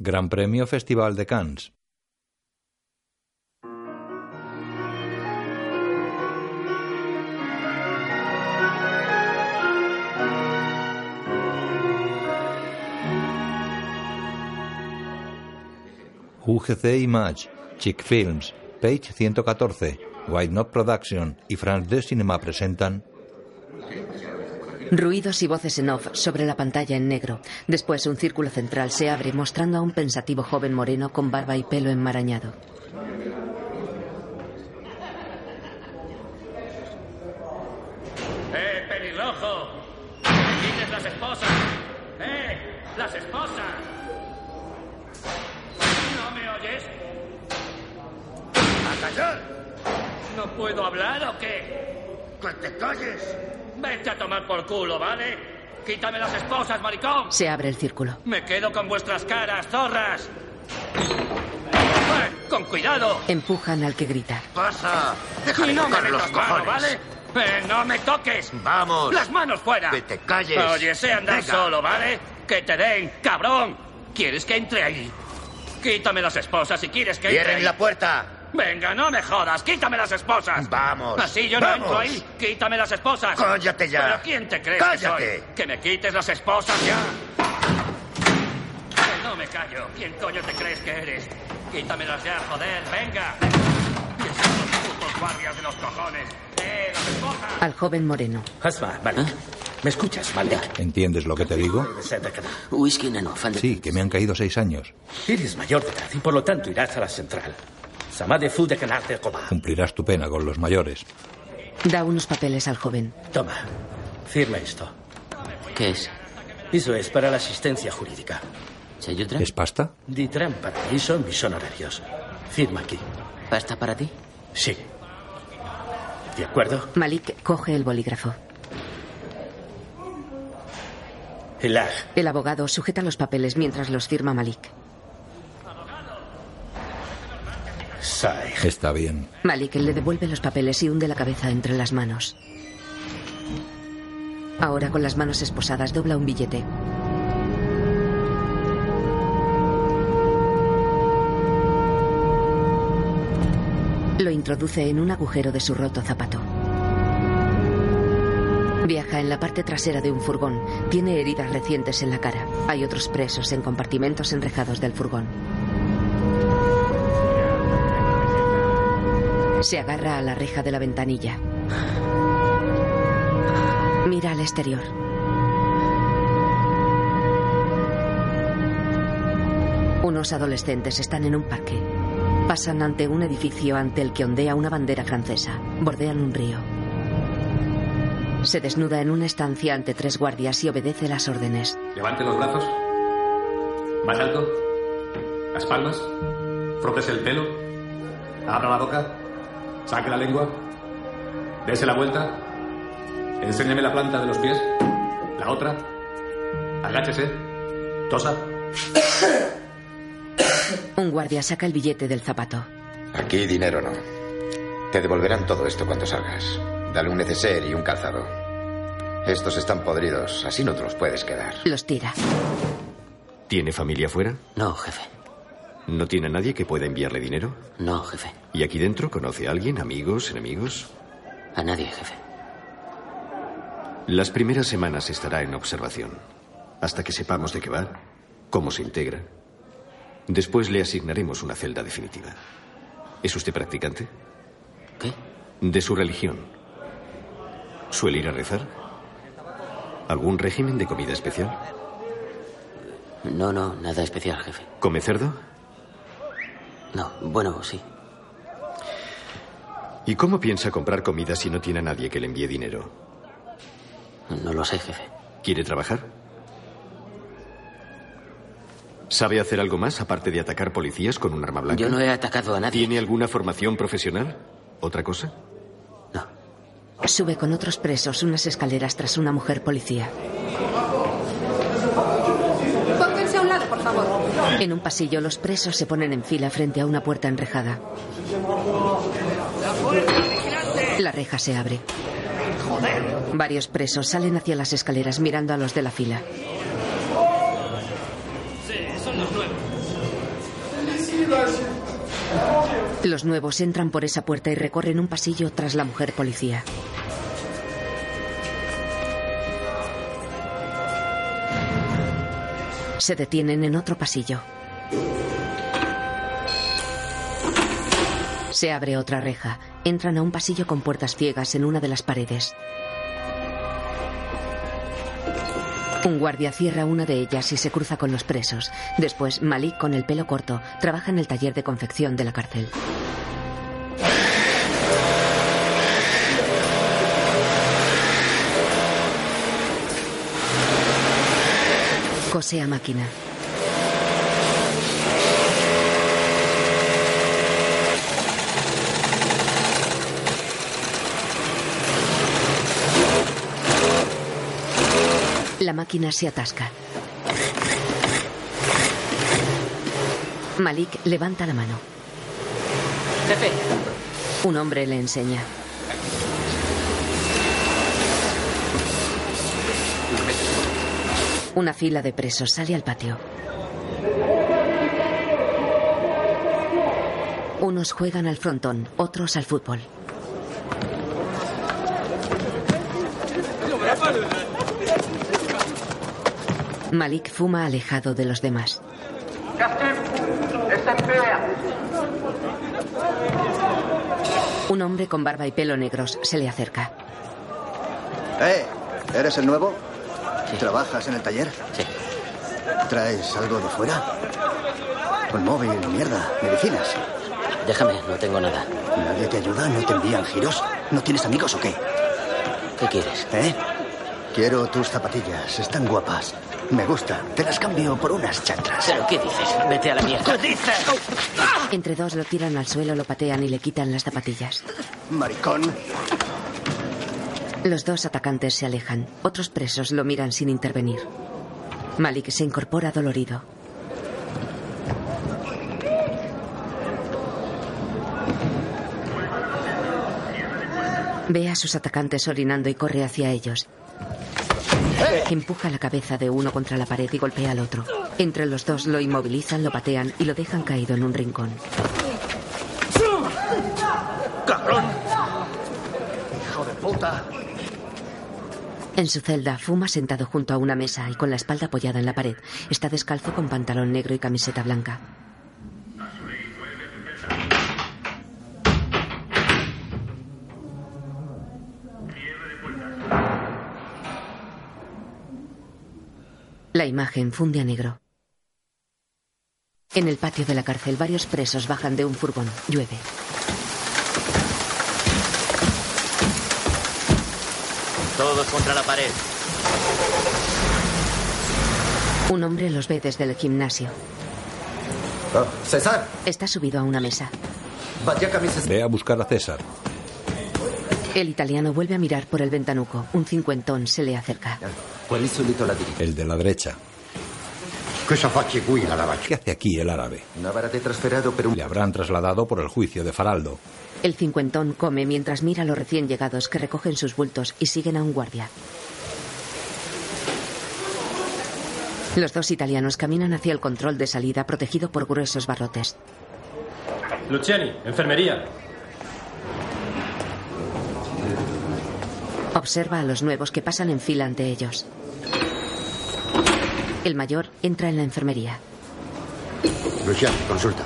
Gran Premio Festival de Cannes. UGC Image, Chick Films, Page 114, White Knot Production y France 2 Cinema presentan Ruidos y voces en off sobre la pantalla en negro. Después un círculo central se abre mostrando a un pensativo joven moreno con barba y pelo enmarañado. ¡Eh, pelirrojo! ¡Me quites las esposas! ¡Eh, las esposas! ¿No me oyes? ¡A callar! ¿No puedo hablar o qué? ¡Que te calles! Vete a tomar por culo, ¿vale? Quítame las esposas, maricón. Se abre el círculo. Me quedo con vuestras caras, zorras. Eh, ¡Con cuidado! Empujan al que grita. ¡Pasa! ¡Deja de no me tocar los metas mano, cojones! ¿vale? Eh, ¡No me toques! ¡Vamos! ¡Las manos fuera! ¡Que te calles! Oye, sé andar Venga. solo, ¿vale? ¡Que te den, cabrón! ¿Quieres que entre ahí? Quítame las esposas si quieres que entre ¡Cierren ahí. la puerta! Venga, no me jodas, quítame las esposas. ¡Vamos! Así yo no ¡Vamos! entro ahí. Quítame las esposas. ¡Cállate ya! ¿Pero quién te crees ¡Cállate! que soy? Que me quites las esposas ya. Que no me callo. ¿Quién coño te crees que eres? Quítamelas ya, joder, venga. Y esos los putos guardias de los cojones. ¡Eh, las esposas! Al joven moreno. Asma, Malik. ¿Me escuchas, Malik? ¿Entiendes lo que te digo? Whisky. Sí, que me han caído seis años. Eres mayor de edad y por lo tanto irás a la central. Cumplirás tu pena con los mayores. Da unos papeles al joven. Toma, firma esto. ¿Qué es? Eso es para la asistencia jurídica. ¿Sayutra? ¿Es pasta? Ditran para mí son mis honorarios. Firma aquí. ¿Pasta para ti? Sí. ¿De acuerdo? Malik coge el bolígrafo. El abogado sujeta los papeles mientras los firma Malik. Está bien. Malik le devuelve los papeles y hunde la cabeza entre las manos. Ahora con las manos esposadas dobla un billete. Lo introduce en un agujero de su roto zapato. Viaja en la parte trasera de un furgón. Tiene heridas recientes en la cara. Hay otros presos en compartimentos enrejados del furgón. Se agarra a la reja de la ventanilla. Mira al exterior. Unos adolescentes están en un parque. Pasan ante un edificio ante el que ondea una bandera francesa. Bordean un río. Se desnuda en una estancia ante tres guardias y obedece las órdenes. Levante los brazos. Más alto. Las palmas. Frótese el pelo. Abra la boca. Saque la lengua. Dese la vuelta. Enséñeme la planta de los pies. La otra. Agáchese. Tosa. Un guardia saca el billete del zapato. Aquí dinero no. Te devolverán todo esto cuando salgas. Dale un neceser y un calzado. Estos están podridos, así no te los puedes quedar. Los tira. ¿Tiene familia fuera? No, jefe. ¿No tiene a nadie que pueda enviarle dinero? No, jefe. ¿Y aquí dentro conoce a alguien? ¿Amigos? ¿Enemigos? A nadie, jefe. Las primeras semanas estará en observación, hasta que sepamos de qué va, cómo se integra. Después le asignaremos una celda definitiva. ¿Es usted practicante? ¿Qué? De su religión. ¿Suele ir a rezar? ¿Algún régimen de comida especial? No, no, nada especial, jefe. ¿Come cerdo? No, bueno, sí. ¿Y cómo piensa comprar comida si no tiene a nadie que le envíe dinero? No lo sé, jefe. ¿Quiere trabajar? ¿Sabe hacer algo más aparte de atacar policías con un arma blanca? Yo no he atacado a nadie. ¿Tiene alguna formación profesional? ¿Otra cosa? Sube con otros presos unas escaleras tras una mujer policía. Pónganse a un lado, por favor. En un pasillo los presos se ponen en fila frente a una puerta enrejada. La reja se abre. Varios presos salen hacia las escaleras mirando a los de la fila. Sí, son los nuevos. Los nuevos entran por esa puerta y recorren un pasillo tras la mujer policía. Se detienen en otro pasillo. Se abre otra reja. Entran a un pasillo con puertas ciegas en una de las paredes. Un guardia cierra una de ellas y se cruza con los presos. Después, Malik, con el pelo corto, trabaja en el taller de confección de la cárcel. Cose a máquina. La máquina se atasca. Malik levanta la mano. Jefe, Un hombre le enseña. Una fila de presos sale al patio. Unos juegan al frontón, otros al fútbol. Malik fuma alejado de los demás. Un hombre con barba y pelo negros se le acerca. ¿Eh? ¿Eres el nuevo? ¿Trabajas en el taller? Sí. ¿Traes algo de fuera? Un móvil, mierda, medicinas. déjame, no tengo nada. ¿Nadie te ayuda? ¿No te envían giros? ¿No tienes amigos o qué? ¿Qué quieres? ¿Eh? Quiero tus zapatillas. Están guapas. Me gustan. Te las cambio por unas chantras. ¿Pero qué dices? Vete a la mierda. ¿Qué dices? Entre dos lo tiran al suelo, lo patean y le quitan las zapatillas. Maricón. Los dos atacantes se alejan. Otros presos lo miran sin intervenir. Malik se incorpora dolorido. Ve a sus atacantes orinando y corre hacia ellos. Empuja la cabeza de uno contra la pared y golpea al otro. Entre los dos lo inmovilizan, lo patean y lo dejan caído en un rincón. ¡Cabrón! ¡Hijo de puta! En su celda, fuma sentado junto a una mesa y con la espalda apoyada en la pared. Está descalzo con pantalón negro y camiseta blanca. La imagen funde a negro. En el patio de la cárcel, varios presos bajan de un furgón. Llueve. Todos contra la pared. Un hombre los ve desde el gimnasio. Oh, César, Está subido a una mesa. vaya camisa. Ve a buscar a César. El italiano vuelve a mirar por el ventanuco. Un cincuentón se le acerca. La diritti? El de la derecha. ¿Qué hace aquí el árabe? Le habrán trasladado por el juicio de Faraldo. El cincuentón come mientras mira a los recién llegados que recogen sus bultos y siguen a un guardia. Los dos italianos caminan hacia el control de salida protegido por gruesos barrotes. Luciani, enfermería. Observa a los nuevos que pasan en fila ante ellos. El mayor entra en la enfermería. Luciano, consulta.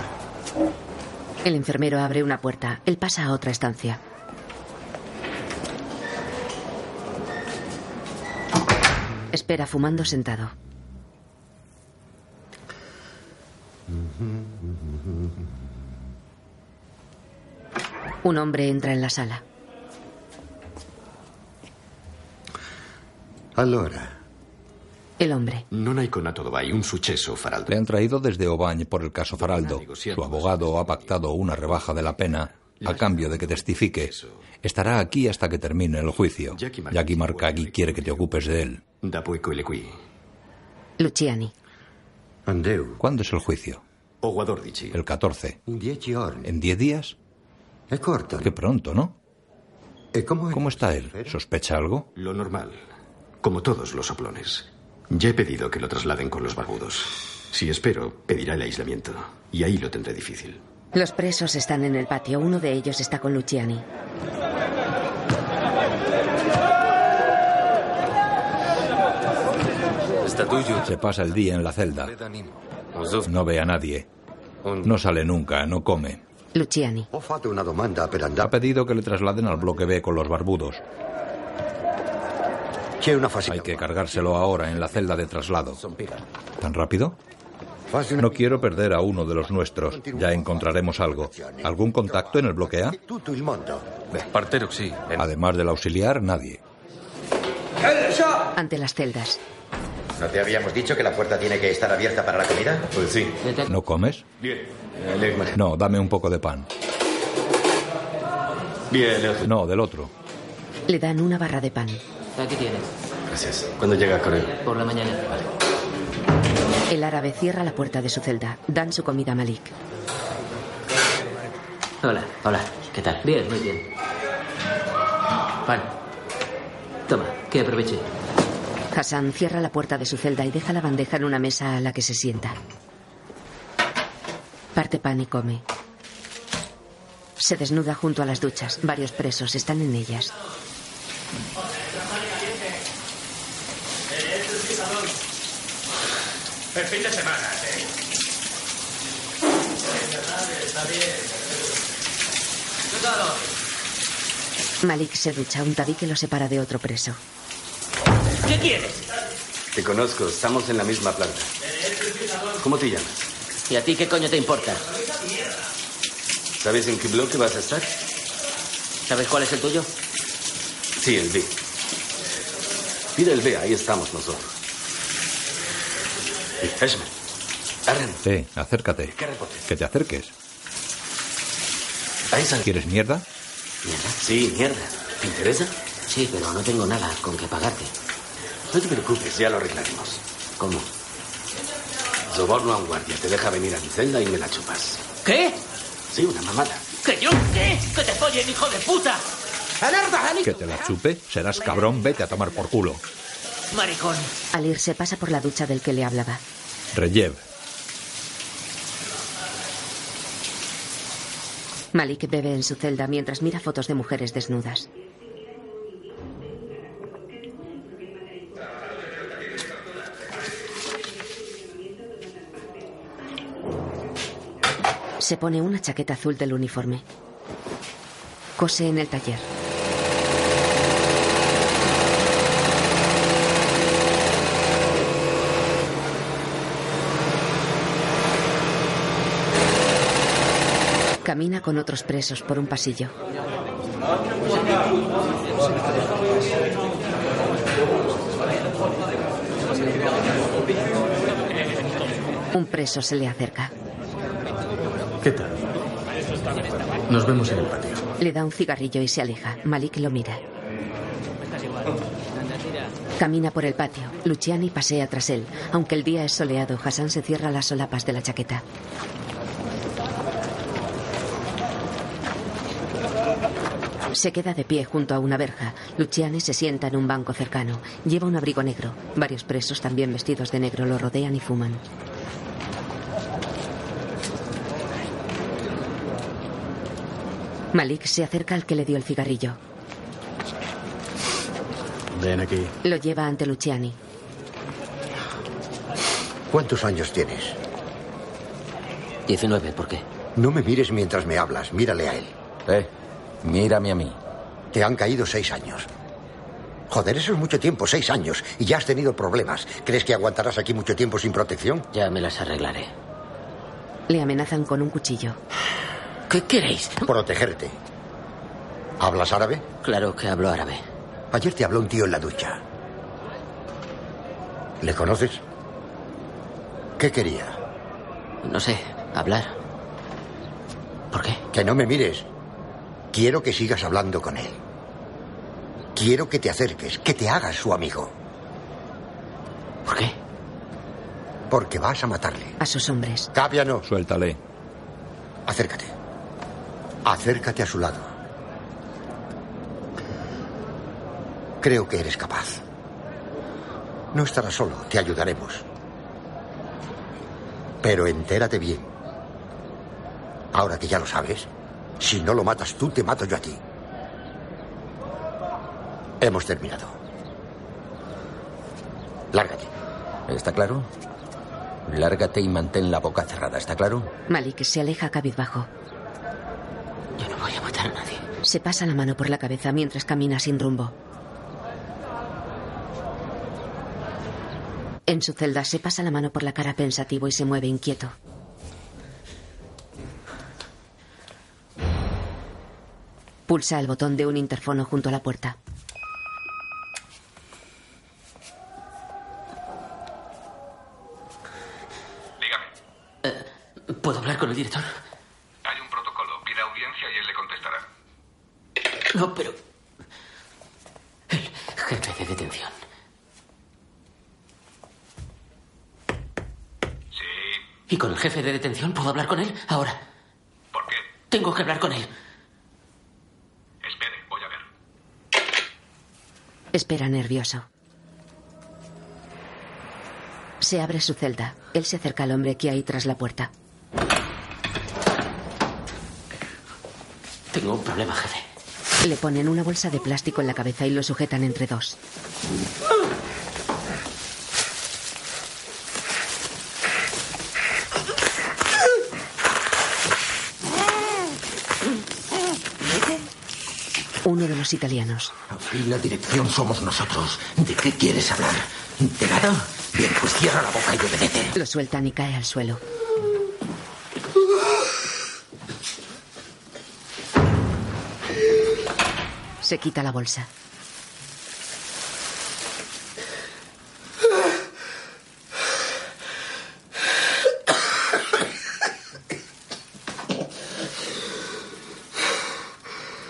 El enfermero abre una puerta. Él pasa a otra estancia. Espera fumando sentado. Un hombre entra en la sala. Allora, El hombre. Non hai conato dov'hai un successo, Faraldo. Le han traído desde Obañ por el caso Faraldo. Su abogado ha pactado una rebaja de la pena a cambio de que testifique. Estará aquí hasta que termine el juicio. Jackie Marcaghi quiere que te ocupes de él. Luciani. Andeu. ¿Cuándo es el juicio? O 14. El 14. In dieci giorni. ¿En 10 días? Qué pronto, ¿no? ¿E come ¿Cómo está él? ¿Sospecha algo? Lo normal. Como todos los soplones. Ya he pedido que lo trasladen con los barbudos. Si espero, pedirá el aislamiento. Y ahí lo tendré difícil. Los presos están en el patio. Uno de ellos está con Luciani. Se pasa el día en la celda. No ve a nadie. No sale nunca, no come. Luciani. Ha pedido que le trasladen al bloque B con los barbudos. Hay que cargárselo ahora en la celda de traslado. ¿Tan rápido? No quiero perder a uno de los nuestros. Ya encontraremos algo. ¿Algún contacto en el bloque A? Partero, sí. Además del auxiliar, nadie. Ante las celdas. ¿No te habíamos dicho que la puerta tiene que estar abierta para la comida? Pues sí. ¿No comes? Bien. No, dame un poco de pan. Bien, No, del otro. Le dan una barra de pan. Aquí tienes. Gracias. ¿Cuándo llega Corel? Por la mañana. El árabe cierra la puerta de su celda. Dan su comida a Malik. Hola, hola. ¿Qué tal? Bien, muy bien. Pan. Toma, que aproveche. Hassan cierra la puerta de su celda y deja la bandeja en una mesa a la que se sienta. Parte pan y come. Se desnuda junto a las duchas. Varios presos están en ellas. El fin de semana, ¿eh? Está bien. Malik se ducha. Un tabique lo separa de otro preso. ¿Qué quieres? Te conozco, estamos en la misma planta. ¿Cómo te llamas? ¿Y a ti qué coño te importa? ¿Sabes en qué bloque vas a estar? ¿Sabes cuál es el tuyo? Sí, el B. Pide el B, ahí estamos nosotros. Esme, Arren, Eh, acércate. ¿qué reporte? Que te acerques. Ahí sale. ¿Quieres mierda? ¿Mierda? Sí, mierda. ¿Te interesa? Sí, pero no tengo nada con que pagarte. No te preocupes, ya lo arreglaremos. ¿Cómo? Soborno a un guardia, te deja venir a mi celda y me la chupas. ¿Qué? Sí, una mamada. ¿Que yo qué? ¡Que te follen, hijo de puta! Que te la chupe. Serás cabrón, vete a tomar por culo. Maricón. Al irse pasa por la ducha del que le hablaba. Reyev. Malik bebe en su celda mientras mira fotos de mujeres desnudas. Se pone una chaqueta azul del uniforme. Cose en el taller. Camina con otros presos por un pasillo. Un preso se le acerca. ¿Qué tal? Nos vemos en el patio. Le da un cigarrillo y se aleja. Malik lo mira. Camina por el patio. Luciani pasea tras él. Aunque el día es soleado, Hassan se cierra las solapas de la chaqueta. Se queda de pie junto a una verja. Luciani se sienta en un banco cercano. Lleva un abrigo negro. Varios presos, también vestidos de negro, lo rodean y fuman. Malik se acerca al que le dio el cigarrillo. Ven aquí. Lo lleva ante Luciani. ¿Cuántos años tienes? 19, ¿por qué? No me mires mientras me hablas, mírale a él. Eh, mírame a mí. Te han caído seis años. Joder, eso es mucho tiempo, seis años. Y ya has tenido problemas. ¿Crees que aguantarás aquí mucho tiempo sin protección? Ya me las arreglaré. Le amenazan con un cuchillo. ¿Qué queréis? Protegerte. ¿Hablas árabe? Claro que hablo árabe. Ayer te habló un tío en la ducha. ¿Le conoces? ¿Qué quería? No sé, hablar. ¿Por qué? Que no me mires. Quiero que sigas hablando con él. Quiero que te acerques, que te hagas su amigo. ¿Por qué? Porque vas a matarle. A sus hombres. Capiano, Suéltale. acércate. Acércate a su lado. Creo que eres capaz. No estarás solo, te ayudaremos. Pero entérate bien. Ahora que ya lo sabes, si no lo matas tú, te mato yo a ti. Hemos terminado. Lárgate. ¿Está claro? Lárgate y mantén la boca cerrada, ¿está claro? Malik se aleja cabizbajo. Yo no voy a matar a nadie. Se pasa la mano por la cabeza mientras camina sin rumbo. En su celda se pasa la mano por la cara pensativo y se mueve inquieto. Pulsa el botón de un interfono junto a la puerta. Dígame. Eh, ¿Puedo hablar con el director? Hay un protocolo. Pide audiencia y él le contestará. No, pero... El jefe de detención. Sí. ¿Y con el jefe de detención puedo hablar con él ahora? ¿Por qué? Tengo que hablar con él. Espere, voy a ver. Espera nervioso. Se abre su celda. Él se acerca al hombre que hay tras la puerta. Tengo un problema, jefe. Le ponen una bolsa de plástico en la cabeza y lo sujetan entre dos. Uno de los italianos. Y la dirección somos nosotros. ¿De qué quieres hablar? ¿De nada? Bien, pues cierra la boca y obedece. Lo sueltan y cae al suelo. Se quita la bolsa.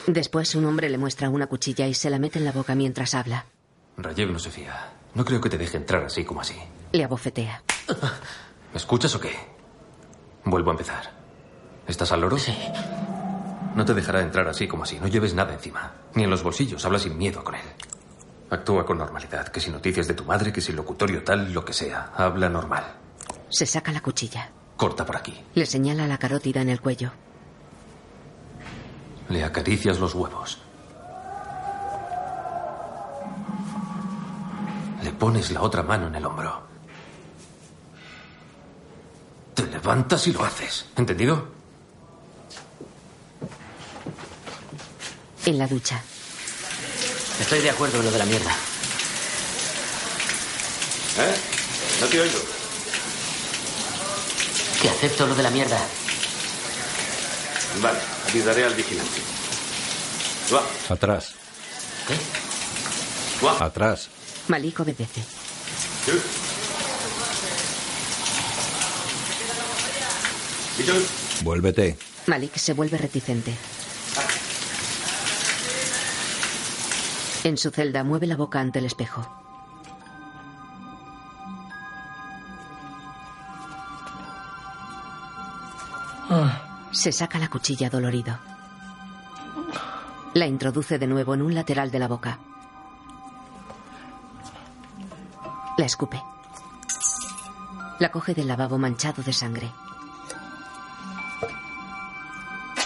Después un hombre le muestra una cuchilla y se la mete en la boca mientras habla. Rayev no se fía. No creo que te deje entrar así como así. Le abofetea. ¿Me escuchas o qué? Vuelvo a empezar. ¿Estás al loro? Sí. No te dejará entrar así como así. No lleves nada encima. Ni en los bolsillos. Habla sin miedo con él. Actúa con normalidad. Que si noticias de tu madre, que si locutorio tal, lo que sea. Habla normal. Se saca la cuchilla. Corta por aquí. Le señala la carótida en el cuello. Le acaricias los huevos. Le pones la otra mano en el hombro. Te levantas y lo haces. ¿Entendido? En la ducha. Estoy de acuerdo en lo de la mierda. ¿Eh? No te oigo. Que acepto lo de la mierda. Vale, avisaré al vigilante. Va. Atrás. ¿Qué? Atrás. Malik obedece. Vuélvete. Malik se vuelve reticente. En su celda mueve la boca ante el espejo. Se saca la cuchilla dolorido. La introduce de nuevo en un lateral de la boca. La escupe. La coge del lavabo manchado de sangre.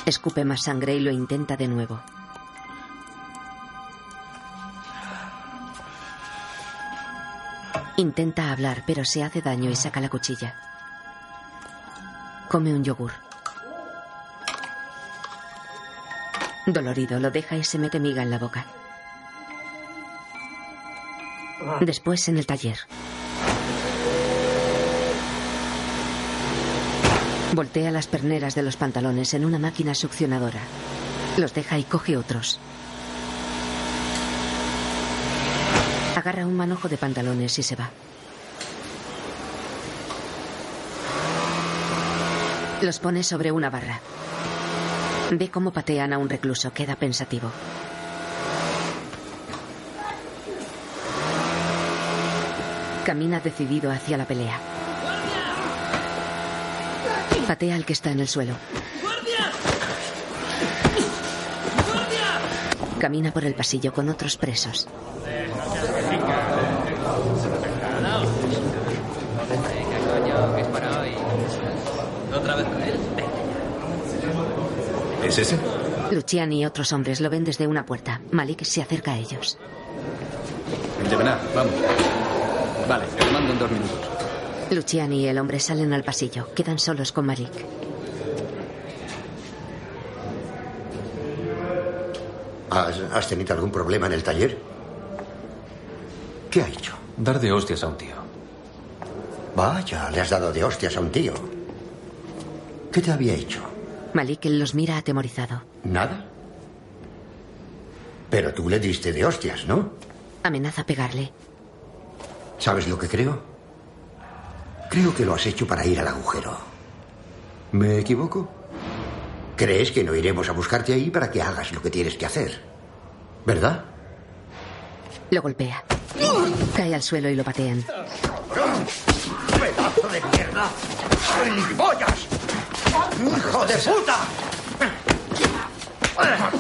Escupe más sangre y lo intenta de nuevo. Intenta hablar, pero se hace daño y saca la cuchilla. Come un yogur. Dolorido, lo deja y se mete miga en la boca. Después en el taller. Voltea las perneras de los pantalones en una máquina succionadora. Los deja y coge otros. Agarra un manojo de pantalones y se va. Los pone sobre una barra. Ve cómo patean a un recluso. Queda pensativo. Camina decidido hacia la pelea. Patea al que está en el suelo. Camina por el pasillo con otros presos. ¿Es ese? Luciani y otros hombres lo ven desde una puerta. Malik se acerca a ellos. Yemená, vamos. Vale, te mando en dos minutos. Luciani y el hombre salen al pasillo. Quedan solos con Malik. ¿Has, has tenido algún problema en el taller? ¿Qué ha hecho? Dar de hostias a un tío. Vaya, le has dado de hostias a un tío. ¿Qué te había hecho? Malik los mira atemorizado. ¿Nada? Pero tú le diste de hostias, ¿no? Amenaza pegarle. ¿Sabes lo que creo? Creo que lo has hecho para ir al agujero. ¿Me equivoco? ¿Crees que no iremos a buscarte ahí para que hagas lo que tienes que hacer? ¿Verdad? Lo golpea. Cae al suelo y lo patean. ¡Pedazo de mierda! ¡Gilipollas! ¡Hijo de puta!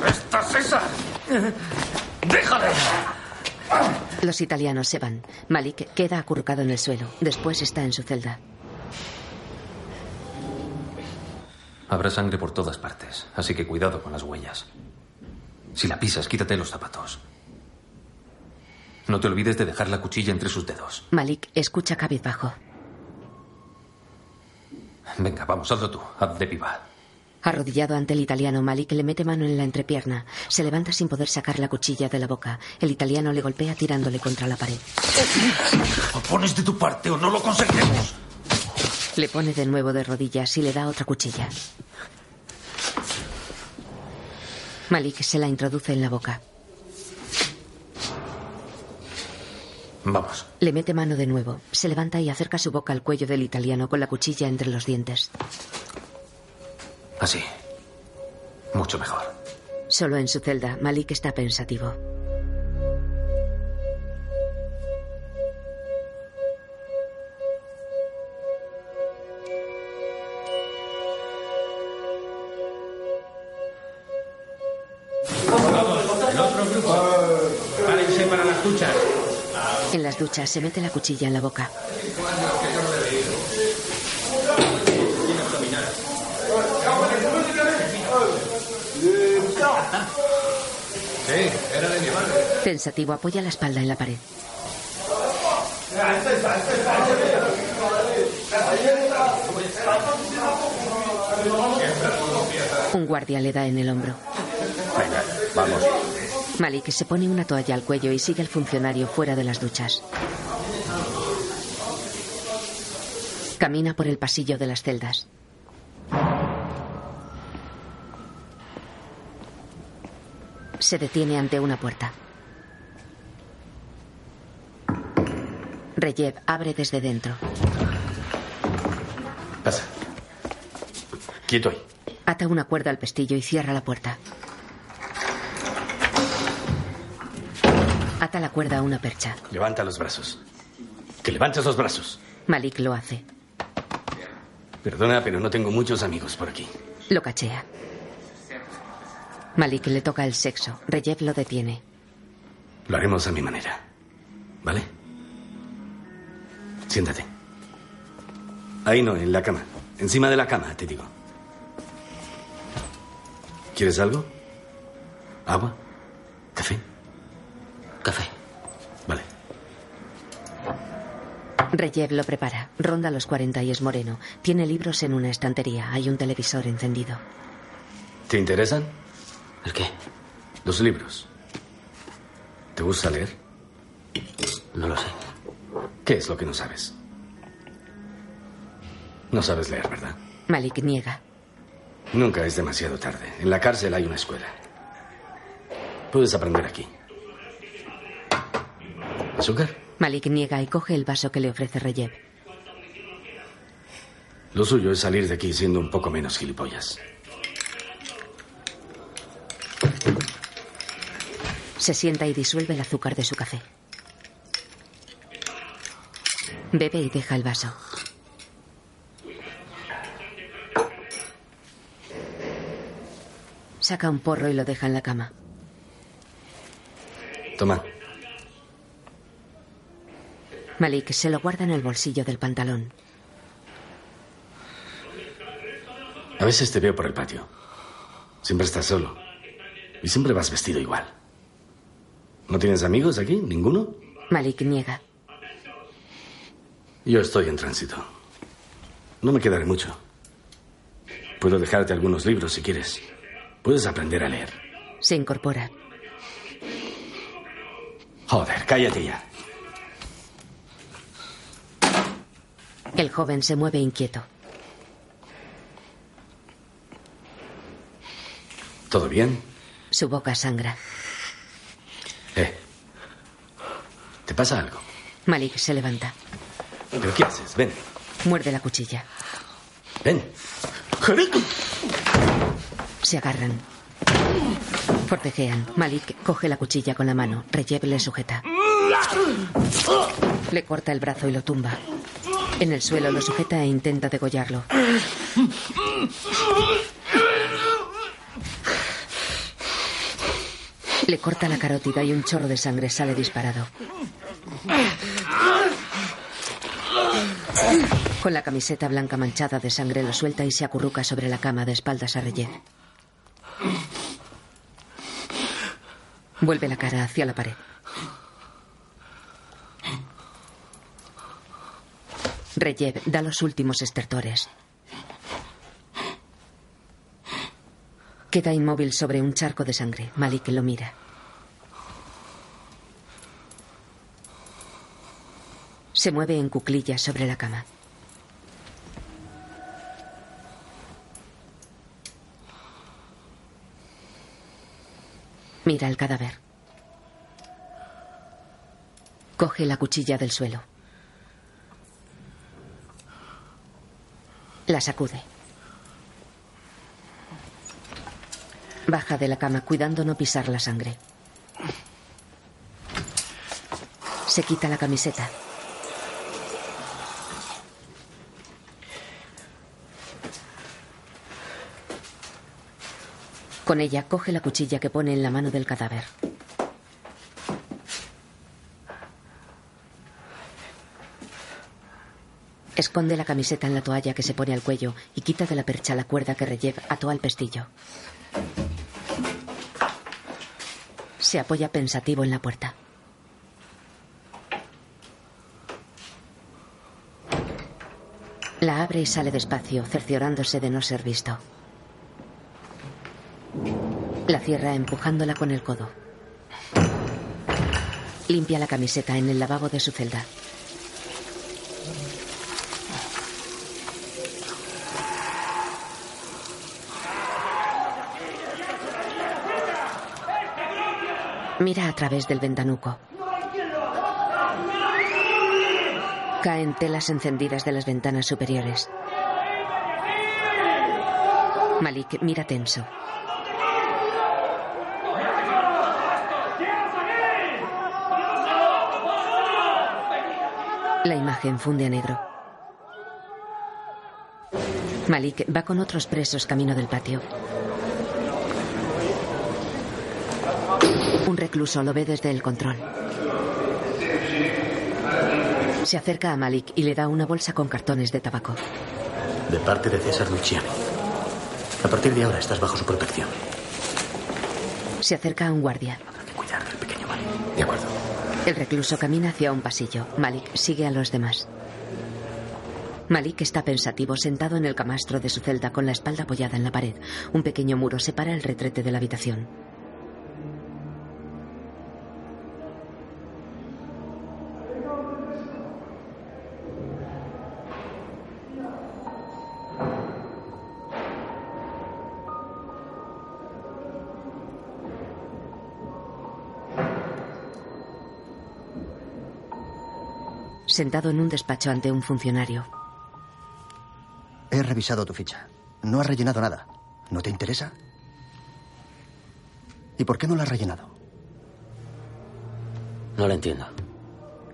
¡Estás esa! ¡Déjale! Los italianos se van. Malik queda acurrucado en el suelo. Después está en su celda. Habrá sangre por todas partes, así que cuidado con las huellas. Si la pisas, quítate los zapatos. No te olvides de dejar la cuchilla entre sus dedos. Malik escucha cabizbajo. Venga, vamos, hazlo tú. Haz de piba. Arrodillado ante el italiano, Malik le mete mano en la entrepierna. Se levanta sin poder sacar la cuchilla de la boca. El italiano le golpea tirándole contra la pared. O pones de tu parte o no lo conseguiremos. Le pone de nuevo de rodillas y le da otra cuchilla. Malik se la introduce en la boca. Vamos. Le mete mano de nuevo. Se levanta y acerca su boca al cuello del italiano con la cuchilla entre los dientes. Así. Mucho mejor. Solo en su celda, Malik está pensativo. El otro grupo. Párense para las duchas. En las duchas se mete la cuchilla en la boca. Sí, era de mi madre. Pensativo apoya la espalda en la pared. Un guardia le da en el hombro. Venga, vamos. Malik se pone una toalla al cuello y sigue al funcionario fuera de las duchas. Camina por el pasillo de las celdas. Se detiene ante una puerta. Reyev abre desde dentro. Pasa. Quieto ahí. Ata una cuerda al pestillo y cierra la puerta. Ata la cuerda a una percha. Levanta los brazos. Que levantes los brazos. Malik lo hace. Perdona, pero no tengo muchos amigos por aquí. Lo cachea. Malik le toca el sexo. Reyev lo detiene. Lo haremos a mi manera. ¿Vale? Siéntate. Ahí no, en la cama. Encima de la cama, te digo. ¿Quieres algo? ¿Agua? ¿Café? Café. Vale. Reyev lo prepara. Ronda los 40 y es moreno. Tiene libros en una estantería. Hay un televisor encendido. ¿Te interesan? ¿El qué? Los libros. ¿Te gusta leer? No lo sé. ¿Qué es lo que no sabes? No sabes leer, ¿verdad? Malik niega. Nunca es demasiado tarde. En la cárcel hay una escuela. Puedes aprender aquí. ¿Azúcar? Malik niega y coge el vaso que le ofrece Reyev. Lo suyo es salir de aquí siendo un poco menos gilipollas. Se sienta y disuelve el azúcar de su café. Bebe y deja el vaso. Saca un porro y lo deja en la cama. Toma. Malik se lo guarda en el bolsillo del pantalón. A veces te veo por el patio. Siempre estás solo. Y siempre vas vestido igual. ¿No tienes amigos aquí? ¿Ninguno? Malik niega. Yo estoy en tránsito. No me quedaré mucho. Puedo dejarte algunos libros si quieres. Puedes aprender a leer. Se incorpora. Joder, cállate ya. El joven se mueve inquieto. ¿Todo bien? Su boca sangra. Eh. ¿Te pasa algo? Malik se levanta. ¿Pero qué haces? Ven. Muerde la cuchilla. Ven. Se agarran. Forcejean. Malik coge la cuchilla con la mano. Reyev le sujeta. Le corta el brazo y lo tumba. En el suelo lo sujeta e intenta degollarlo. Le corta la carótida y un chorro de sangre sale disparado. Con la camiseta blanca manchada de sangre lo suelta y se acurruca sobre la cama de espaldas a Reyev. Vuelve la cara hacia la pared. Reyev da los últimos estertores. Queda inmóvil sobre un charco de sangre. Malik lo mira. Se mueve en cuclillas sobre la cama. Mira el cadáver. Coge la cuchilla del suelo. La sacude. Baja de la cama cuidando no pisar la sangre. Se quita la camiseta. Con ella coge la cuchilla que pone en la mano del cadáver. Esconde la camiseta en la toalla que se pone al cuello y quita de la percha la cuerda que Reyev ató al pestillo. Se apoya pensativo en la puerta. La abre y sale despacio, cerciorándose de no ser visto. La cierra empujándola con el codo. Limpia la camiseta en el lavabo de su celda. Mira a través del ventanuco. Caen telas encendidas de las ventanas superiores. Malik mira tenso. La imagen funde a negro. Malik va con otros presos camino del patio. Un recluso lo ve desde el control. Se acerca a Malik y le da una bolsa con cartones de tabaco. De parte de César Luciani. A partir de ahora estás bajo su protección. Se acerca a un guardia. Cuidar del pequeño Malik. De acuerdo. El recluso camina hacia un pasillo. Malik sigue a los demás. Malik está pensativo sentado en el camastro de su celda con la espalda apoyada en la pared. Un pequeño muro separa el retrete de la habitación. Sentado en un despacho ante un funcionario. He revisado tu ficha. No has rellenado nada. ¿No te interesa? ¿Y por qué no la has rellenado? No lo entiendo.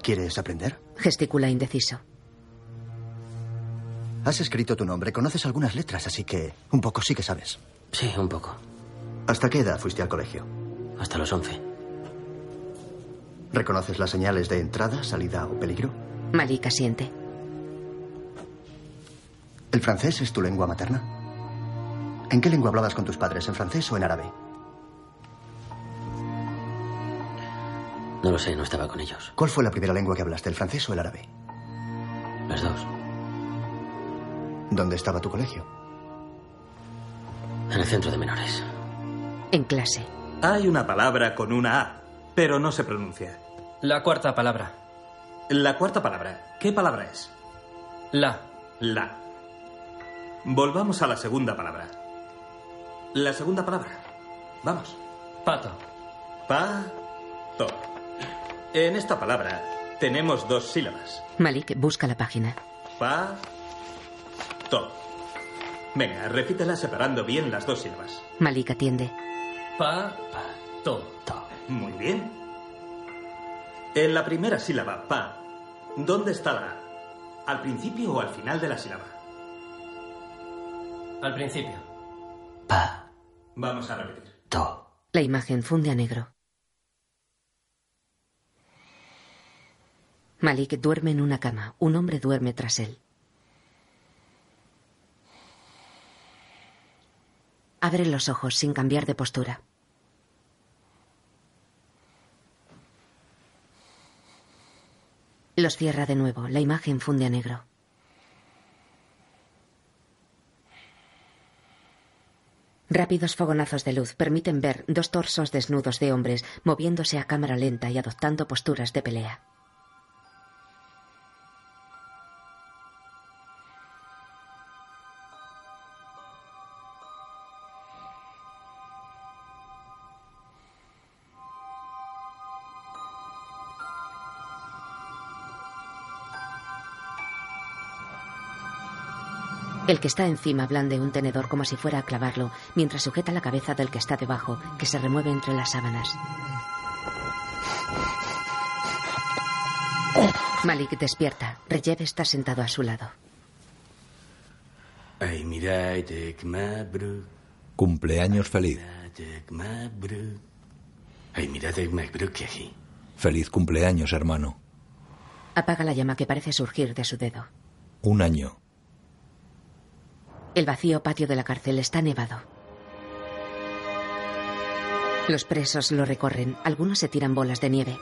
¿Quieres aprender? Gesticula indeciso. Has escrito tu nombre, conoces algunas letras, así que un poco sí que sabes. Sí, un poco. ¿Hasta qué edad fuiste al colegio? Hasta los 11. ¿Reconoces las señales de entrada, salida o peligro? Malik asiente. ¿El francés es tu lengua materna? ¿En qué lengua hablabas con tus padres? ¿En francés o en árabe? No lo sé, no estaba con ellos. ¿Cuál fue la primera lengua que hablaste, el francés o el árabe? Las dos. ¿Dónde estaba tu colegio? En el centro de menores. En clase. Hay una palabra con una A, pero no se pronuncia. La cuarta palabra. La cuarta palabra. ¿Qué palabra es? La. La. Volvamos a la segunda palabra. La segunda palabra. Vamos. Pato. Pa-to. En esta palabra tenemos dos sílabas. Malik busca la página. Pa-to. Venga, repítela separando bien las dos sílabas. Malik atiende. Pa. To. Muy bien. En la primera sílaba, pa, ¿dónde está la A? ¿Al principio o al final de la sílaba? Al principio. Pa. Vamos a repetir. To. La imagen funde a negro. Malik duerme en una cama. Un hombre duerme tras él. Abre los ojos sin cambiar de postura. Los cierra de nuevo. La imagen funde a negro. Rápidos fogonazos de luz permiten ver dos torsos desnudos de hombres moviéndose a cámara lenta y adoptando posturas de pelea. El que está encima blande un tenedor como si fuera a clavarlo, mientras sujeta la cabeza del que está debajo, que se remueve entre las sábanas. Malik despierta. Reyev está sentado a su lado. Cumpleaños feliz. Feliz cumpleaños, hermano. Apaga la llama que parece surgir de su dedo. Un año. El vacío patio de la cárcel está nevado. Los presos lo recorren. Algunos se tiran bolas de nieve.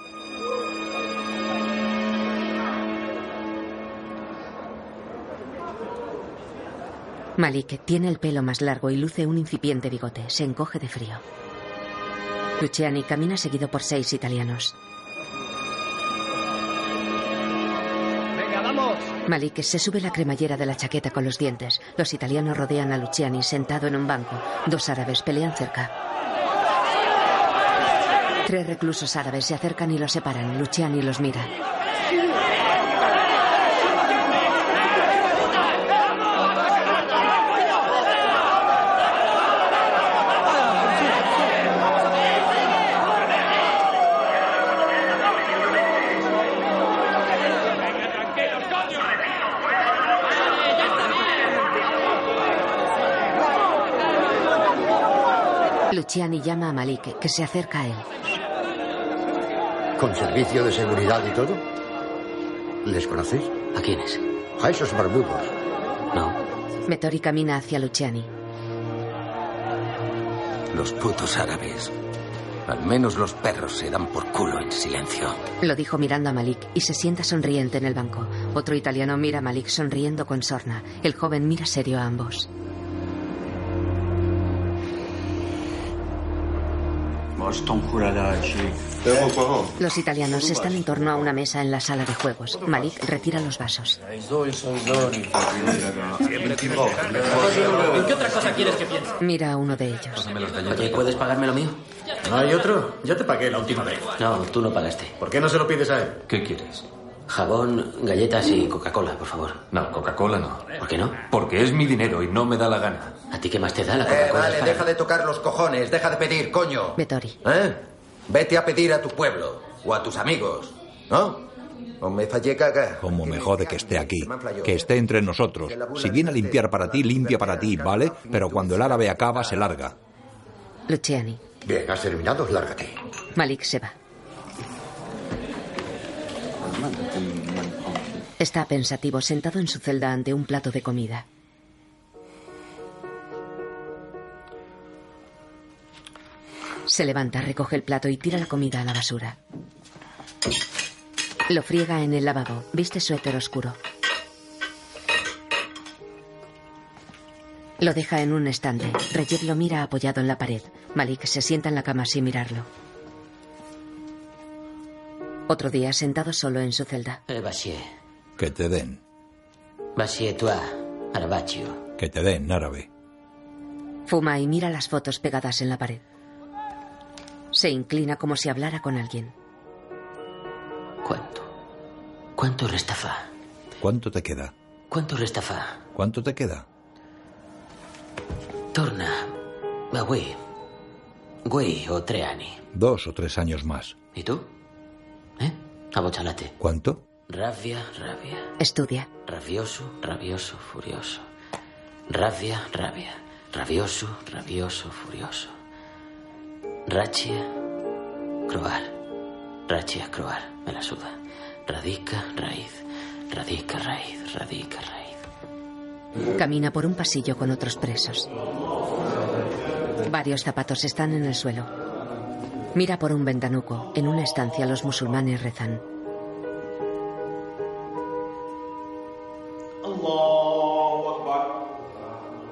Malik tiene el pelo más largo y luce un incipiente bigote. Se encoge de frío. Luciani camina seguido por seis italianos. Malik se sube la cremallera de la chaqueta con los dientes. Los italianos rodean a Luciani sentado en un banco. Dos árabes pelean cerca. Tres reclusos árabes se acercan y los separan. Luciani los mira. Luciani llama a Malik, que se acerca a él. ¿Con servicio de seguridad y todo? ¿Les conoces? ¿A quiénes? A esos barbudos. No. Metori camina hacia Luciani. Los putos árabes. Al menos los perros se dan por culo en silencio. Lo dijo mirando a Malik y se sienta sonriente en el banco. Otro italiano mira a Malik sonriendo con sorna. El joven mira serio a ambos. Los italianos están en torno a una mesa en la sala de juegos. Malik retira los vasos. ¿En qué otra cosa quieres que piense? Mira a uno de ellos. Oye, ¿puedes pagarme lo mío? ¿No hay otro? Ya te pagué la última vez. No, tú no pagaste. ¿Por qué no se lo pides a él? ¿Qué quieres? Jabón, galletas y Coca-Cola, por favor. No, Coca-Cola no. ¿Por qué no? Porque es mi dinero y no me da la gana. ¿A ti qué más te da la Eh, Coca-Cola? vale, es para- deja de tocar los cojones, deja de pedir, coño. Metori. ¿Eh? Vete a pedir a tu pueblo o a tus amigos, ¿no? O me fallé caga. Como me jode que esté aquí, que esté entre nosotros. Si viene a limpiar para ti, limpia para ti, ¿vale? Pero cuando el árabe acaba, se larga. Luciani. Bien, has terminado, lárgate. Malik se va. Está pensativo sentado en su celda ante un plato de comida. Se levanta, recoge el plato y tira la comida a la basura. Lo friega en el lavabo. Viste suéter oscuro. Lo deja en un estante. Reyev lo mira apoyado en la pared. Malik se sienta en la cama sin mirarlo. Otro día sentado solo en su celda. Eh. Que te den. Que te den, árabe. Fuma y mira las fotos pegadas en la pared. Se inclina como si hablara con alguien. ¿Cuánto? ¿Cuánto resta fa? ¿Cuánto te queda? ¿Cuánto resta fa? ¿Cuánto te queda? Torna. Avui. Güey o tre anni. Dos o tres años más. ¿Y tú? Abochalate. ¿Cuánto? Rabia, rabia. Estudia. Rabioso, rabioso, furioso. Rabia, rabia. Rabioso, rabioso, furioso. Rachia, croar. Rachia, croar. Me la suda. Radica, raíz. Radica, raíz. Radica, raíz. Camina por un pasillo con otros presos. Varios zapatos están en el suelo. Mira por un ventanuco. En una estancia los musulmanes rezan.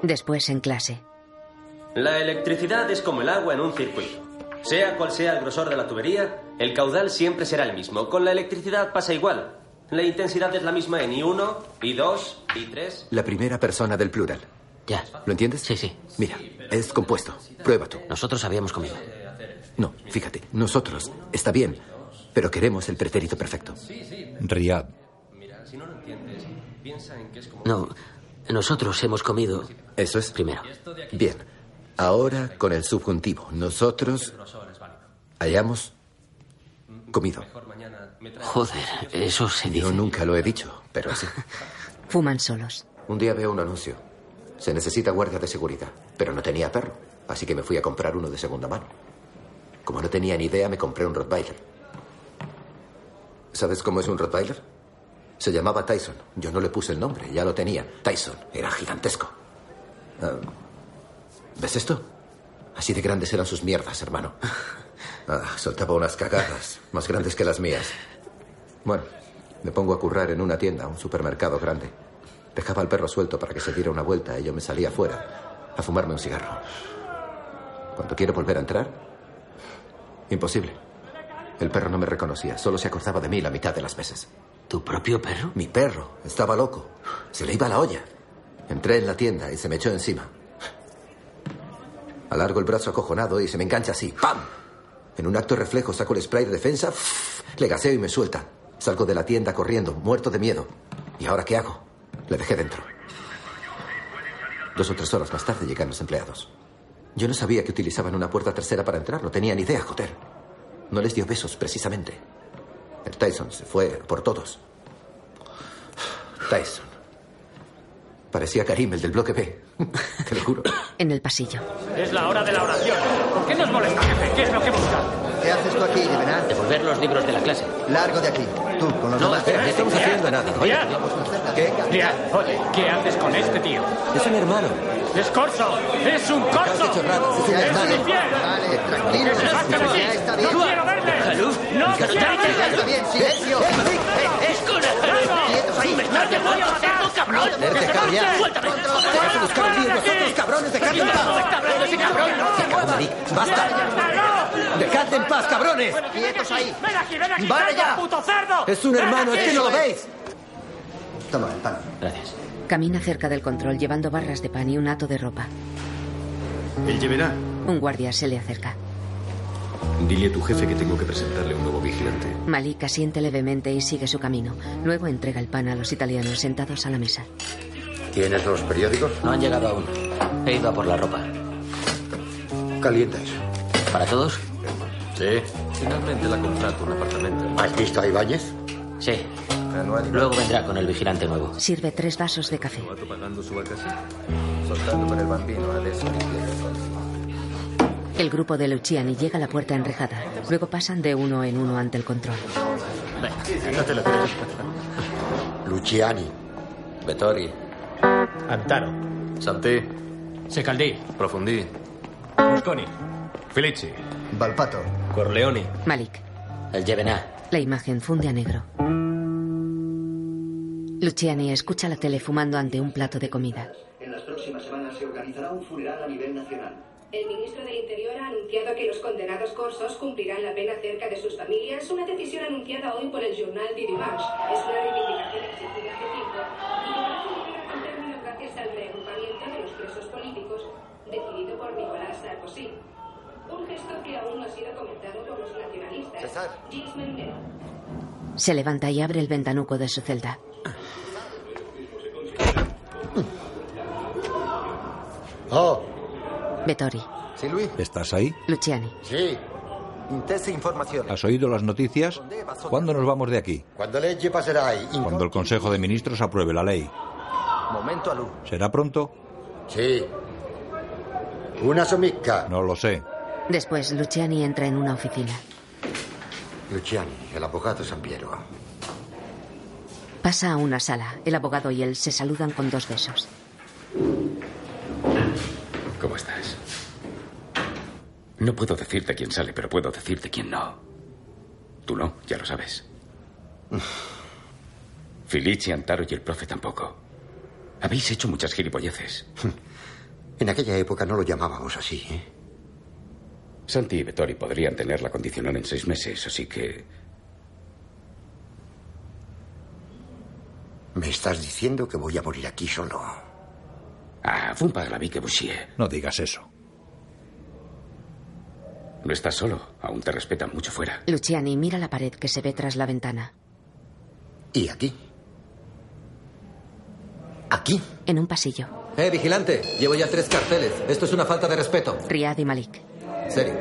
Después en clase. La electricidad es como el agua en un circuito. Sea cual sea el grosor de la tubería, el caudal siempre será el mismo. Con la electricidad pasa igual. La intensidad es la misma en I1, I2, I3. La primera persona del plural. Ya. ¿Lo entiendes? Sí, sí. Mira, es compuesto. Prueba tú. Nosotros habíamos comido. No, fíjate, nosotros. Está bien, pero queremos el pretérito perfecto. Riyad. Mira, si no lo entiendes, piensa en que es como... No, nosotros hemos comido. Eso es. Primero. Bien. Ahora con el subjuntivo. Nosotros hayamos comido. Joder, eso se dice. Yo nunca lo he dicho, pero sí. Fuman solos. Un día veo un anuncio. Se necesita guardia de seguridad, pero no tenía perro, así que me fui a comprar uno de segunda mano. Como no tenía ni idea, me compré un Rottweiler. ¿Sabes cómo es un Rottweiler? Se llamaba Tyson. Yo no le puse el nombre, ya lo tenía. Tyson. Era gigantesco. Ah, ¿Ves esto? Así de grandes eran sus mierdas, hermano. Ah, soltaba unas cagadas más grandes que las mías. Bueno, me pongo a currar en una tienda, un supermercado grande. Dejaba al perro suelto para que se diera una vuelta y yo me salía afuera a fumarme un cigarro. Cuando quiero volver a entrar, imposible. El perro no me reconocía, solo se acordaba de mí la mitad de las veces. ¿Tu propio perro? Mi perro. Estaba loco. Se le iba la olla. Entré en la tienda y se me echó encima. Alargo el brazo acojonado y se me engancha así. ¡Pam! En un acto reflejo saco el spray de defensa, le gaseo y me suelta. Salgo de la tienda corriendo, muerto de miedo. ¿Y ahora qué hago? Le dejé dentro. Dos o tres horas más tarde llegan los empleados. Yo no sabía que utilizaban una puerta tercera para entrar, no tenía ni idea, joder. No les dio besos, precisamente. El Tyson se fue por todos. Tyson. Parecía Karim, el del bloque B. Te lo juro. En el pasillo. Es la hora de la oración. ¿Por qué nos molesta, jefe? ¿Qué es lo que busca? ¿Qué haces tú aquí, Yemená? Devolver los libros de la clase. Largo de aquí. Tú, con los No, demás. espera, No estamos haciendo nada. Oye, ¿Qué? Riyad, oye, ¿qué haces con este tío? Es un hermano. ¡Es corso! ¡Es un corso! Es un ¡Es! Vale, tranquilo. ¡No quiero verle! ¡No quiero está verle! bien, silencio. Quietos ahí. ¡Me estás demoniando, cabrón! Verte, cabria. ¡Suéltame! Vas a buscar un lío nosotros, cabrones. Dejadme en paz. ¡Cabrón, ese cabrón! Se acabó, Marik. ¡Basta! ¡Dejadme en paz, cabrones! Quietos ahí. ¡Ven aquí, ven aquí! ¡Vale ya! puto cerdo! Es un hermano, es que no lo veis. Toma el pan. Gracias. Camina cerca del control llevando barras de pan y un hato de ropa. Él llevará. Un guardia se le acerca. Dile a tu jefe que tengo que presentarle un nuevo vigilante. Malik asiente levemente y sigue su camino. Luego entrega el pan a los italianos sentados a la mesa. ¿Tienes los periódicos? No han llegado aún. He ido a por la ropa. Calienta eso. ¿Para todos? Sí. Finalmente la contrato un apartamento. ¿Has visto a Ibáñez? Sí. Luego vendrá con el vigilante nuevo. Sirve tres vasos de café. Per il bambino, El grupo de Luciani llega a la puerta enrejada. Luego pasan de uno en uno ante el control. No te lo crees. Luciani. Vettori. Antaro. Santé. Secaldí. Profundí. Mosconi. Felici. Valpato. Corleone. Malik. El Jevená. La imagen funde a negro. Luciani escucha la tele fumando ante un plato de comida. En las próximas semanas se organizará un funeral a nivel nacional. El ministro del Interior ha anunciado que los condenados corsos cumplirán la pena cerca de sus familias, una decisión anunciada hoy por el Journal du Dimanche. Es una reivindicación exigida hace tiempo y que buen término gracias al reagrupamiento de los presos políticos decidido por Nicolás Sarkozy. Un gesto que aún no ha sido comentado por los nacionalistas. Se levanta y abre el ventanuco de su celda. Oh, Vettori. Sí, Luis. ¿Estás ahí? Luciani. sí. ¿Has oído las noticias? ¿Cuándo nos vamos de aquí? Cuando el Consejo de Ministros apruebe la ley. ¿Será pronto? Sì. Una somicca. No lo sé. Después, Luciani entra en una oficina. Luciani, el abogado San Piero. Pasa a una sala. El abogado y él se saludan con dos besos. ¿Cómo estás? No puedo decirte quién sale, pero puedo decirte quién no. Tú no, ya lo sabes. Felici, Antaro y el profe tampoco. Habéis hecho muchas gilipolleces. En aquella época no lo llamábamos así, ¿eh? Santi y Vettori podrían tener la condicional en seis meses, así que... Me estás diciendo que voy a morir aquí solo. Ah, fue un que Bouchier. No digas eso. No estás solo. Aún te respetan mucho fuera. Luciani mira la pared que se ve tras la ventana. ¿Y aquí? ¿Aquí? En un pasillo. Eh, vigilante. Llevo ya tres carteles. Esto es una falta de respeto. Riyad y Malik. Serio.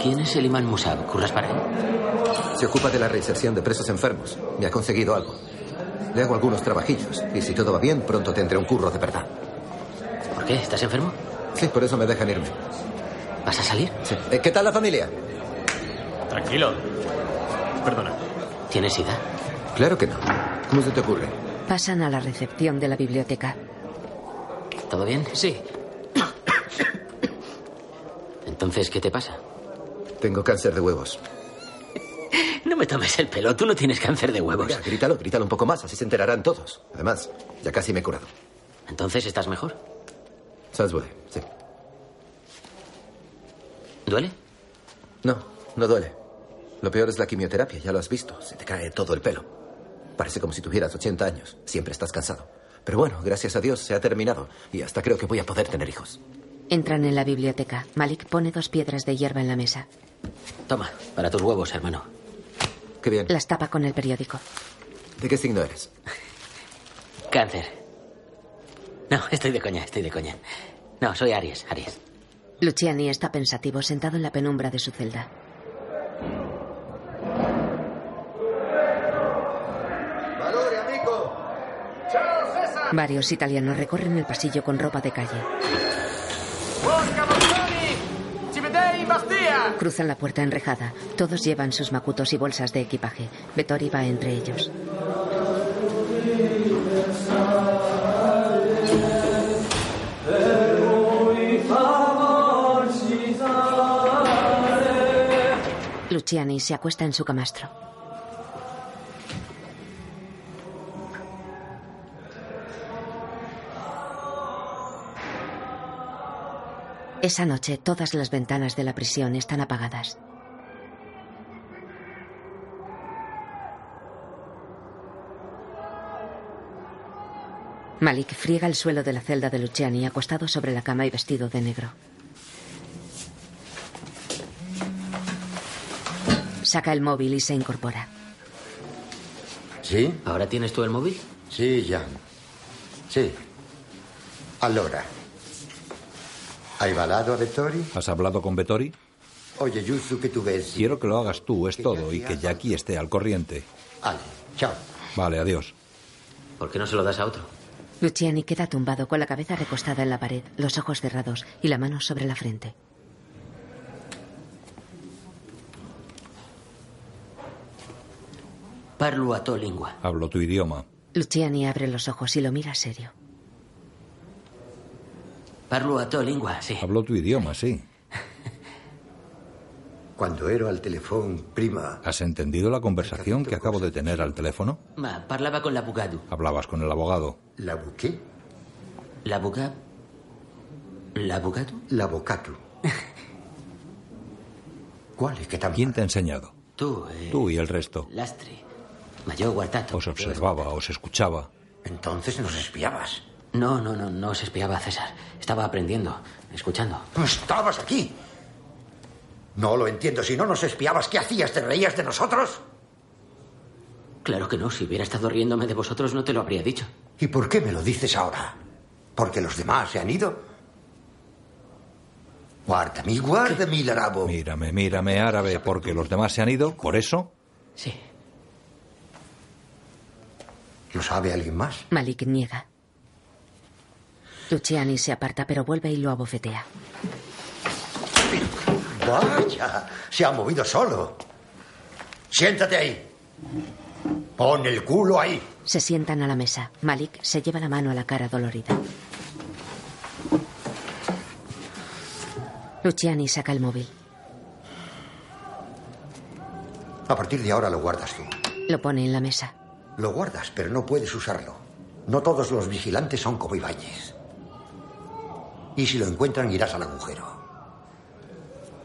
¿Quién es el imán Musab? ¿Curras para él? Se ocupa de la reinserción de presos enfermos. Me ha conseguido algo. Le hago algunos trabajillos. Y si todo va bien, pronto tendré un curro de verdad. ¿Por qué? ¿Estás enfermo? Sí, por eso me dejan irme. ¿Vas a salir? Sí. Eh, ¿Qué tal la familia? Tranquilo. Perdona. ¿Tienes sida? Claro que no. ¿Cómo se te ocurre? Pasan a la recepción de la biblioteca. ¿Todo bien? Sí. Entonces, ¿qué te pasa? Tengo cáncer de huevos. No me tomes el pelo, tú no tienes cáncer de huevos. Venga, grítalo, grítalo un poco más, así se enterarán todos. Además, ya casi me he curado. Entonces, ¿estás mejor? ¿Sabes, duele? Sí. ¿Duele? No, no duele. Lo peor es la quimioterapia, ya lo has visto. Se te cae todo el pelo. Parece como si tuvieras 80 años. Siempre estás cansado. Pero bueno, gracias a Dios se ha terminado. Y hasta creo que voy a poder tener hijos. Entran en la biblioteca. Malik pone dos piedras de hierba en la mesa. Toma, para tus huevos, hermano. Qué bien. Las tapa con el periódico. ¿De qué signo eres? Cáncer. No, estoy de coña, estoy de coña. No, soy Aries, Aries. Luciani está pensativo sentado en la penumbra de su celda. Valore, amigo. Ciao, César. Varios italianos recorren el pasillo con ropa de calle. Cruzan la puerta enrejada. Todos llevan sus macutos y bolsas de equipaje. Vettori va entre ellos. Luciani se acuesta en su camastro. Esa noche todas las ventanas de la prisión están apagadas. Malik friega el suelo de la celda de Luciani acostado sobre la cama y vestido de negro. Saca el móvil y se incorpora. ¿Sí? ¿Ahora tienes tú el móvil? Sì, Gian. Sì. Allora. Hai balato a Vettori? ¿Has hablado con Vettori? Oye, giusto che tu vesi. Quiero que lo hagas tú, es todo, y que Jackie esté al corriente. Ale, ciao. Vale, adiós. ¿Por qué no se lo das a otro? Luciani queda tumbado con la cabeza recostada en la pared, los ojos cerrados y la mano sobre la frente. Parlo a tu lengua. Hablo tu idioma. Luciani abre los ojos y lo mira serio. Parlo a tu lengua, sí. Hablo tu idioma, sí. Quando ero al teléfono, prima... ¿Has entendido la conversación que acabo de tener al teléfono? Ma, parlava con l'avvocato. Hablabas con el abogado. ¿L'avoqué? L'avvocato? L'avvocato? L'avvocato. ¿Cuál es que tan... ¿Quién te ha enseñado? Tu, eh, Tú y el resto. L'astri. Ma yo ho guardato. Os observaba, os escuchaba. Entonces nos espiabas. No, no, no, no se espiaba, César. Estaba aprendiendo, escuchando. Estabas aquí. No lo entiendo. Si no nos espiabas, ¿qué hacías? ¿Te reías de nosotros? Claro que no. Si hubiera estado riéndome de vosotros, no te lo habría dicho. ¿Y por qué me lo dices ahora? ¿Porque los demás se han ido? Guárdame, guárdame, Larabo. Mírame, mírame, árabe, porque los demás se han ido. ¿Por eso? Sí. ¿Lo sabe alguien más? Malik niega. Luciani se aparta, pero vuelve y lo abofetea. Vaya, se ha movido solo. Siéntate ahí. Pon el culo ahí. Se sientan a la mesa. Malik se lleva la mano a la cara dolorida. Luciani saca el móvil. A partir de ahora lo guardas tú. Lo pone en la mesa. Lo guardas, pero no puedes usarlo. No todos los vigilantes son como Ibáñez. Y si lo encuentran, irás al agujero.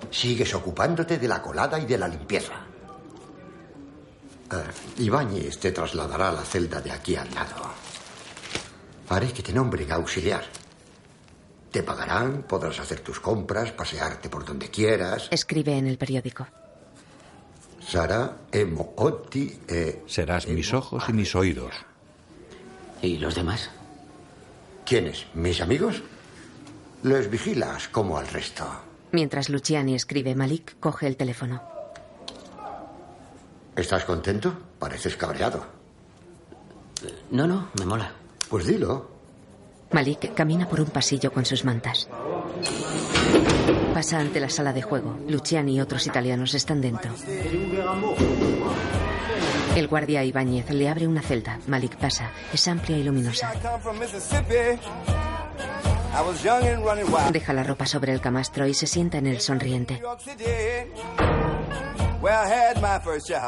Sigues ocupándote de la colada y de la limpieza. Ah, Ibáñez te trasladará a la celda de aquí al lado. Haré que te nombren auxiliar. Te pagarán, podrás hacer tus compras, pasearte por donde quieras. Escribe en el periódico. Serás mis ojos y mis oídos. ¿Y los demás? ¿Quiénes? ¿Mis amigos? Les vigilas como al resto. Mientras Luciani escribe, Malik coge el teléfono. ¿Estás contento? Pareces cabreado. No, no, me mola. Pues dilo. Malik camina por un pasillo con sus mantas. Pasa ante la sala de juego. Luciani y otros italianos están dentro. El guardia Ibáñez le abre una celda. Malik pasa. Es amplia y luminosa. Deja la ropa sobre el camastro y se sienta en el sonriente.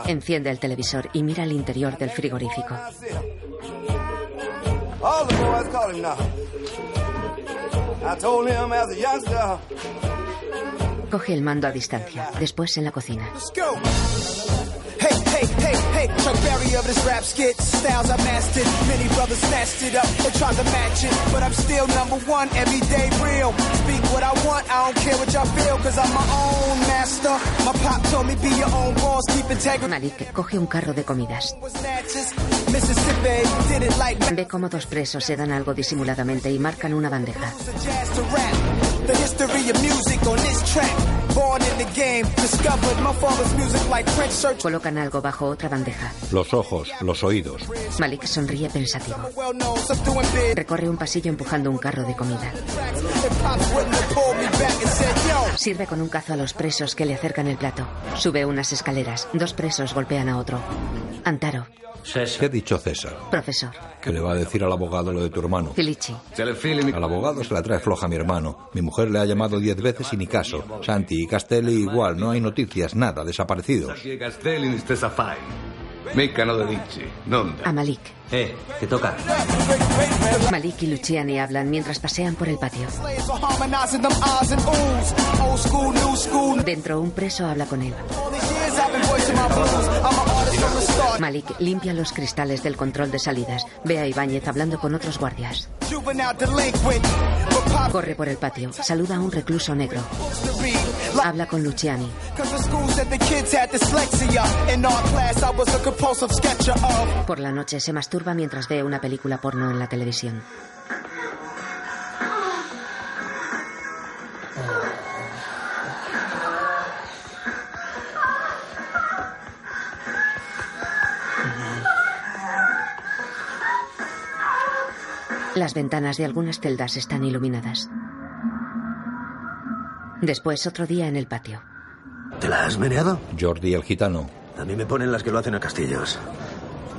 Enciende el televisor y mira el interior del frigorífico. Coge el mando a distancia. Después en la cocina. Hey, hey, hey, hey, Chuck Berry of this rap skit. Styles I mastered. Many brothers snatched it up and tried to match it. But I'm still number one, everyday real. Speak what I want, I don't care what y'all feel, cause I'm my own master. My pop told me be your own boss, keep integrity. Malik coge un carro de comidas. Ve cómo dos presos se dan algo disimuladamente y marcan una bandeja. jazz to rap. The history of music on this track. Born in the game, discovered my father's music like French search. Colocan algo bajo otra bandeja. Los ojos, los oídos. Malik sonríe pensativo. Recorre un pasillo empujando un carro de comida. Sirve con un cazo a los presos que le acercan el plato. Sube unas escaleras. Dos presos golpean a otro. Antaro, ¿Qué ha dicho César? profesor. Que le va a decir al abogado lo de tu hermano. Felici, Al abogado se la trae floja mi hermano. Mi mujer le ha llamado diez veces y ni caso. Santi y Castelli igual, no hay noticias, nada, desaparecidos. Castelli in stessa fai. Mica no dici, non a Malik. Eh, te toca. Malik y Luciani hablan mientras pasean por el patio. Dentro, un preso habla con él. Malik limpia los cristales del control de salidas. Ve a Ibáñez hablando con otros guardias. Corre por el patio. Saluda a un recluso negro. Habla con Luciani. Por la noche se masturba mientras ve una película porno en la televisión. Las ventanas de algunas celdas están iluminadas. Después otro día en el patio. ¿Te la has meneado? Jordi el gitano. A mí me ponen las que lo hacen a castillos.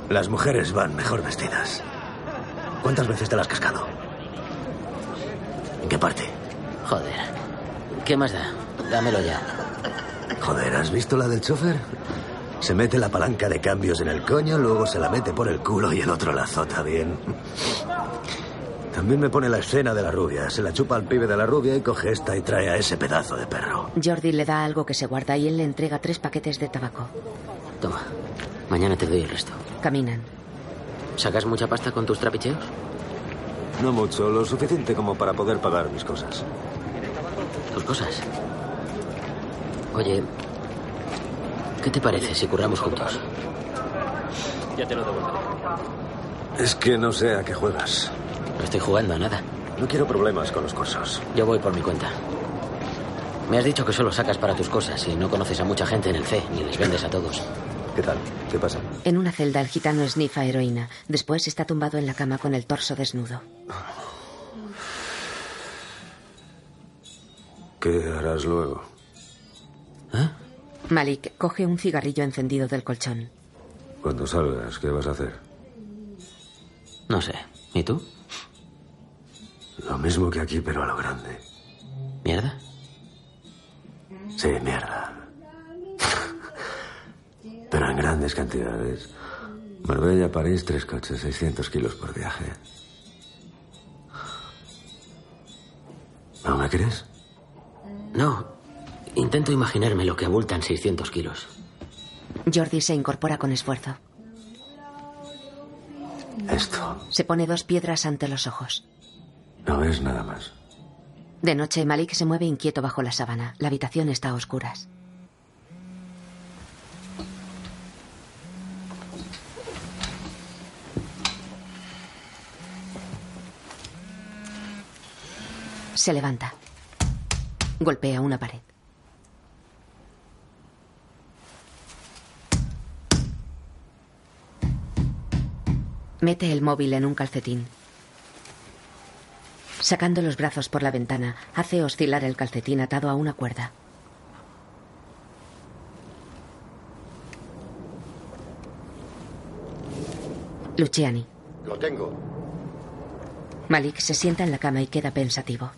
Las mujeres van mejor vestidas. ¿Cuántas veces te la has cascado? ¿En qué parte? Joder. ¿Qué más da? Dámelo ya. Joder, ¿has visto la del chofer? Se mete la palanca de cambios en el coño, luego se la mete por el culo y el otro la azota bien. También me pone la escena de la rubia. Se la chupa al pibe de la rubia y coge esta y trae a ese pedazo de perro. Jordi le da algo que se guarda y él le entrega tres paquetes de tabaco. Toma. Mañana te doy el resto. Caminan. ¿Sacas mucha pasta con tus trapicheos? No mucho, lo suficiente como para poder pagar mis cosas. ¿Tus cosas? Oye, ¿qué te parece si curramos juntos? Ya te lo devolveré. Es que no sé a qué juegas. No estoy jugando a nada. No quiero problemas con los cursos. Yo voy por mi cuenta. Me has dicho que solo sacas para tus cosas y no conoces a mucha gente en el C, ni les vendes a todos. ¿Qué tal? ¿Qué pasa? En una celda el gitano esnifa heroína. Después está tumbado en la cama con el torso desnudo. ¿Qué harás luego? Malik coge un cigarrillo encendido del colchón. Cuando salgas, ¿qué vas a hacer? No sé. ¿Y tú? Lo mismo que aquí, pero a lo grande. ¿Mierda? Sí, mierda. pero en grandes cantidades. Marbella, París, tres coches, 600 kilos por viaje. ¿No me crees? No. Intento imaginarme lo que abultan 600 kilos. Jordi se incorpora con esfuerzo. Esto. Se pone dos piedras ante los ojos. No es nada más. De noche, Malik se mueve inquieto bajo la sábana. La habitación está a oscuras. Se levanta. Golpea una pared. Mete el móvil en un calcetín. Sacando los brazos por la ventana, hace oscilar el calcetín atado a una cuerda. Luciani. Lo tengo. Malik se sienta en la cama y queda pensativo.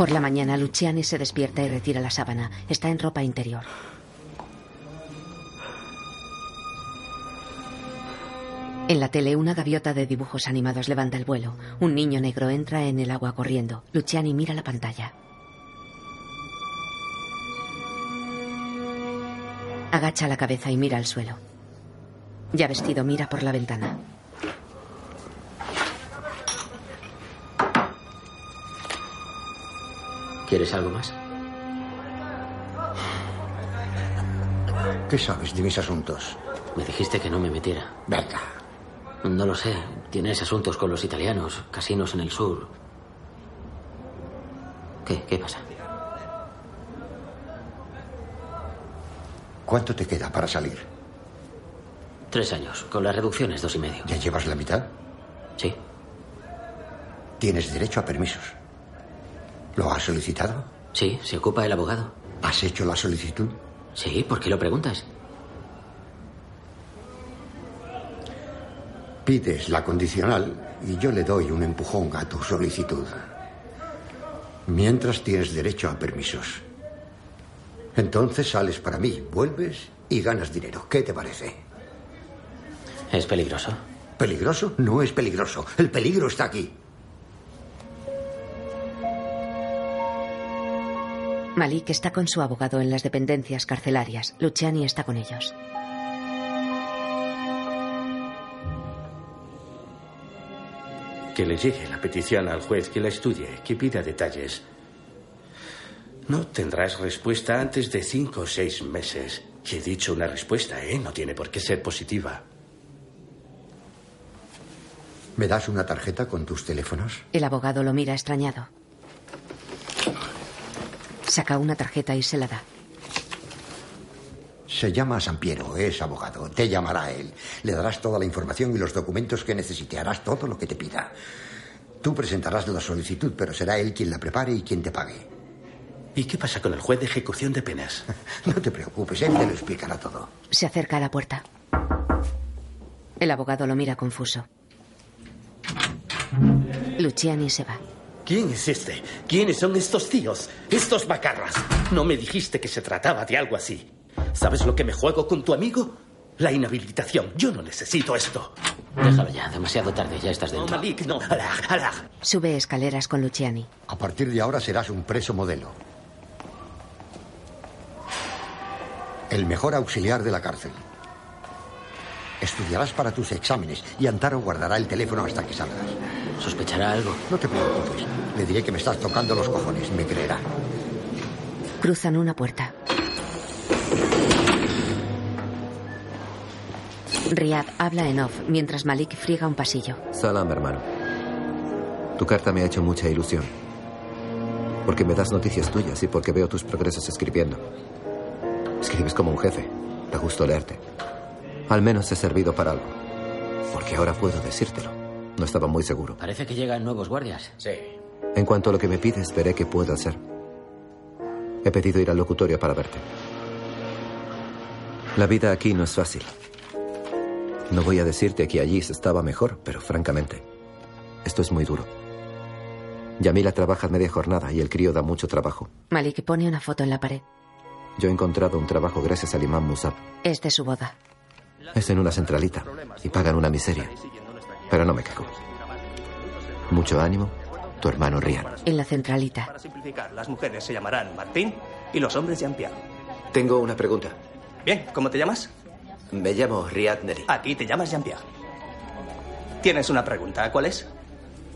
Por la mañana, Luciani se despierta y retira la sábana. Está en ropa interior. En la tele, una gaviota de dibujos animados levanta el vuelo. Un niño negro entra en el agua corriendo. Luciani mira la pantalla. Agacha la cabeza y mira al suelo. Ya vestido, mira por la ventana. ¿Quieres algo más? ¿Qué sabes de mis asuntos? Me dijiste que no me metiera. Venga. No lo sé. Tienes asuntos con los italianos, casinos en el sur. ¿Qué? ¿Qué pasa? ¿Cuánto te queda para salir? Tres años. Con las reducciones, dos y medio. ¿Ya llevas la mitad? Sí. Tienes derecho a permisos. ¿Lo has solicitado? Sí, se ocupa el abogado. ¿Has hecho la solicitud? Sí, ¿por qué lo preguntas? Pides la condicional y yo le doy un empujón a tu solicitud. Mientras tienes derecho a permisos. Entonces sales para mí, vuelves y ganas dinero. ¿Qué te parece? ¿Es peligroso? ¿Peligroso? No es peligroso. El peligro está aquí. Malik está con su abogado en las dependencias carcelarias. Luciani está con ellos. Que le llegue la petición al juez, que la estudie, que pida detalles. No tendrás respuesta antes de cinco o seis meses. Y he dicho una respuesta, ¿eh? No tiene por qué ser positiva. ¿Me das una tarjeta con tus teléfonos? El abogado lo mira extrañado. Saca una tarjeta y se la da. Se llama Sampiero, es abogado. Te llamará él. Le darás toda la información y los documentos que necesite. Harás todo lo que te pida. Tú presentarás la solicitud, pero será él quien la prepare y quien te pague. ¿Y qué pasa con el juez de ejecución de penas? No te preocupes, él te lo explicará todo. Se acerca a la puerta. El abogado lo mira confuso. Luciani se va. ¿Quién es este? ¿Quiénes son estos tíos? Estos macarras. No me dijiste que se trataba de algo así. ¿Sabes lo que me juego con tu amigo? La inhabilitación. Yo no necesito esto. Déjalo ya, demasiado tarde, ya estás No, dentro. Malik, no. Alag, alag. Sube escaleras con Luciani. A partir de ahora serás un preso modelo. El mejor auxiliar de la cárcel. Estudiarás para tus exámenes y Antaro guardará el teléfono hasta que salgas. ¿Sospechará algo? No te preocupes. Le diré que me estás tocando los cojones. Me creerá. Cruzan una puerta. Riyad habla en off mientras Malik friega un pasillo. Salam, hermano. Tu carta me ha hecho mucha ilusión. Porque me das noticias tuyas y porque veo tus progresos escribiendo. Escribes como un jefe. Da gusto leerte. Al menos he servido para algo. Porque ahora puedo decírtelo. No estaba muy seguro. Parece que llegan nuevos guardias. Sí. En cuanto a lo que me pides, veré qué puedo hacer. He pedido ir al locutorio para verte. La vida aquí no es fácil. No voy a decirte que allí se estaba mejor, pero francamente, esto es muy duro. Yamila trabaja media jornada y el crío da mucho trabajo. Malik pone una foto en la pared. Yo he encontrado un trabajo gracias al imán Musab. Es de su boda. Es en una centralita y pagan una miseria. Pero no me cago. Mucho ánimo, tu hermano Rian. En la centralita. Para simplificar, las mujeres se llamarán Martín y los hombres Jean-Pierre. Tengo una pregunta. Bien, ¿cómo te llamas? Me llamo Riad Neri. A ti te llamas Jean-Pierre. Tienes una pregunta, ¿cuál es?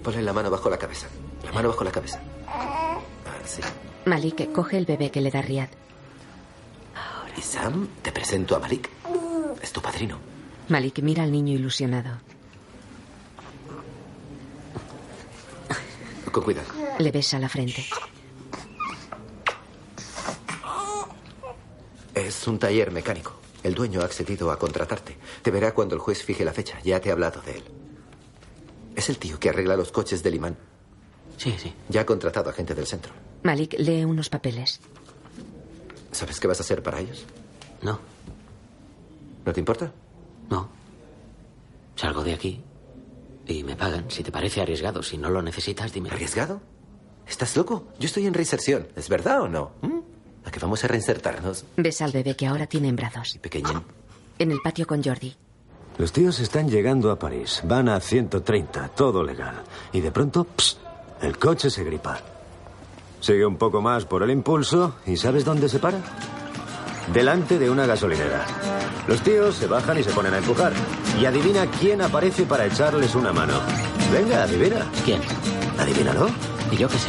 Ponle la mano bajo la cabeza. La mano bajo la cabeza. Ah, sí. Malik coge el bebé que le da Riyad. Y Sam, te presento a Malik. Es tu padrino. Malik mira al niño ilusionado. Con cuidado. Le besa la frente. Es un taller mecánico. El dueño ha accedido a contratarte. Te verá cuando el juez fije la fecha. Ya te he hablado de él. Es el tío que arregla los coches del imán. Sí, sí. Ya ha contratado a gente del centro. Malik lee unos papeles. ¿Sabes qué vas a hacer para ellos? No. ¿No te importa? No. Salgo de aquí y me pagan. Si te parece arriesgado, si no lo necesitas, dime. ¿Arriesgado? ¿Estás loco? Yo estoy en reinserción. ¿Es verdad o no? ¿Mm? ¿A que vamos a reinsertarnos? Besa al bebé que ahora tiene en brazos. Pequeñín. En el patio con Jordi. Los tíos están llegando a París. Van a 130, todo legal. Y de pronto, ps, el coche se gripa. Sigue un poco más por el impulso y ¿sabes dónde se para? Delante de una gasolinera. Los tíos se bajan y se ponen a empujar. Y adivina quién aparece para echarles una mano. Venga, adivina. ¿Quién? Adivínalo. ¿Y yo qué sé?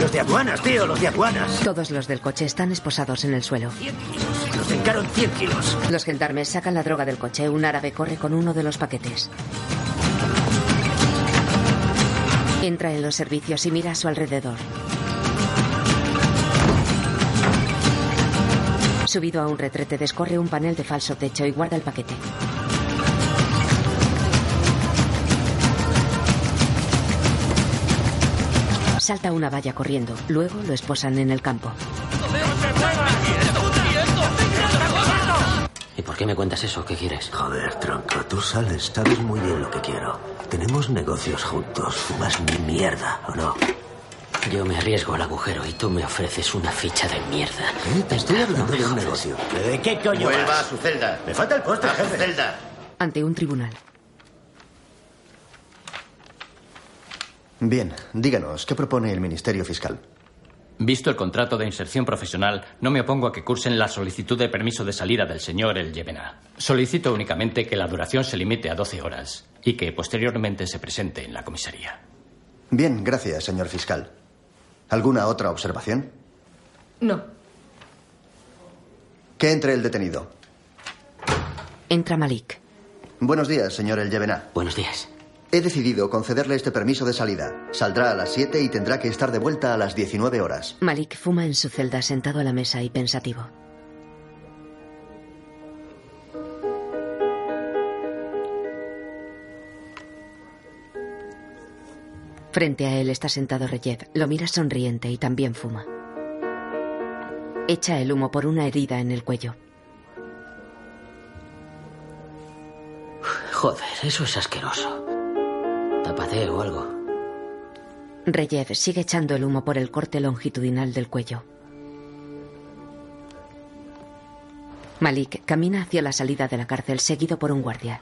Los de aduanas, tío, los de aduanas. Todos los del coche están esposados en el suelo. Nos encaron 100 kilos. Los gendarmes sacan la droga del coche. Un árabe corre con uno de los paquetes. Entra en los servicios y mira a su alrededor. Subido a un retrete, descorre un panel de falso techo y guarda el paquete. Salta una valla corriendo. Luego lo esposan en el campo. ¿Y por qué me cuentas eso? ¿Qué quieres? Joder, tronco, tú sales, sabes muy bien lo que quiero. Tenemos negocios juntos, fumas mi mierda, ¿o no? Yo me arriesgo al agujero y tú me ofreces una ficha de mierda. ¿Eh? Te estoy hablando de un negocio. ¿De qué coño Vuelva vas? a su celda. Me falta el postre, A su jefe. celda. Ante un tribunal. Bien, díganos, ¿qué propone el Ministerio Fiscal? Visto el contrato de inserción profesional, no me opongo a que cursen la solicitud de permiso de salida del señor El Yevena. Solicito únicamente que la duración se limite a 12 horas y que posteriormente se presente en la comisaría. Bien, gracias, señor fiscal. ¿Alguna otra observación? No. Que entre el detenido. Entra Malik. Buenos días, señor El Yevená. Buenos días. He decidido concederle este permiso de salida. Saldrá a las 7 y tendrá que estar de vuelta a las 19 horas. Malik fuma en su celda sentado a la mesa y pensativo. Frente a él está sentado Reyev. Lo mira sonriente y también fuma. Echa el humo por una herida en el cuello. Joder, eso es asqueroso. Tápate o algo. Reyev sigue echando el humo por el corte longitudinal del cuello. Malik camina hacia la salida de la cárcel seguido por un guardia.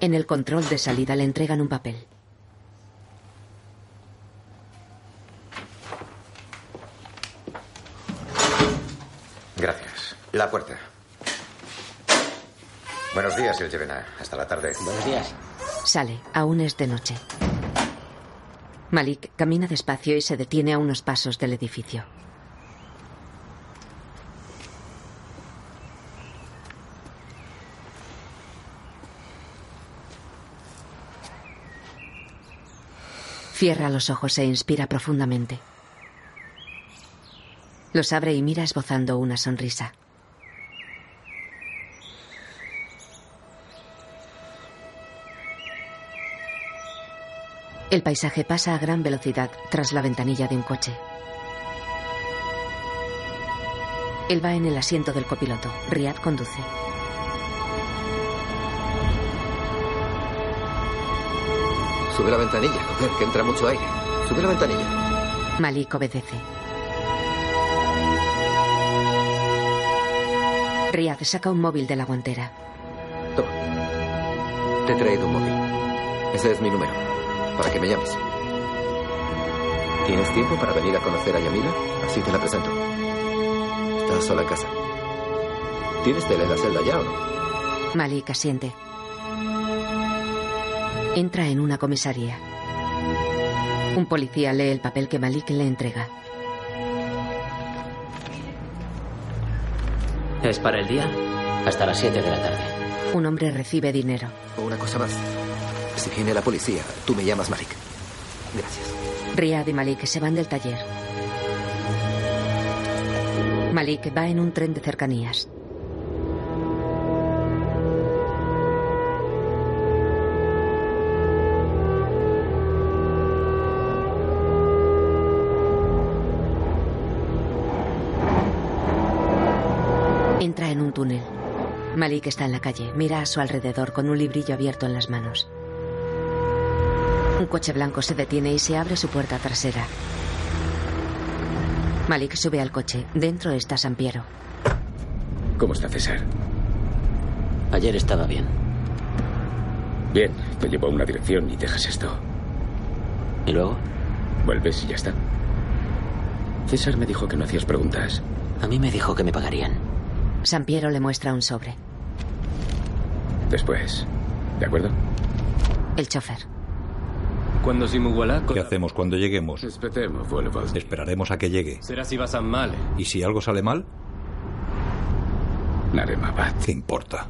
En el control de salida le entregan un papel. Gracias. La puerta. Buenos días, el Jevena. Hasta la tarde. Buenos días. Sale, aún es de noche. Malik camina despacio y se detiene a unos pasos del edificio. Cierra los ojos e inspira profundamente. Los abre y mira esbozando una sonrisa. El paisaje pasa a gran velocidad tras la ventanilla de un coche. Él va en el asiento del copiloto. Riyad conduce. Sube la ventanilla, joder, que entra mucho aire. Sube la ventanilla. Malik obedece. Riyad saca un móvil de la guantera. Toma. Te he traído un móvil. Ese es mi número. Para que me llames. ¿Tienes tiempo para venir a conocer a Yamila? Así te la presento. Estás sola en casa. ¿Tienes tele en la celda ya o no? Malik asiente. Entra en una comisaría. Un policía lee el papel que Malik le entrega. ¿Es para el día? Hasta las 7 de la tarde. Un hombre recibe dinero. Una cosa más. Si viene la policía, tú me llamas Malik. Gracias. Riyad y Malik se van del taller. Malik va en un tren de cercanías. Malik está en la calle, mira a su alrededor con un librillo abierto en las manos. Un coche blanco se detiene y se abre su puerta trasera. Malik sube al coche. Dentro está San Piero. ¿Cómo está César? Ayer estaba bien. Bien, te llevo a una dirección y dejas esto. ¿Y luego? Vuelves y ya está. César me dijo que no hacías preguntas. A mí me dijo que me pagarían. San Piero le muestra un sobre. Después. ¿De acuerdo? El chofer. Cuando ¿Qué hacemos cuando lleguemos? Esperemos, Esperaremos a que llegue. Será si vas a mal. ¿Y si algo sale mal? ¿Qué importa?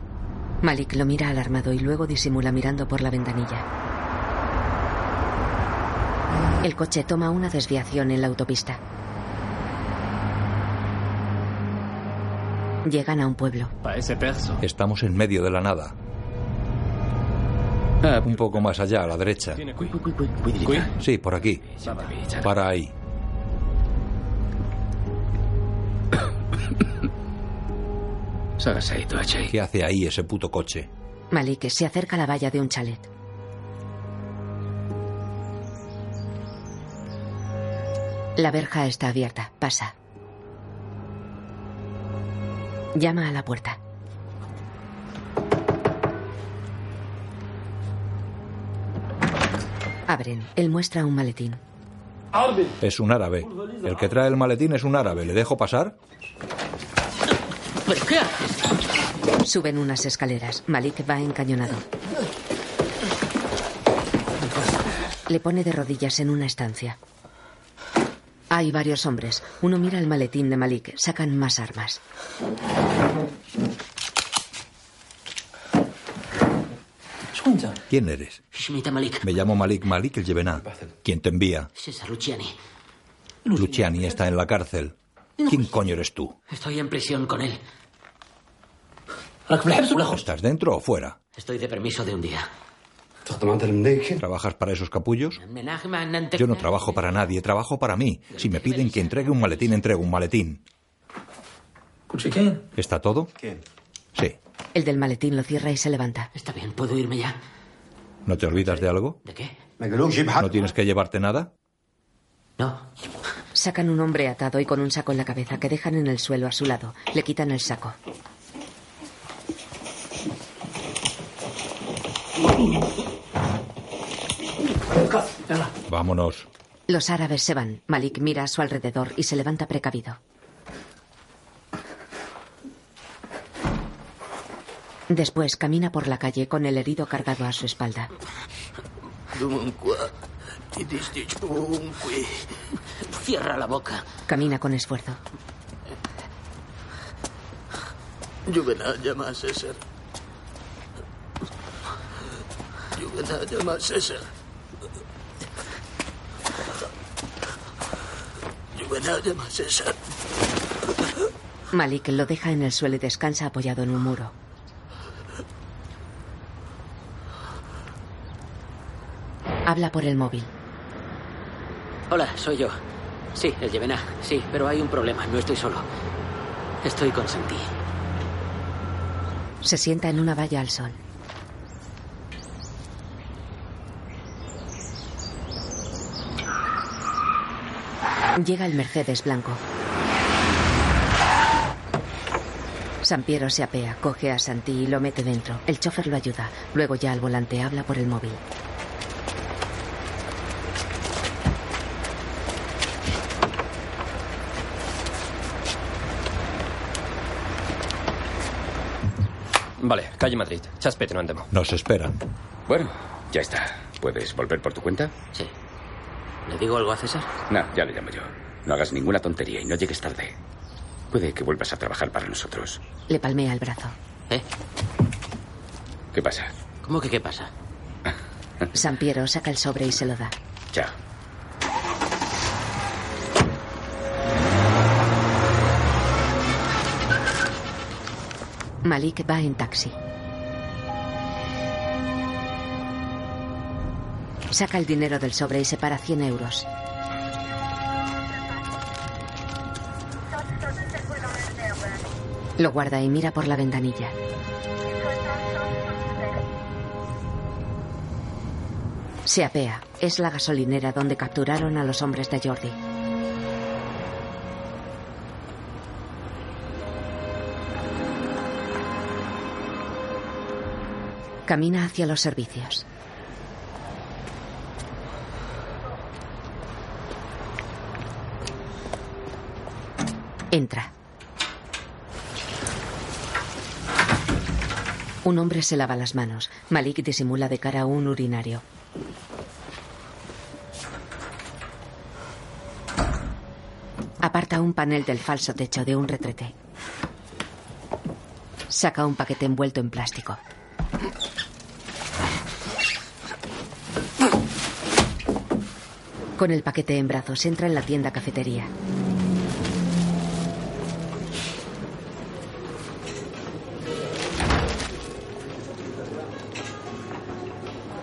Malik lo mira alarmado y luego disimula mirando por la ventanilla. El coche toma una desviación en la autopista. Llegan a un pueblo. Pa ese perso. Estamos en medio de la nada. Un poco más allá, a la derecha. Sí, por aquí. Para ahí. ¿Qué hace ahí ese puto coche? Malik se acerca a la valla de un chalet. La verja está abierta. Pasa. Llama a la puerta. Abren. Él muestra un maletín. Es un árabe. El que trae el maletín es un árabe. ¿Le dejo pasar? ¿Pero qué haces? Suben unas escaleras. Malik va encañonado. Le pone de rodillas en una estancia. Hay varios hombres. Uno mira el maletín de Malik. Sacan más armas. ¿Quién eres? Malik. Me llamo Malik Malik el Yebená. ¿Quién te envía? César Luciani. Luciani está en la cárcel. ¿Quién coño eres tú? Estoy en prisión con él. ¿Estás dentro o fuera? Estoy de permiso de un día. ¿Trabajas para esos capullos? Yo no trabajo para nadie, trabajo para mí. Si me piden que entregue un maletín, entrego un maletín. ¿Está todo? Sí. El del maletín lo cierra y se levanta. Está bien, ¿puedo irme ya? ¿No te olvidas de algo? ¿De qué? ¿No tienes que llevarte nada? No. Sacan un hombre atado y con un saco en la cabeza que dejan en el suelo a su lado. Le quitan el saco. Vámonos. Los árabes se van. Malik mira a su alrededor y se levanta precavido. Después camina por la calle con el herido cargado a su espalda. Cierra la boca. Camina con esfuerzo. Juvenal llama a César. Juvenal llama a César. Juvenal llama a César. Malik lo deja en el suelo y descansa apoyado en un muro. Habla por el móvil. Hola, soy yo. Sí, el Yevená. Sí, pero hay un problema. No estoy solo. Estoy con Santi. Se sienta en una valla al sol. Llega el Mercedes blanco. San Piero se apea, coge a Santi y lo mete dentro. El chofer lo ayuda. Luego ya al volante habla por el móvil. Vale, calle Madrid. Chaspete, no andemos. Nos esperan. Bueno, ya está. ¿Puedes volver por tu cuenta? Sí. ¿Le digo algo a César? No, ya le llamo yo. No hagas ninguna tontería y no llegues tarde. Puede que vuelvas a trabajar para nosotros. Le palmea el brazo. ¿Eh? ¿Qué pasa? ¿Cómo que qué pasa? San Piero saca el sobre y se lo da. Chao. Malik va en taxi. Saca el dinero del sobre y separa 100 euros. Lo guarda y mira por la ventanilla. Se apea. Es la gasolinera donde capturaron a los hombres de Jordi. Camina hacia los servicios. Entra. Un hombre se lava las manos. Malik disimula de cara a un urinario. Aparta un panel del falso techo de un retrete. Saca un paquete envuelto en plástico. Con el paquete en brazos entra en la tienda cafetería.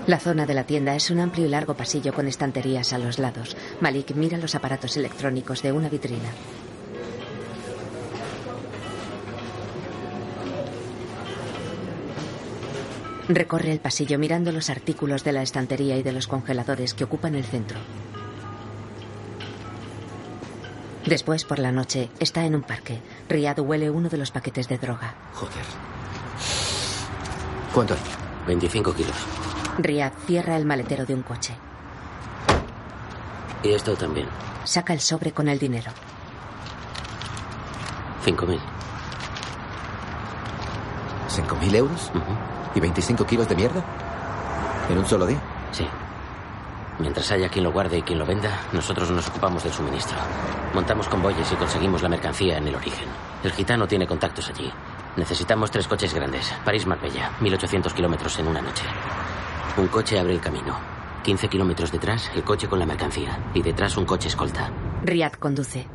La zona de la tienda es un amplio y largo pasillo con estanterías a los lados. Malik mira los aparatos electrónicos de una vitrina. Recorre el pasillo mirando los artículos de la estantería y de los congeladores que ocupan el centro. Después, por la noche, está en un parque. Riyad huele uno de los paquetes de droga. Joder. ¿Cuánto? 25 kilos. Riyad cierra el maletero de un coche. Y esto también. Saca el sobre con el dinero. 5.000. ¿5.000 euros? ¿Y 25 kilos de mierda? ¿En un solo día? Sí. Mientras haya quien lo guarde y quien lo venda, nosotros nos ocupamos del suministro. Montamos convoyes y conseguimos la mercancía en el origen. El gitano tiene contactos allí. Necesitamos tres coches grandes. París-Marbella, 1800 kilómetros en una noche. Un coche abre el camino. 15 kilómetros detrás, el coche con la mercancía. Y detrás un coche escolta. Riyad conduce.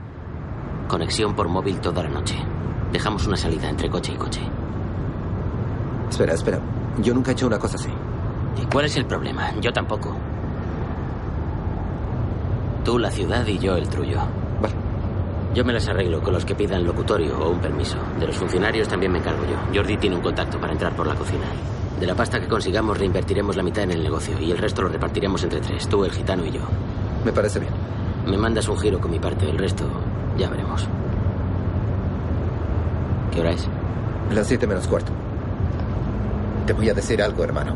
Conexión por móvil toda la noche. Dejamos una salida entre coche y coche. Espera, espera. Yo nunca he hecho una cosa así. ¿Y cuál es el problema? Yo tampoco. Tú la ciudad y yo el trullo. Vale. Yo me las arreglo con los que pidan locutorio o un permiso. De los funcionarios también me encargo yo. Jordi tiene un contacto para entrar por la cocina. De la pasta que consigamos reinvertiremos la mitad en el negocio y el resto lo repartiremos entre tres, tú, el gitano y yo. Me parece bien. Me mandas un giro con mi parte, el resto ya veremos. ¿Qué hora es? Las siete menos cuarto. Te voy a decir algo, hermano.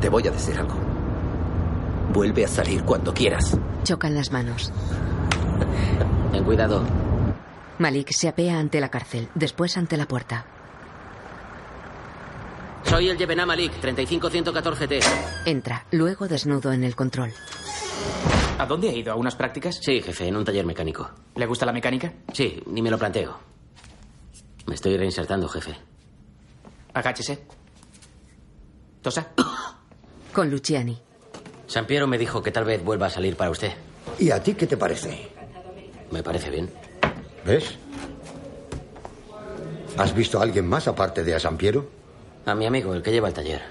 Te voy a decir algo. Vuelve a salir cuando quieras. Chocan las manos. Ten cuidado. Malik se apea ante la cárcel, después ante la puerta. Soy el Yebená Malik, 35114T. Entra, luego desnudo en el control. ¿A dónde ha ido? ¿A unas prácticas? Sí, jefe, en un taller mecánico. ¿Le gusta la mecánica? Sí, ni me lo planteo. Me estoy reinsertando, jefe. Agáchese. Tosa. Con Luciani. San Piero me dijo que tal vez vuelva a salir para usted. ¿Y a ti qué te parece? Me parece bien. ¿Ves? ¿Has visto a alguien más aparte de a San Piero? A mi amigo, el que lleva el taller.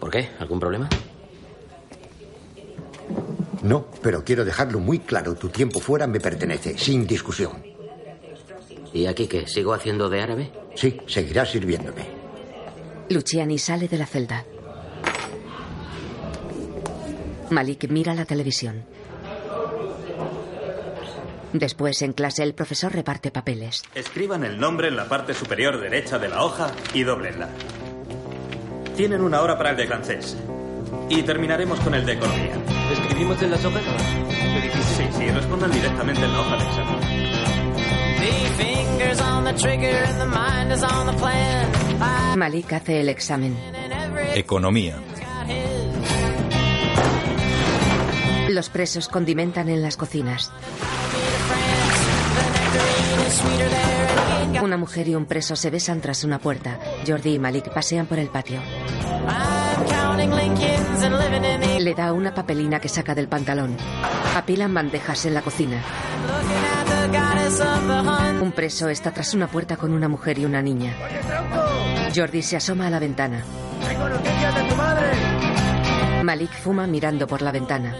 ¿Por qué? ¿Algún problema? No, pero quiero dejarlo muy claro. Tu tiempo fuera me pertenece, sin discusión. ¿Y aquí qué? ¿Sigo haciendo de árabe? Sí, seguirás sirviéndome. Luciani sale de la celda. Malik mira la televisión. Después, en clase, el profesor reparte papeles. Escriban el nombre en la parte superior derecha de la hoja y doblenla. Tienen una hora para el de francés. Y terminaremos con el de economía. ¿Escribimos en las hojas? Sí, sí, respondan directamente en la hoja de examen. Malik hace el examen. Economía. Los presos condimentan en las cocinas. Una mujer y un preso se besan tras una puerta. Jordi y Malik pasean por el patio. Le da una papelina que saca del pantalón. Apilan bandejas en la cocina. Un preso está tras una puerta con una mujer y una niña. Jordi se asoma a la ventana. Malik fuma mirando por la ventana.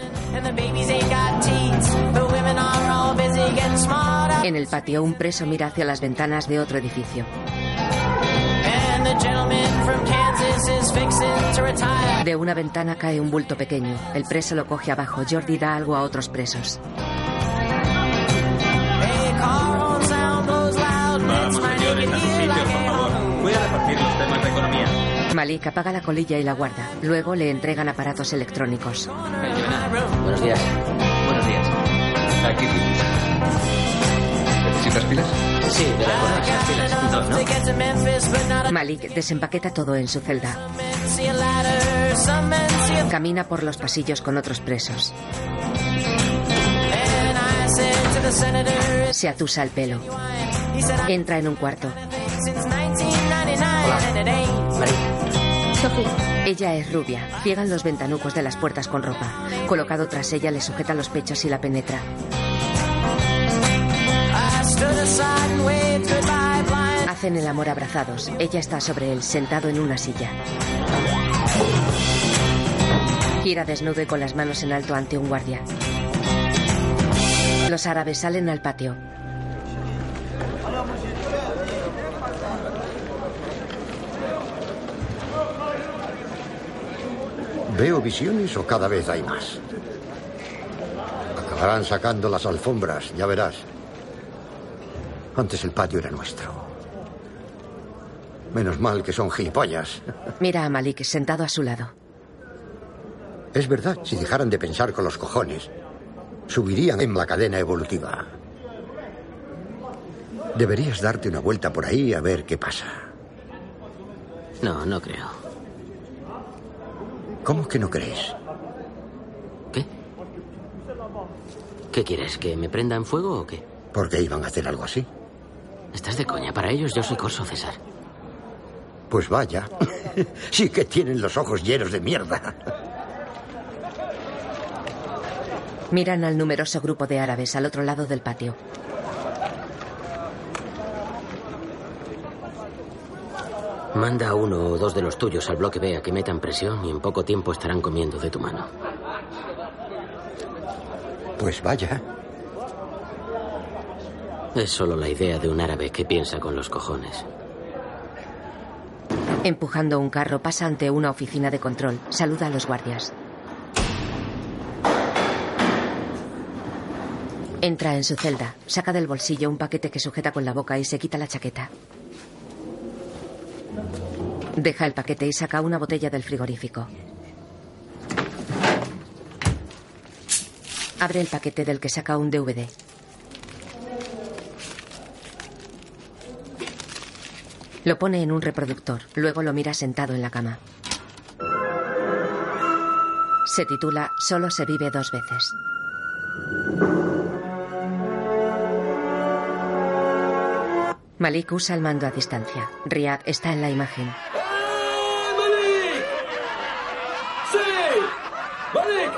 En el patio, un preso mira hacia las ventanas de otro edificio. De una ventana cae un bulto pequeño. El preso lo coge abajo. Jordi da algo a otros presos. Vamos, señores, a sus sitios, por favor. Voy a repartir los temas de economía. Malik apaga la colilla y la guarda. Luego le entregan aparatos electrónicos. Buenos días. Buenos días. Aquí. ¿Necesitas pilas? Sí, de. Dos, ¿no? Malik desempaqueta todo en su celda. Camina por los pasillos con otros presos. Se atusa el pelo. Entra en un cuarto. Ella es rubia. Ciegan los ventanucos de las puertas con ropa. Colocado tras ella le sujeta los pechos y la penetra. Hacen el amor abrazados. Ella está sobre él, sentado en una silla. Gira desnudo y con las manos en alto ante un guardia. Los árabes salen al patio. ¿Veo visiones o cada vez hay más? Acabarán sacando las alfombras, ya verás. Antes el patio era nuestro. Menos mal que son gilipollas. Mira a Malik sentado a su lado. Es verdad, si dejaran de pensar con los cojones, subirían en la cadena evolutiva. Deberías darte una vuelta por ahí a ver qué pasa. No, no creo. ¿Cómo que no crees? ¿Qué quieres? ¿Que me prendan fuego o qué? ¿Por qué iban a hacer algo así? Estás de coña. Para ellos yo soy corso, César. Pues vaya. sí que tienen los ojos llenos de mierda. Miran al numeroso grupo de árabes al otro lado del patio. Manda a uno o dos de los tuyos al bloque B a que metan presión y en poco tiempo estarán comiendo de tu mano. Pues vaya. Es solo la idea de un árabe que piensa con los cojones. Empujando un carro pasa ante una oficina de control. Saluda a los guardias. Entra en su celda, saca del bolsillo un paquete que sujeta con la boca y se quita la chaqueta. Deja el paquete y saca una botella del frigorífico. Abre el paquete del que saca un DVD. Lo pone en un reproductor, luego lo mira sentado en la cama. Se titula Solo se vive dos veces. Malik usa el mando a distancia. Riyad está en la imagen. ¡Malik! ¡Sí! ¡Malik!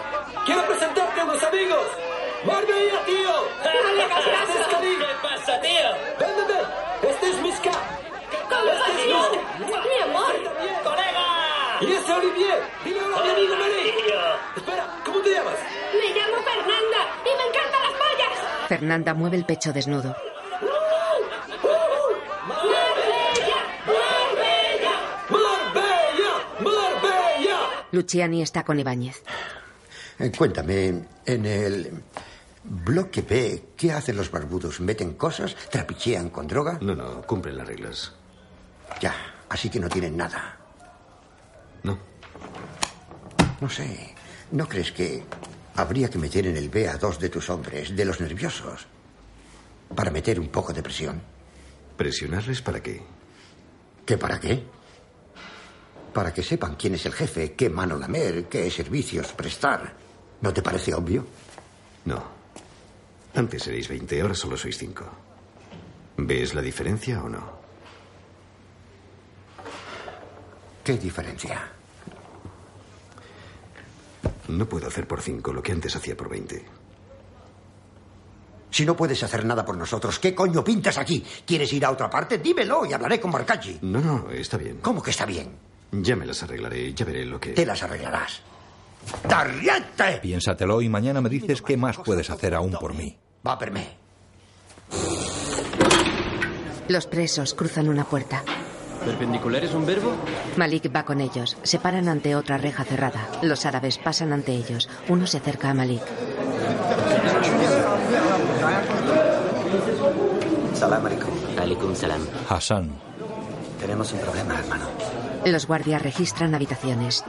¡Quiero presentarte a unos amigos! ¡Marbella, tío! ¡Este es Karim! ¿Qué pasa, tío? ¡Ven, ven, ven! ¡Este es Miska! ¿Cómo ¡Este es va, Miska! ¡Mi amor! ¡Colega! ¡Y ese es Olivier! ¡Dile hola a mi amigo Malik! Espera, ¿cómo te llamas? Me llamo Fernanda y me encantan las pollas. Fernanda mueve el pecho desnudo. ¡Marbella! ¡Marbella! Luciani está con Ibáñez. Eh, Cuéntame, en el bloque B, ¿qué hacen los barbudos? ¿Meten cosas? ¿Trapichean con droga? No, no, cumplen las reglas. Ya, así que no tienen nada. No. No sé, ¿no crees que habría que meter en el B a dos de tus hombres, de los nerviosos, para meter un poco de presión? ¿Presionarles para qué? ¿Qué para qué? Para que sepan quién es el jefe, qué mano lamer, qué servicios prestar. ¿No te parece obvio? No. Antes seréis 20, ahora solo sois 5. ¿Ves la diferencia o no? ¿Qué diferencia? No puedo hacer por 5 lo que antes hacía por 20. Si no puedes hacer nada por nosotros, ¿qué coño pintas aquí? ¿Quieres ir a otra parte? Dímelo y hablaré con Marcachi. No, no, está bien. ¿Cómo que está bien? Ya me las arreglaré, ya veré lo que... Te las arreglarás. ¡Tarriente! Piénsatelo y mañana me dices qué más puedes hacer aún por mí. Va per me. Los presos cruzan una puerta. ¿Perpendicular es un verbo? Malik va con ellos. Se paran ante otra reja cerrada. Los árabes pasan ante ellos. Uno se acerca a Malik. Salam alaikum. Alaikum salam. Hassan. Tenemos un problema, hermano. Los guardias registran habitaciones.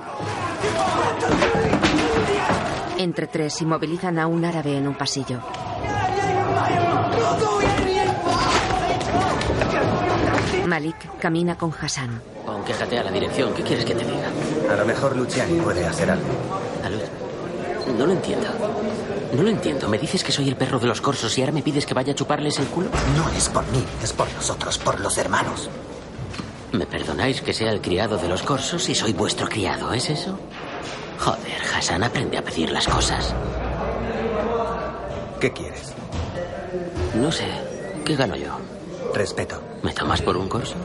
Entre tres inmovilizan a un árabe en un pasillo. Malik camina con Hassan. Pon, quéjate a la dirección. ¿Qué quieres que te diga? A lo mejor Luciani puede hacer algo. Aló. No lo entiendo. No lo entiendo. Me dices que soy el perro de los corsos y ahora me pides que vaya a chuparles el culo. No es por mí, es por nosotros, por los hermanos. ¿Me perdonáis que sea el criado de los corsos y soy vuestro criado? ¿Es eso? Joder, Hassan, aprende a pedir las cosas. ¿Qué quieres? No sé. ¿Qué gano yo? Respeto. ¿Me tomas por un corso?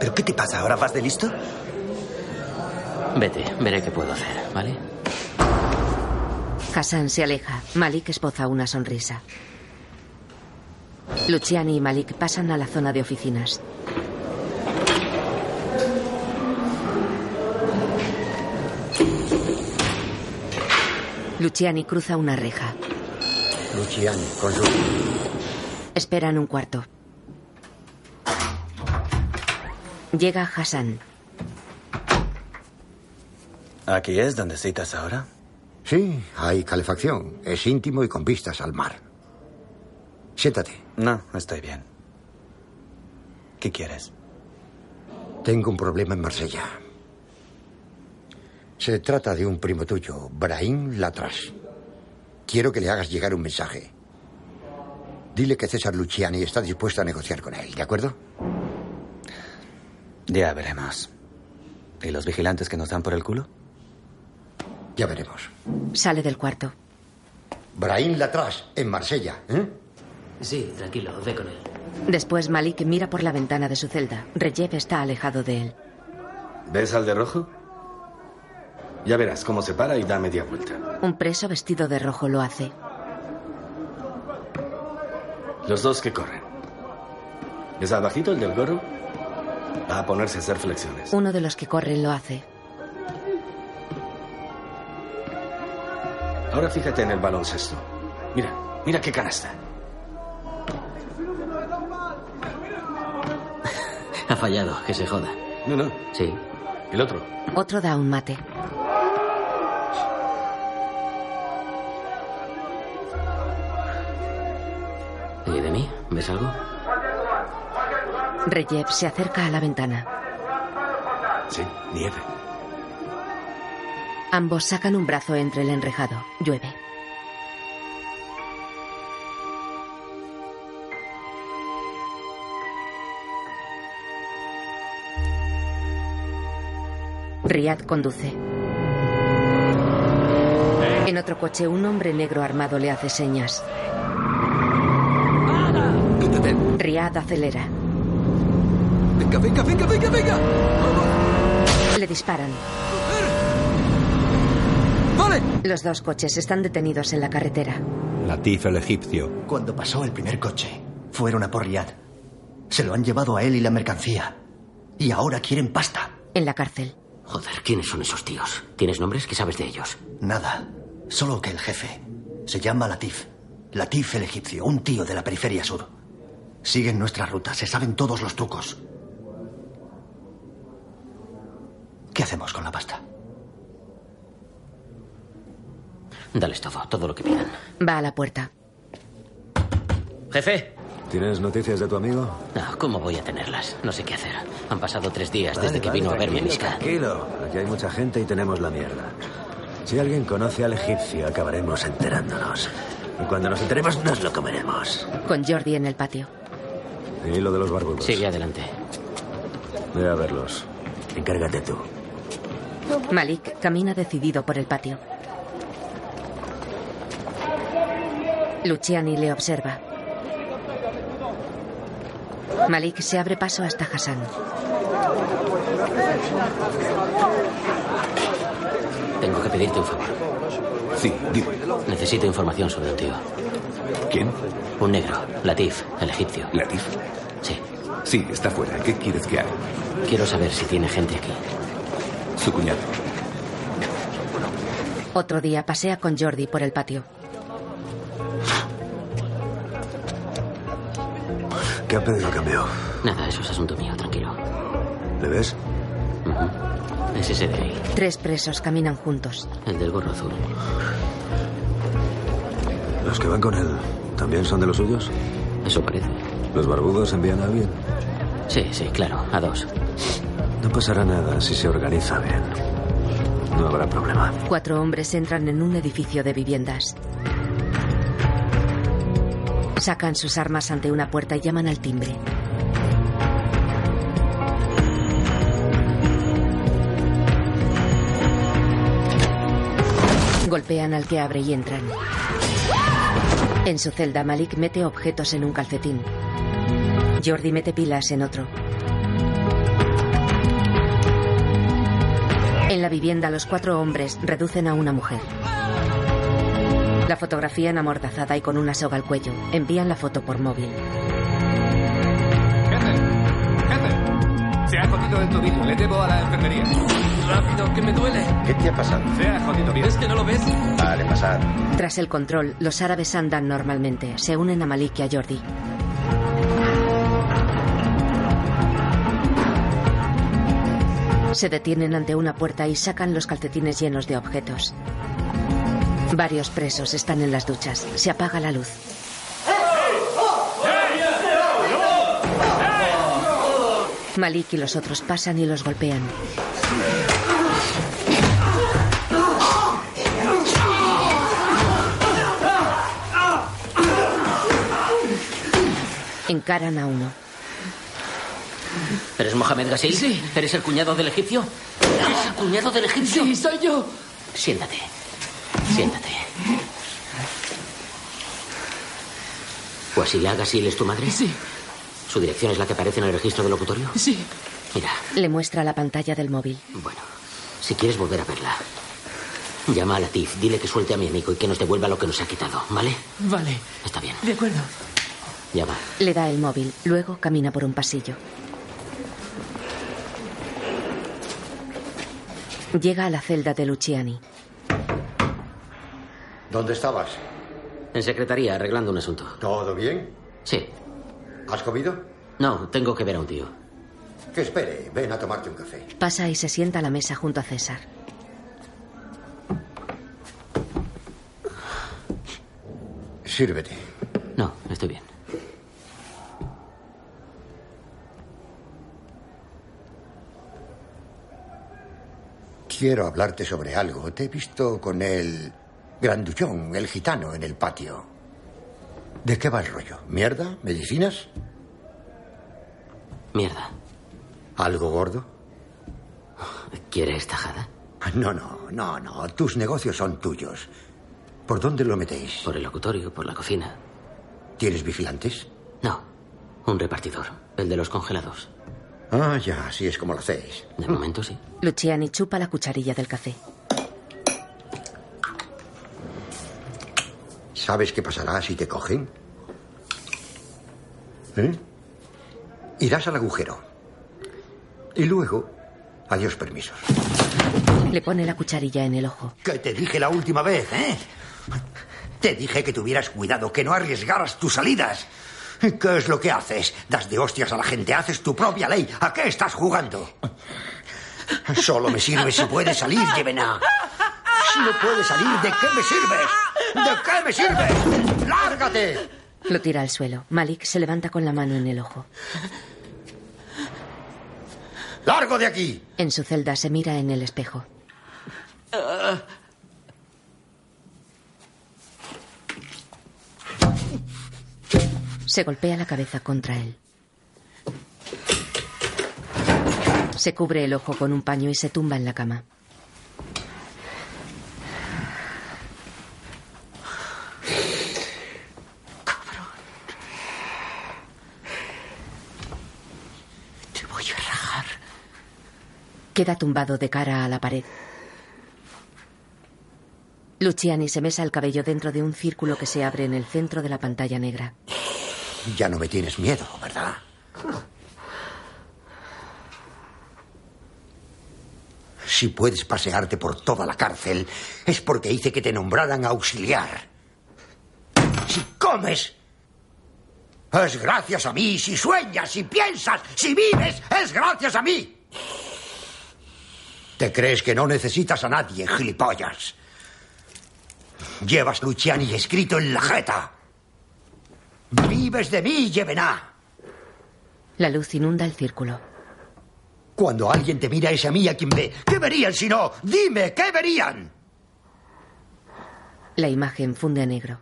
¿Pero qué te pasa? ¿Ahora vas de listo? Vete, veré qué puedo hacer, ¿vale? Hassan se aleja. Malik esboza una sonrisa. Luciani y Malik pasan a la zona de oficinas. Luciani cruza una reja. Luciani, con su... Espera en un cuarto. Llega Hassan. ¿Aquí es donde citas ahora? Sí, hay calefacción. Es íntimo y con vistas al mar. Siéntate. No, estoy bien. ¿Qué quieres? Tengo un problema en Marsella. Se trata de un primo tuyo, Brahim Latras. Quiero que le hagas llegar un mensaje. Dile que César Luciani está dispuesto a negociar con él, ¿de acuerdo? Ya veremos. ¿Y los vigilantes que nos dan por el culo? Ya veremos. Sale del cuarto. Brahim Latras, en Marsella. ¿eh? Sí, tranquilo, ve con él. Después Malik mira por la ventana de su celda. Reyev está alejado de él. ¿Ves al de rojo? Ya verás cómo se para y da media vuelta. Un preso vestido de rojo lo hace. Los dos que corren. ¿Es abajito el del gorro? Va a ponerse a hacer flexiones. Uno de los que corren lo hace. Ahora fíjate en el baloncesto. Mira, mira qué canasta. Ha fallado, que se joda. No, no. Sí. El otro. Otro da un mate. ¿Y de mí? ¿Ves algo? Reyev se acerca a la ventana. Sí, nieve. Ambos sacan un brazo entre el enrejado. Llueve. Riyad conduce. En otro coche, un hombre negro armado le hace señas. Riyad acelera. Venga, venga, venga, venga, venga. Le disparan. ¡Vale! Los dos coches están detenidos en la carretera. Latif el egipcio. Cuando pasó el primer coche, fueron a por Riyad. Se lo han llevado a él y la mercancía. Y ahora quieren pasta. En la cárcel. Joder, ¿quiénes son esos tíos? ¿Tienes nombres? ¿Qué sabes de ellos? Nada. Solo que el jefe se llama Latif. Latif el egipcio, un tío de la periferia sur. Siguen nuestra ruta, se saben todos los trucos. ¿Qué hacemos con la pasta? Dales todo, todo lo que pidan. Va a la puerta. Jefe. ¿Tienes noticias de tu amigo? No, ¿cómo voy a tenerlas? No sé qué hacer. Han pasado tres días Vale, desde que vale, vino a verme Miska. Tranquilo, aquí hay mucha gente y tenemos la mierda. Si alguien conoce al egipcio, acabaremos enterándonos. Y cuando nos enteremos, nos lo comeremos. Con Jordi en el patio. ¿Y lo de los barbudos? Sigue adelante. Ve a verlos. Encárgate tú. Malik camina decidido por el patio. Luciani le observa. Malik se abre paso hasta Hassan. Tengo que pedirte un favor. Sí, dime. Necesito información sobre un tío. ¿Quién? Un negro, Latif, el egipcio. ¿Latif? Sí. Sí, está fuera. ¿Qué quieres que haga? Quiero saber si tiene gente aquí. Su cuñado. Otro día pasea con Jordi por el patio. ¿Qué ha pedido a cambio? Nada, eso es asunto mío, tranquilo. ¿Le ves? Es ese de ahí, Tres presos caminan juntos. el del gorro azul. ¿Los que van con él también son de los suyos? Eso parece. ¿Los barbudos envían a alguien? Sí, sí, claro, a dos. No pasará nada si se organiza bien. No habrá problema. Cuatro hombres entran en un edificio de viviendas. Sacan sus armas ante una puerta y llaman al timbre. Golpean al que abre y entran. En su celda, Malik mete objetos en un calcetín. Jordi mete pilas en otro. En la vivienda, los cuatro hombres reducen a una mujer. La fotografían amordazada y con una soga al cuello. Envían la foto por móvil. Se ha jodido el tobillo. Le debo a la enfermería. Rápido, que me duele. ¿Qué te ha pasado? Se ha jodido. ¿Es que no lo ves? Vale, pasad. Tras el control, los árabes andan normalmente. Se unen a Malik y a Jordi. Se detienen ante una puerta y sacan los calcetines llenos de objetos. Varios presos están en las duchas. Se apaga la luz. Malik y los otros pasan y los golpean. Encaran a uno. ¿Eres Mohamed Gassil? Sí. ¿Eres el cuñado del egipcio? ¿Eres el cuñado del egipcio? Sí, soy yo. Siéntate. Siéntate. Wasila Gasil es tu madre? Sí. ¿Su dirección es la que aparece en el registro del locutorio? Sí. Mira, Le muestra la pantalla del móvil. bueno, si quieres volver a verla, llama a Latif, dile que suelte a mi amigo y que nos devuelva lo que nos ha quitado, ¿vale? Vale. Está bien. De acuerdo. Llama. Le da el móvil. Luego camina por un pasillo. Llega a la celda de Luciani. ¿Dónde estabas? En secretaría, arreglando un asunto. ¿Todo bien? Sí. ¿Has comido? No, tengo que ver a un tío. Que espere, ven a tomarte un café. Pasa y se sienta a la mesa junto a César. Sírvete. No, estoy bien. Quiero hablarte sobre algo. Te he visto con el grandullón, el gitano, en el patio. ¿De qué va el rollo? ¿Mierda? ¿Medicinas? Mierda. ¿Algo gordo? ¿Quieres tajada? No, no, no, no. Tus negocios son tuyos. ¿Por dónde lo metéis? Por el locutorio, por la cocina. ¿Tienes vigilantes? No, un repartidor, el de los congelados. Ah, ya, así es como lo hacéis. De momento sí. Luciani chupa la cucharilla del café. ¿Sabes qué pasará si te cogen? ¿Eh? Irás al agujero. Y luego, adiós permisos. Le pone la cucharilla en el ojo. Que te dije la última vez, ¿eh? Te dije que tuvieras cuidado, que no arriesgaras tus salidas. ¿Qué es lo que haces? Das de hostias a la gente, haces tu propia ley. ¿A qué estás jugando? Solo me sirve si puedes salir, Yevena. Si no puedes salir, ¿de qué me sirves? ¿De qué me sirves? ¡Lárgate! Lo tira al suelo. Malik se levanta con la mano en el ojo. ¡Largo de aquí! En su celda se mira en el espejo. Se golpea la cabeza contra él. Se cubre el ojo con un paño y se tumba en la cama. Te voy a rajar. Queda tumbado de cara a la pared. Luciani se mesa el cabello dentro de un círculo que se abre en el centro de la pantalla negra. Ya no me tienes miedo, ¿verdad? Si puedes pasearte por toda la cárcel, es porque hice que te nombraran auxiliar. Si comes, es gracias a mí. Si sueñas, si piensas, si vives, es gracias a mí. ¿Te crees que no necesitas a nadie, gilipollas? Llevas Luciani escrito en la jeta. Vives de mí, Yevena. La luz inunda el círculo. Cuando alguien te mira es a mí a quien ve. ¿Qué verían si no? Dime, ¿qué verían? La imagen funde a negro.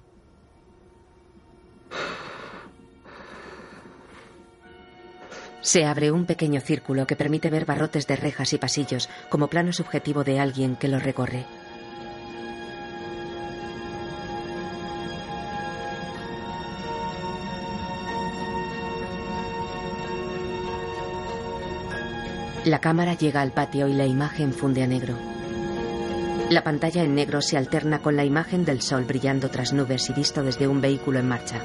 Se abre un pequeño círculo que permite ver barrotes de rejas y pasillos como plano subjetivo de alguien que lo recorre. La cámara llega al patio y la imagen funde a negro. La pantalla en negro se alterna con la imagen del sol brillando tras nubes y visto desde un vehículo en marcha.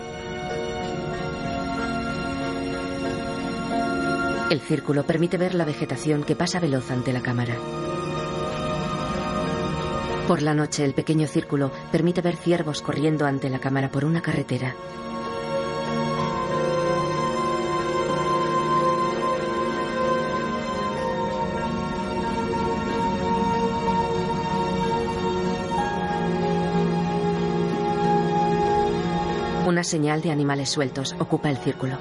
El círculo permite ver la vegetación que pasa veloz ante la cámara. Por la noche, el pequeño círculo permite ver ciervos corriendo ante la cámara por una carretera. Una señal de animales sueltos ocupa el círculo.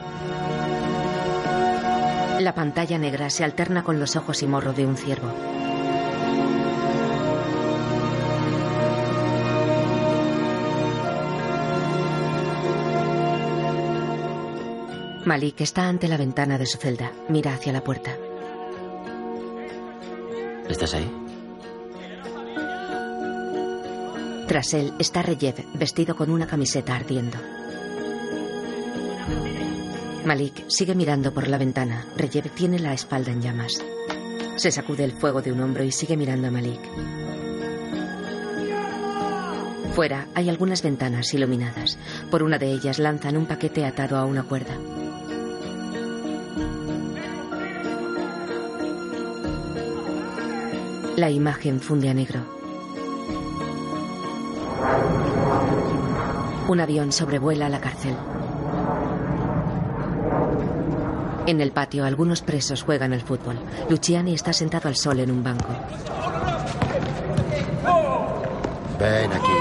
La pantalla negra se alterna con los ojos y morro de un ciervo. Malik está ante la ventana de su celda. Mira hacia la puerta. ¿Estás ahí? Tras él está Reyev, vestido con una camiseta ardiendo. Malik sigue mirando por la ventana. Reyev tiene la espalda en llamas. Se sacude el fuego de un hombro y sigue mirando a Malik. Fuera hay algunas ventanas iluminadas. Por una de ellas lanzan un paquete atado a una cuerda. La imagen funde a negro. Un avión sobrevuela la cárcel. En el patio, algunos presos juegan al fútbol. Luciani está sentado al sol en un banco. Ven aquí.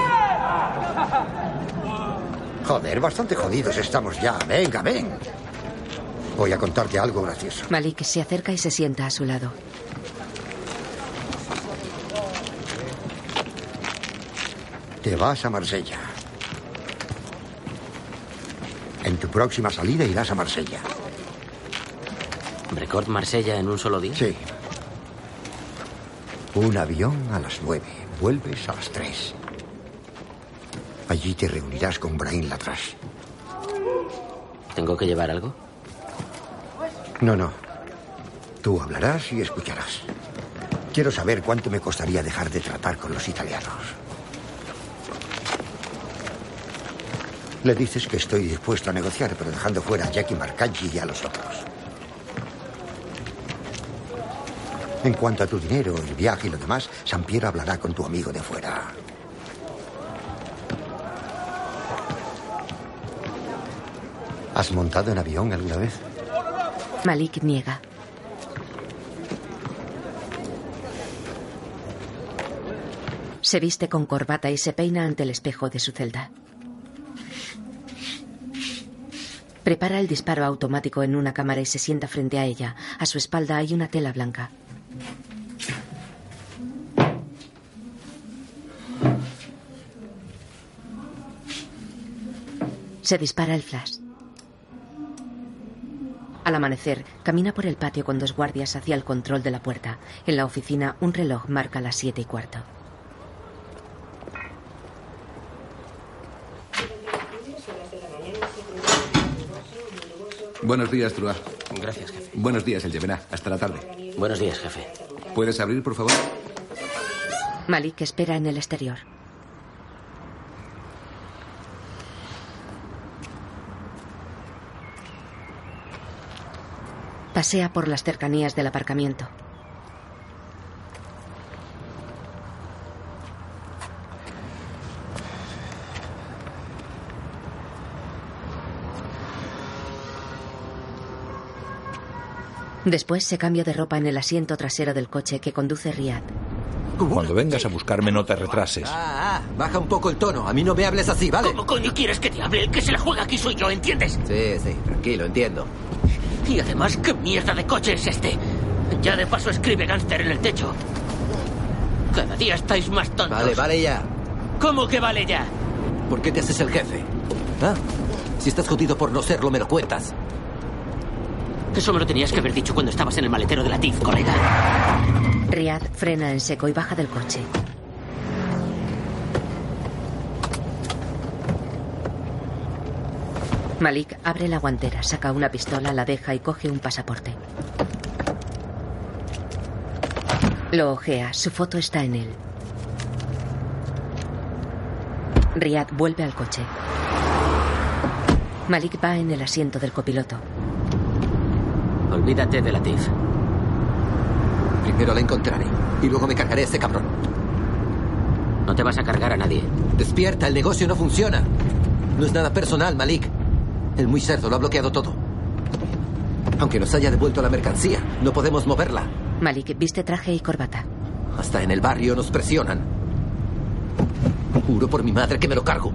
Joder, bastante jodidos estamos ya. Venga, ven. Voy a contarte algo gracioso. Malik se acerca y se sienta a su lado. Te vas a Marsella. En tu próxima salida irás a Marsella. ¿Record Marsella en un solo día? Sí. Un avión a las nueve. Vuelves a las tres. Allí te reunirás con Brian Latras. ¿Tengo que llevar algo? No, no. Tú hablarás y escucharás. Quiero saber cuánto me costaría dejar de tratar con los italianos. Le dices que estoy dispuesto a negociar, pero dejando fuera a Jackie Marcaggi y a los otros. En cuanto a tu dinero, el viaje y lo demás, Sampiero hablará con tu amigo de fuera. ¿Has montado en avión alguna vez? Malik niega. Se viste con corbata y se peina ante el espejo de su celda. Prepara el disparo automático en una cámara y se sienta frente a ella. A su espalda hay una tela blanca. Se dispara el flash. Al amanecer, camina por el patio con dos guardias hacia el control de la puerta. En la oficina, un reloj marca las siete y cuarto. Buenos días, Trua. Gracias, jefe. Buenos días, el Yemená. Hasta la tarde. Buenos días, jefe. ¿Puedes abrir, por favor? Malik espera en el exterior. Pasea por las cercanías del aparcamiento. Después se cambia de ropa en el asiento trasero del coche que conduce Riyad. Cuando vengas a buscarme no te retrases. Ah, ah, baja un poco el tono. A mí no me hables así, ¿vale? ¿Cómo coño quieres que te hable? El que se la juega aquí soy yo, ¿entiendes? Sí, sí, tranquilo, entiendo. Y además, ¿qué mierda de coche es este? Ya de paso escribe gánster en el techo. Cada día estáis más tontos. Vale, vale ya. ¿Cómo que vale ya? ¿Por qué te haces el jefe? ¿Ah? Si estás jodido por no serlo, me lo cuentas. Eso me lo tenías que haber dicho cuando estabas en el maletero de la TIF, colega. Riyad frena en seco y baja del coche. Malik abre la guantera, saca una pistola, la deja y coge un pasaporte. Lo ojea, su foto está en él. Riyad vuelve al coche. Malik va en el asiento del copiloto. Olvídate de la TIF. Primero la encontraré y luego me cargaré a este cabrón. No te vas a cargar a nadie. Despierta, el negocio no funciona. No es nada personal, Malik. El muy cerdo lo ha bloqueado todo. Aunque nos haya devuelto la mercancía, no podemos moverla. Malik viste traje y corbata. Hasta en el barrio nos presionan. Juro por mi madre que me lo cargo.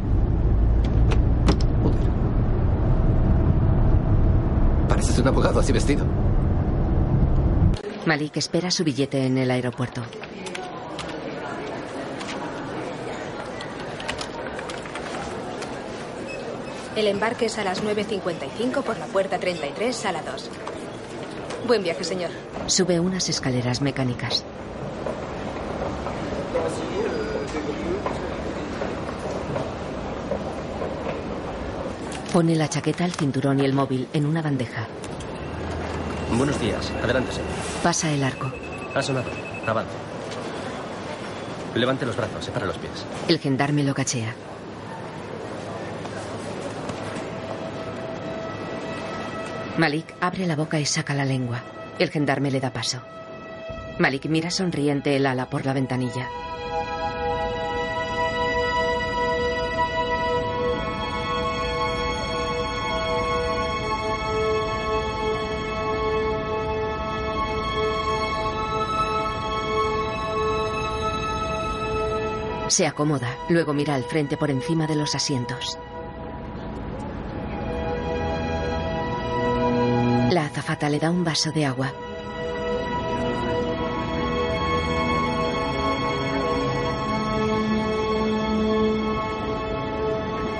Joder. Pareces un abogado así vestido. Malik espera su billete en el aeropuerto. El embarque es a las 9.55 por la puerta 33, sala 2. Buen viaje, señor. Sube unas escaleras mecánicas. Pone la chaqueta, el cinturón y el móvil en una bandeja. Buenos días. Adelante, señor. Pasa el arco. Ha sonado. Avance. Levante los brazos, separa los pies. El gendarme lo cachea. Malik abre la boca y saca la lengua. El gendarme le da paso. Malik mira sonriente el ala por la ventanilla. Se acomoda, luego mira al frente por encima de los asientos. Azafata le da un vaso de agua.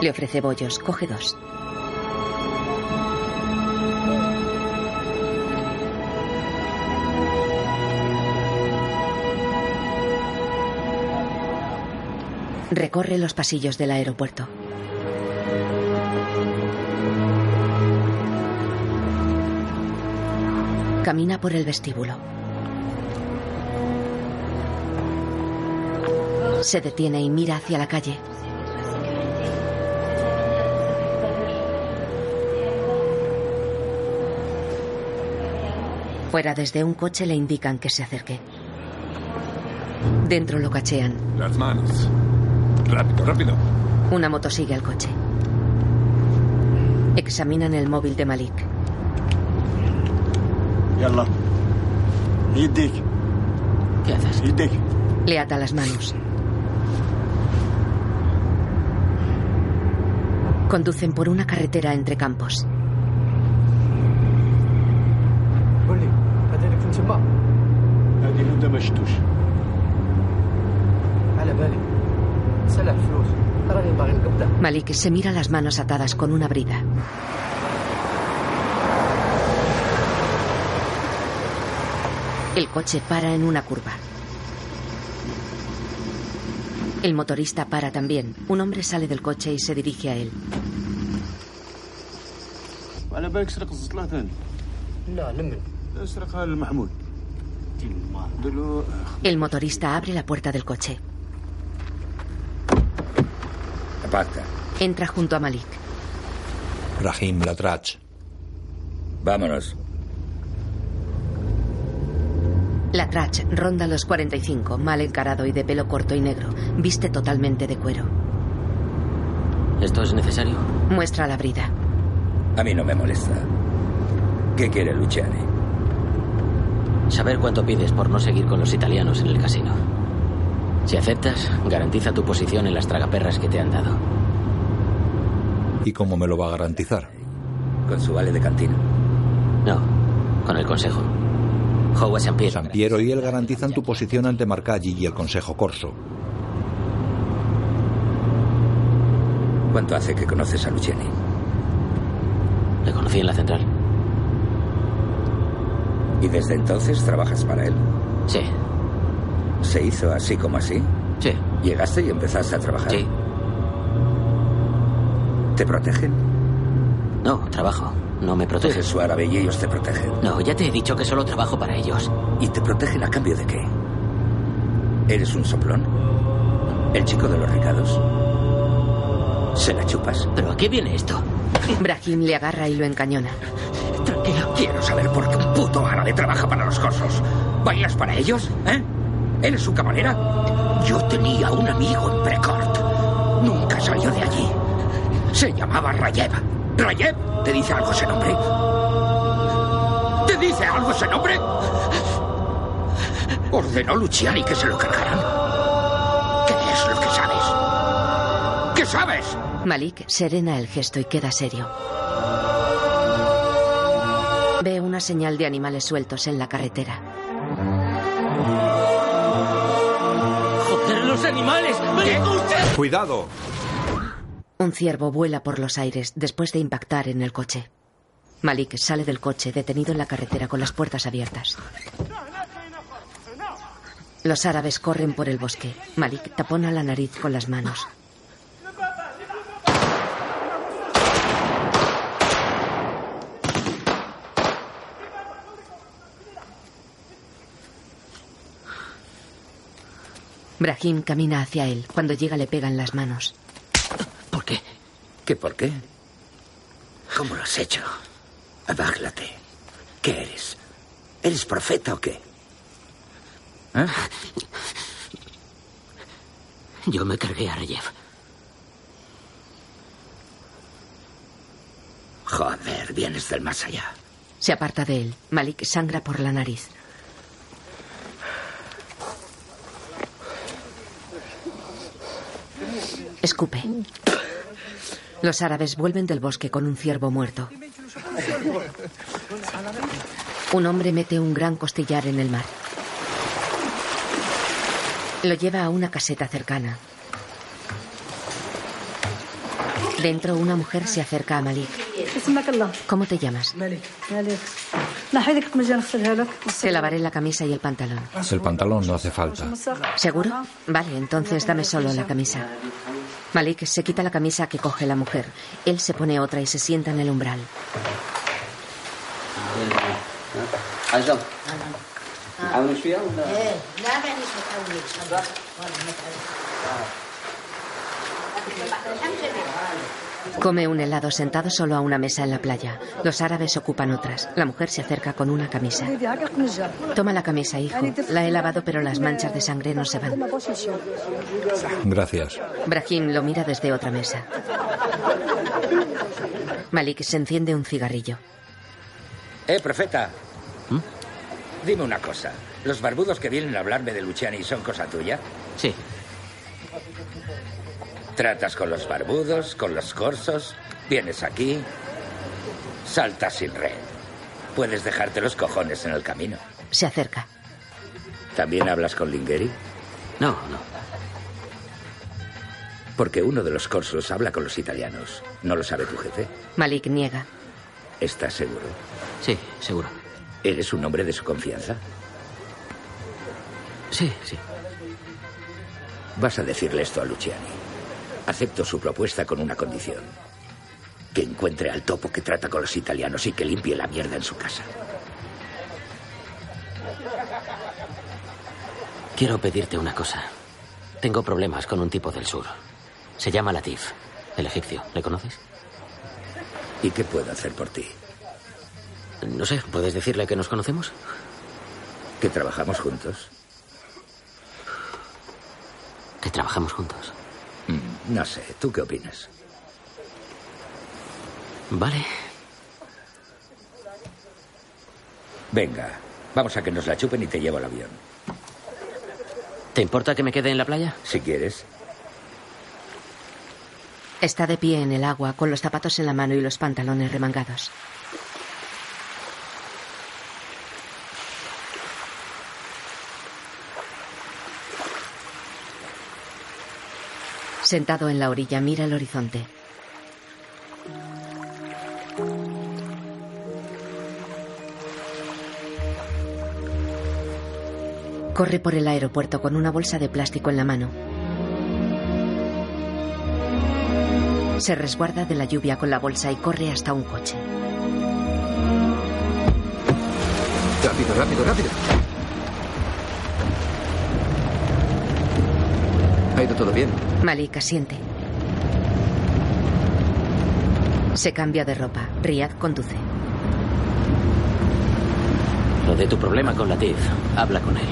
Le ofrece bollos, coge dos. Recorre los pasillos del aeropuerto. Camina por el vestíbulo. Se detiene y mira hacia la calle. Fuera desde un coche le indican que se acerque. Dentro lo cachean. Las manos. Rápido, rápido. Una moto sigue al coche. Examinan el móvil de Malik. ¿Qué haces? Le ata las manos. Conducen por una carretera entre campos. Malik se mira las manos atadas con una brida. El coche para en una curva. El motorista para también. Un hombre sale del coche y se dirige a él. El motorista abre la puerta del coche. Entra junto a Malik. Rahim Latrach. Vámonos. La Trach ronda los 45, mal encarado y de pelo corto y negro. Viste totalmente de cuero. ¿Esto es necesario? Muestra la brida. A mí no me molesta. ¿Qué quiere Luciani? Saber cuánto pides por no seguir con los italianos en el casino. Si aceptas, garantiza tu posición en las tragaperras que te han dado. ¿Y cómo me lo va a garantizar? ¿Con su vale de cantina? No, con el consejo. San Piero y él garantizan tu posición ante Marcaggi y el Consejo Corso. ¿Cuánto hace que conoces a Luciani? Le conocí en la central. ¿Y desde entonces trabajas para él? Sí. ¿Se hizo así como así? Sí. ¿Llegaste y empezaste a trabajar? Sí. ¿Te protegen? No, trabajo. No me Tú protegen. eres su árabe y ellos te protegen. No, ya te he dicho que solo trabajo para ellos. ¿Y te protegen a cambio de qué? ¿Eres un soplón? ¿El chico de los recados? ¿Se la chupas? ¿Pero a qué viene esto? Brahim le agarra y lo encañona. Tranquilo. Quiero saber por qué un puto árabe trabaja para los cosos. ¿Bailas para ellos? ¿Eh? ¿Eres su camarera? Yo tenía un amigo en Precourt. Nunca salió de allí. Se llamaba Rayev. ¿Rayev? ¿Te dice algo ese nombre? ¿Te dice algo ese nombre? Ordenó Luciani que se lo cargaran. ¿Qué es lo que sabes? ¿Qué sabes? Malik serena el gesto y queda serio. Ve una señal de animales sueltos en la carretera. ¡Joder, los animales! ¡Me! ¡Cuidado! Un ciervo vuela por los aires después de impactar en el coche. Malik sale del coche detenido en la carretera con las puertas abiertas. Los árabes corren por el bosque. Malik tapona la nariz con las manos. Brahim camina hacia él. Cuando llega le pegan las manos. ¿Qué por qué? ¿Cómo lo has hecho? Abáglate. ¿Qué eres? ¿Eres profeta o qué? ¿Eh? Yo me cargué a Reyev. Joder, vienes del más allá. Se aparta de él. Malik sangra por la nariz. Escupe. Los árabes vuelven del bosque con un ciervo muerto. Un hombre mete un gran costillar en el mar. Lo lleva a una caseta cercana. Dentro una mujer se acerca a Malik. ¿Cómo te llamas? Te lavaré la camisa y el pantalón. El pantalón no hace falta. ¿Seguro? Vale, entonces dame solo la camisa. Malik se quita la camisa que coge la mujer. Él se pone otra y se sienta en el umbral. Come un helado sentado solo a una mesa en la playa. Los árabes ocupan otras. La mujer se acerca con una camisa. Toma la camisa, hijo. La he lavado, pero las manchas de sangre no se van. Gracias. Brahim lo mira desde otra mesa. Malik se enciende un cigarrillo. Eh, profeta. Dime una cosa. ¿Los barbudos que vienen a hablarme de Luciani son cosa tuya? Sí. Tratas con los barbudos, con los corsos, vienes aquí, saltas sin red. Puedes dejarte los cojones en el camino. Se acerca. ¿También hablas con Lingeri? No, no. Porque uno de los corsos habla con los italianos. ¿No lo sabe tu jefe? Malik niega. ¿Estás seguro? Sí, seguro. ¿Eres un hombre de su confianza? Sí, sí. Vas a decirle esto a Luciani. Acepto su propuesta con una condición. Que encuentre al topo que trata con los italianos y que limpie la mierda en su casa. Quiero pedirte una cosa. Tengo problemas con un tipo del sur. Se llama Latif, el egipcio. ¿Le conoces? ¿Y qué puedo hacer por ti? No sé, ¿puedes decirle que nos conocemos? ¿Que trabajamos juntos? Que trabajamos juntos. No sé, ¿tú qué opinas? Vale. Venga, vamos a que nos la chupen y te llevo al avión. ¿Te importa que me quede en la playa? Si quieres. Está de pie en el agua con los zapatos en la mano y los pantalones remangados. Sentado en la orilla mira el horizonte. Corre por el aeropuerto con una bolsa de plástico en la mano. Se resguarda de la lluvia con la bolsa y corre hasta un coche. Rápido, rápido, rápido. ¿Ha ido todo bien? Malik asiente. Se cambia de ropa. Riyad conduce. Lo de tu problema con Latif, habla con él.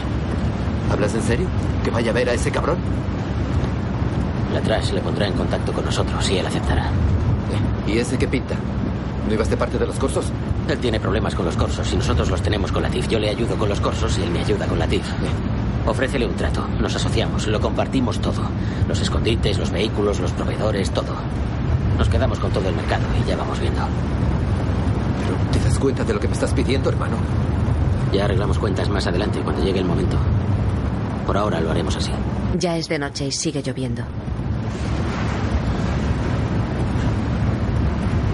¿Hablas en serio? ¿Que vaya a ver a ese cabrón? La Trash le pondrá en contacto con nosotros y él aceptará. ¿Y ese qué pinta? ¿No ibas de parte de los corsos? Él tiene problemas con los corsos y nosotros los tenemos con Latif. Yo le ayudo con los corsos y él me ayuda con Latif. Ofrécele un trato. Nos asociamos, lo compartimos todo. Los escondites, los vehículos, los proveedores, todo. Nos quedamos con todo el mercado y ya vamos viendo. Pero, ¿te das cuenta de lo que me estás pidiendo, hermano? Ya arreglamos cuentas más adelante cuando llegue el momento. Por ahora lo haremos así. Ya es de noche y sigue lloviendo.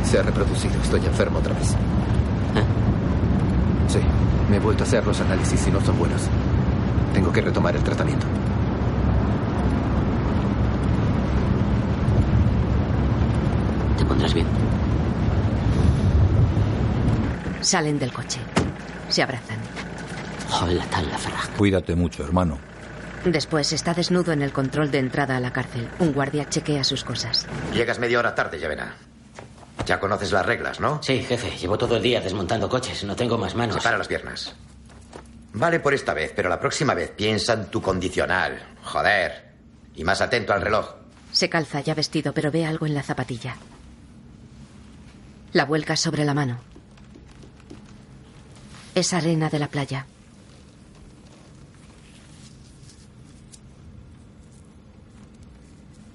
Se ha reproducido. Estoy enfermo otra vez. ¿Eh? Sí, me he vuelto a hacer los análisis y no son buenos. Tengo que retomar el tratamiento. Te pondrás bien. Salen del coche. Se abrazan. Cuídate mucho, hermano. Después está desnudo en el control de entrada a la cárcel. Un guardia chequea sus cosas. Llegas media hora tarde, Yavena. Ya conoces las reglas, ¿no? Sí, jefe. Llevo todo el día desmontando coches. No tengo más manos. Separa las piernas. Vale por esta vez, pero la próxima vez piensa en tu condicional. Joder. Y más atento al reloj. Se calza ya vestido, pero ve algo en la zapatilla. La vuelca sobre la mano. Es arena de la playa.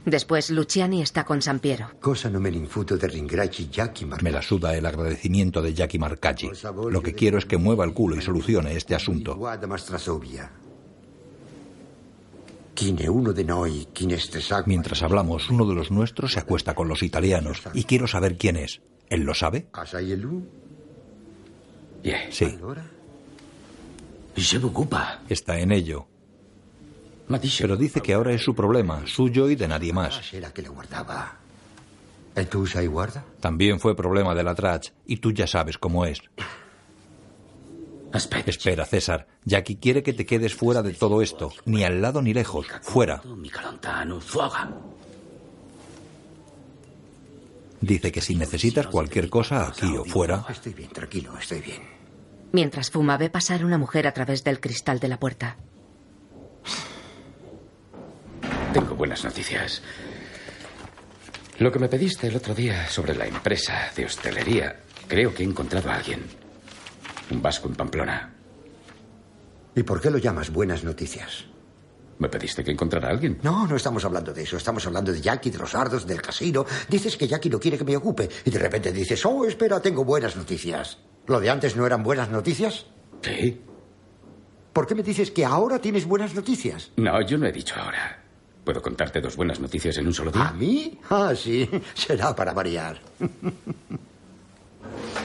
Después Luciani está con Sampiero. Cosa no me l'infuto de ringrazi Jackie Me la suda el agradecimiento de Jackie Marcaggi. Lo que quiero es que mueva el culo y solucione este asunto. Mientras hablamos, uno de los nuestros se acuesta con los italianos y quiero saber quién es. ¿Él lo sabe? Sí. Está en ello. Pero dice que ahora es su problema, suyo y de nadie más. También fue problema de la Trach y tú ya sabes cómo es. Espera, César. Jackie quiere que te quedes fuera de todo esto. Ni al lado ni lejos. Fuera. Dice que si necesitas cualquier cosa aquí o fuera. Estoy bien, tranquilo, estoy bien. Mientras fuma, ve pasar una mujer a través del cristal de la puerta. Tengo buenas noticias. Lo que me pediste el otro día sobre la empresa de hostelería, creo que he encontrado a alguien. Un vasco en Pamplona. ¿Y por qué lo llamas buenas noticias? ¿Me pediste que encontrara a alguien? No, no estamos hablando de eso. Estamos hablando de Jackie, de los ardos, del casino. Dices que Jackie no quiere que me ocupe. Y de repente dices, oh, espera, tengo buenas noticias. ¿Lo de antes no eran buenas noticias? Sí. ¿Por qué me dices que ahora tienes buenas noticias? No, yo no he dicho ahora. ¿Puedo contarte dos buenas noticias en un solo día? ¿A mí? Ah, sí. Será para variar.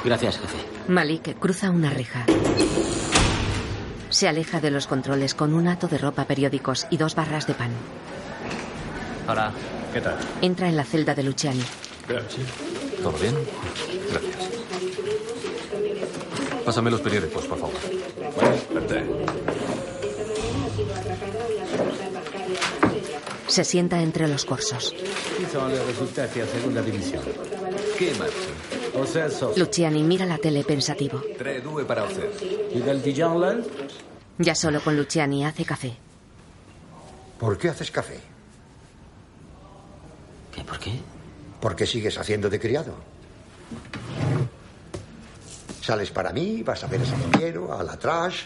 Gracias, jefe. Malik cruza una reja. Se aleja de los controles con un hato de ropa, periódicos y dos barras de pan. Hola, ¿qué tal? Entra en la celda de Luciani. ¿Todo bien? Gracias. Pásame los periódicos, por favor. Vente. Se sienta entre los corsos. segunda? Luciani mira la tele pensativo. 3-2 para Ocesso. ¿Y del Dijon Ya solo con Luciani hace café. ¿Por qué haces café? ¿Qué? ¿Por qué? Porque sigues haciendo de criado. Sales para mí, vas a ver a Sampiero, a la trash,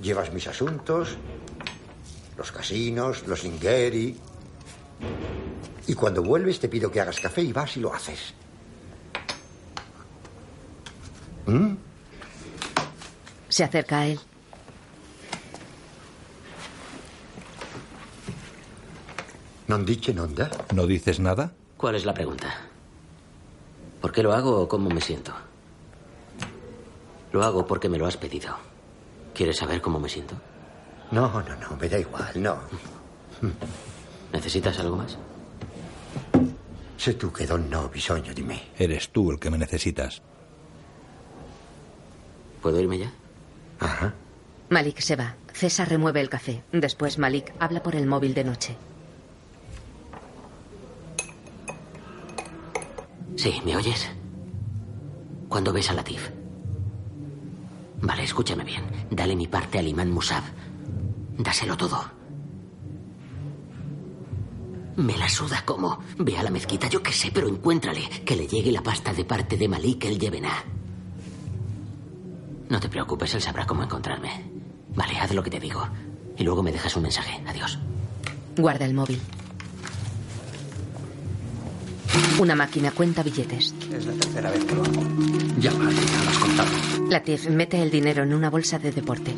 llevas mis asuntos, los casinos, los Ingeri. Y cuando vuelves te pido que hagas café y vas y lo haces. ¿Mm? Se acerca a él. ¿Non dice nada? ¿No dices nada? ¿Cuál es la pregunta? ¿Por qué lo hago o cómo me siento? Lo hago porque me lo has pedido. ¿Quieres saber cómo me siento? No, no, no, me da igual, no. ¿Necesitas algo más? Sé tú que don no bisogno di me. Eres tú el que me necesitas. ¿Puedo irme ya? Ajá. Malik se va. César remueve el café. Después Malik habla por el móvil de noche. Sí, ¿me oyes? ¿Cuándo ves a Latif? Vale, escúchame bien. Dale mi parte al imán Musab. Dáselo todo. Me la suda como. Ve a la mezquita, yo qué sé, pero encuéntrale. Que le llegue la pasta de parte de Malik el Yevena. No te preocupes, él sabrá cómo encontrarme. Vale, haz lo que te digo. Y luego me dejas un mensaje. Adiós. Guarda el móvil. Una máquina cuenta billetes. Es la tercera vez que lo hago. Ya vale, ya lo has contado. Latif mete el dinero en una bolsa de deporte.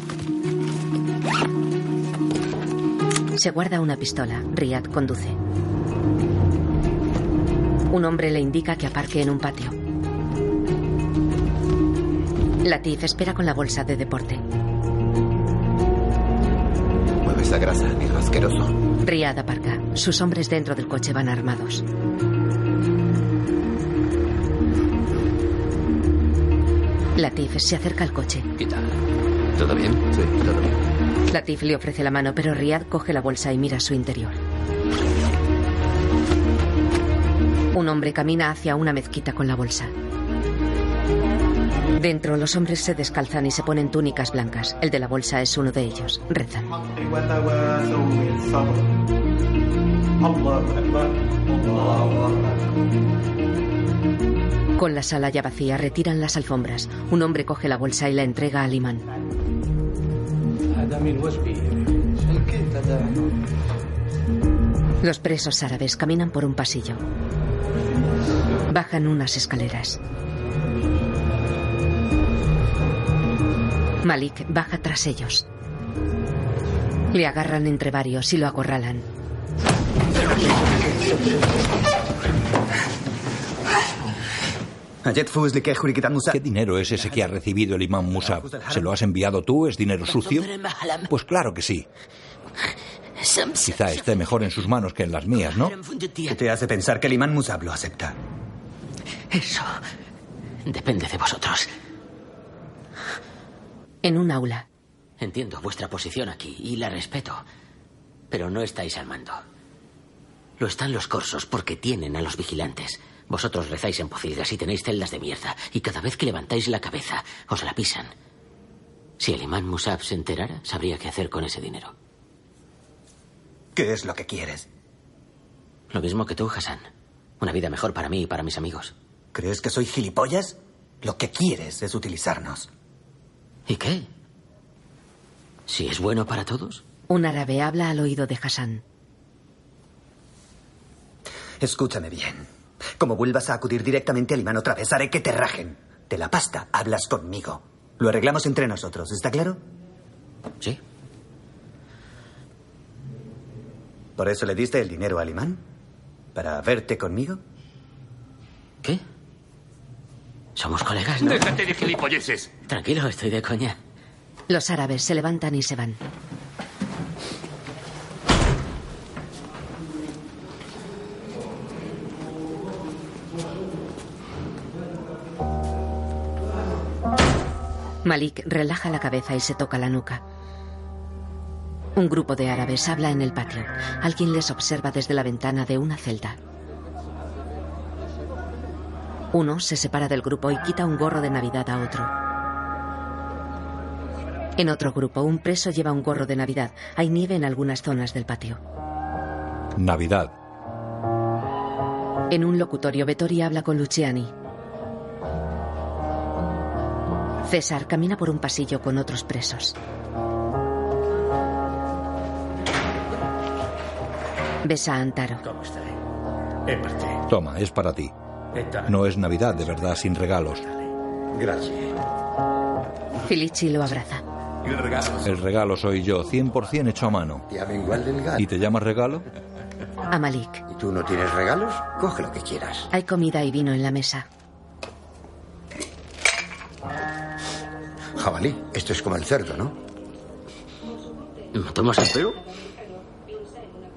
Se guarda una pistola. Riyad conduce. Un hombre le indica que aparque en un patio. Latif espera con la bolsa de deporte. Mueve esa grasa, negro asqueroso. Riyad aparca. Sus hombres dentro del coche van armados. Latif se acerca al coche. ¿Qué tal? ¿Todo bien? Sí, todo bien. Latif le ofrece la mano, pero Riyad coge la bolsa y mira su interior. Un hombre camina hacia una mezquita con la bolsa. Dentro, los hombres se descalzan y se ponen túnicas blancas. El de la bolsa es uno de ellos. Rezan. Con la sala ya vacía, retiran las alfombras. Un hombre coge la bolsa y la entrega al imán. Los presos árabes caminan por un pasillo. Bajan unas escaleras. Malik baja tras ellos. Le agarran entre varios y lo acorralan. ¿Qué dinero es ese que ha recibido el imán Musab? ¿Se lo has enviado tú? ¿Es dinero sucio? Pues claro que sí. Quizá esté mejor en sus manos que en las mías, ¿no? ¿Qué te hace pensar que el imán Musab lo acepta? Eso depende de vosotros. En un aula. Entiendo vuestra posición aquí y la respeto, pero no estáis al mando. Lo están los corsos porque tienen a los vigilantes. Vosotros rezáis en pocilgas y tenéis celdas de mierda, y cada vez que levantáis la cabeza os la pisan. Si el imán Musab se enterara, sabría qué hacer con ese dinero. ¿Qué es lo que quieres? Lo mismo que tú, Hassan. Una vida mejor para mí y para mis amigos. ¿Crees que soy gilipollas? Lo que quieres es utilizarnos. ¿Y qué? ¿Si es bueno para todos? Un árabe habla al oído de Hassan. Escúchame bien. Como vuelvas a acudir directamente al imán otra vez, haré que te rajen. De la pasta, hablas conmigo. Lo arreglamos entre nosotros, ¿está claro? Sí. ¿Por eso le diste el dinero al imán? ¿Para verte conmigo? ¿Qué? Somos colegas, ¿no? Déjate de gilipolleces. Tranquilo, estoy de coña. Los árabes se levantan y se van. Malik relaja la cabeza y se toca la nuca. Un grupo de árabes habla en el patio. Alguien les observa desde la ventana de una celda. Uno se separa del grupo y quita un gorro de Navidad a otro. En otro grupo, un preso lleva un gorro de Navidad. Hay nieve en algunas zonas del patio. Navidad. En un locutorio, Vettori habla con Luciani. César camina por un pasillo con otros presos. Besa a Antaro. Toma, es para ti. No es Navidad de verdad sin regalos. Gracias. Felici lo abraza. El regalo soy yo, 100% hecho a mano. ¿Y te llamas regalo? A Malik. ¿Y tú no tienes regalos? Coge lo que quieras. Hay comida y vino en la mesa. Jabalí, esto es como el cerdo, ¿no? ¿Tomas el pelo?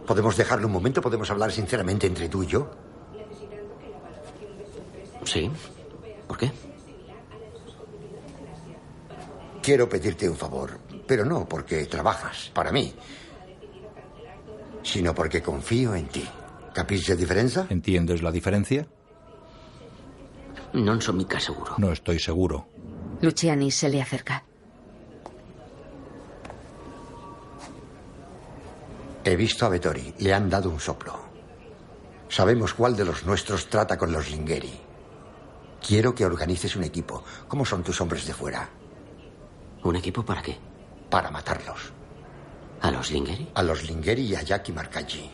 ¿Podemos dejarlo un momento? ¿Podemos hablar sinceramente entre tú y yo? Sí. ¿Por qué? Quiero pedirte un favor, pero no porque trabajas para mí, sino porque confío en ti. ¿Capisce la diferencia? ¿Entiendes la diferencia? No son mica seguro. No estoy seguro. Luciani se le acerca. He visto a Vettori. Le han dado un soplo. Sabemos cuál de los nuestros trata con los Lingeri. Quiero que organices un equipo. ¿Cómo son tus hombres de fuera? ¿Un equipo para qué? Para matarlos. ¿A los Lingeri? A los Lingeri y a Jackie Marcaggi.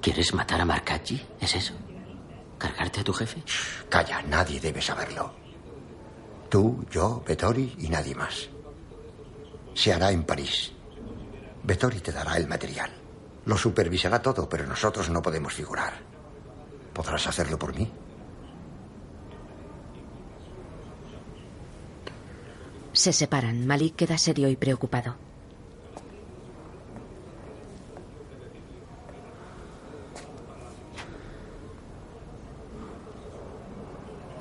¿Quieres matar a Marcaggi? ¿Es eso? ¿Cargarte a tu jefe? Shh, calla, nadie debe saberlo. Tú, yo, Vettori y nadie más. Se hará en París. Vettori te dará el material. Lo supervisará todo, pero nosotros no podemos figurar. ¿Podrás hacerlo por mí? Se separan. Malik queda serio y preocupado.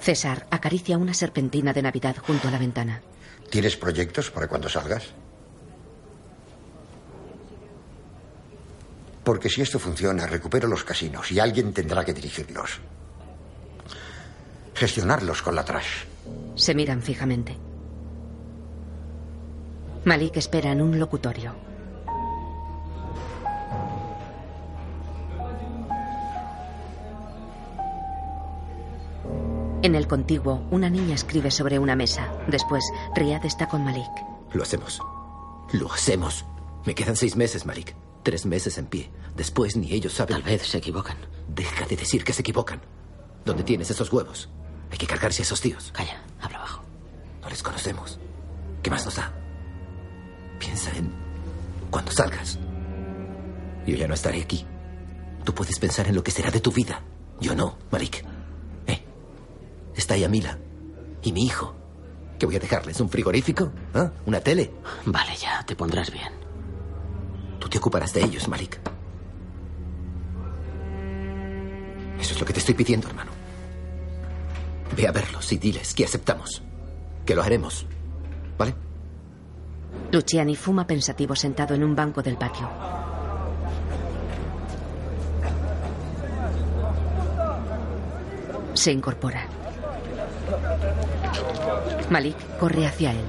César acaricia una serpentina de Navidad junto a la ventana. ¿Tienes proyectos para cuando salgas? Porque si esto funciona, recupero los casinos y alguien tendrá que dirigirlos. Gestionarlos con la trash. Se miran fijamente. Malik espera en un locutorio. En el contiguo, una niña escribe sobre una mesa. Después, Riyad está con Malik. Lo hacemos. Lo hacemos. Me quedan seis meses, Malik. Tres meses en pie. Después ni ellos saben. Tal vez se equivocan. Deja de decir que se equivocan. ¿Dónde tienes esos huevos? Hay que cargarse a esos tíos. Calla, habla abajo. No les conocemos. ¿Qué más nos da? Piensa en cuando salgas. Yo ya no estaré aquí. Tú puedes pensar en lo que será de tu vida. Yo no, Malik. Está Yamila. Y mi hijo. ¿Qué voy a dejarles? ¿Un frigorífico? ¿Ah? ¿Una tele? Vale, ya, te pondrás bien. Tú te ocuparás de ellos, Malik. Eso es lo que te estoy pidiendo, hermano. Ve a verlos y diles que aceptamos. Que lo haremos. ¿Vale? Luciani fuma pensativo sentado en un banco del patio. Se incorpora. Malik corre hacia él.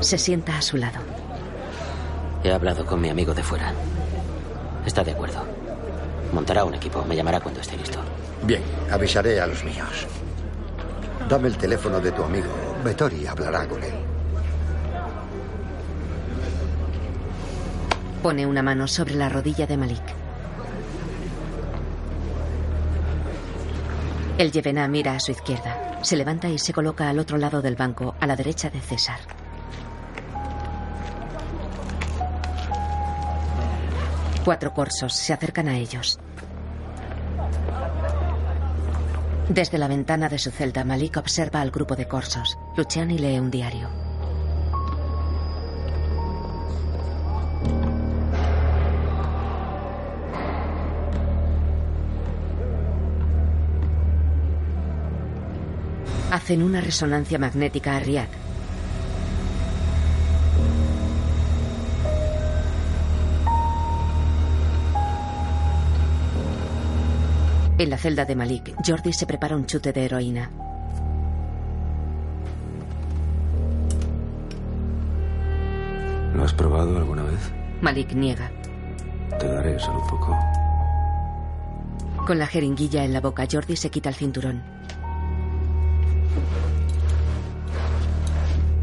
Se sienta a su lado. He hablado con mi amigo de fuera. Está de acuerdo. Montará un equipo. Me llamará cuando esté listo. Bien, avisaré a los míos. Dame el teléfono de tu amigo. Vettori hablará con él. Pone una mano sobre la rodilla de Malik. El Yevená mira a su izquierda. Se levanta y se coloca al otro lado del banco, a la derecha de César. Cuatro corsos se acercan a ellos. Desde la ventana de su celda, Malik observa al grupo de corsos. Luciani lee un diario. Hacen una resonancia magnética a Riyad. En la celda de Malik, Jordi se prepara un chute de heroína. ¿Lo has probado alguna vez? Malik niega. Te daré solo un poco. Con la jeringuilla en la boca, Jordi se quita el cinturón.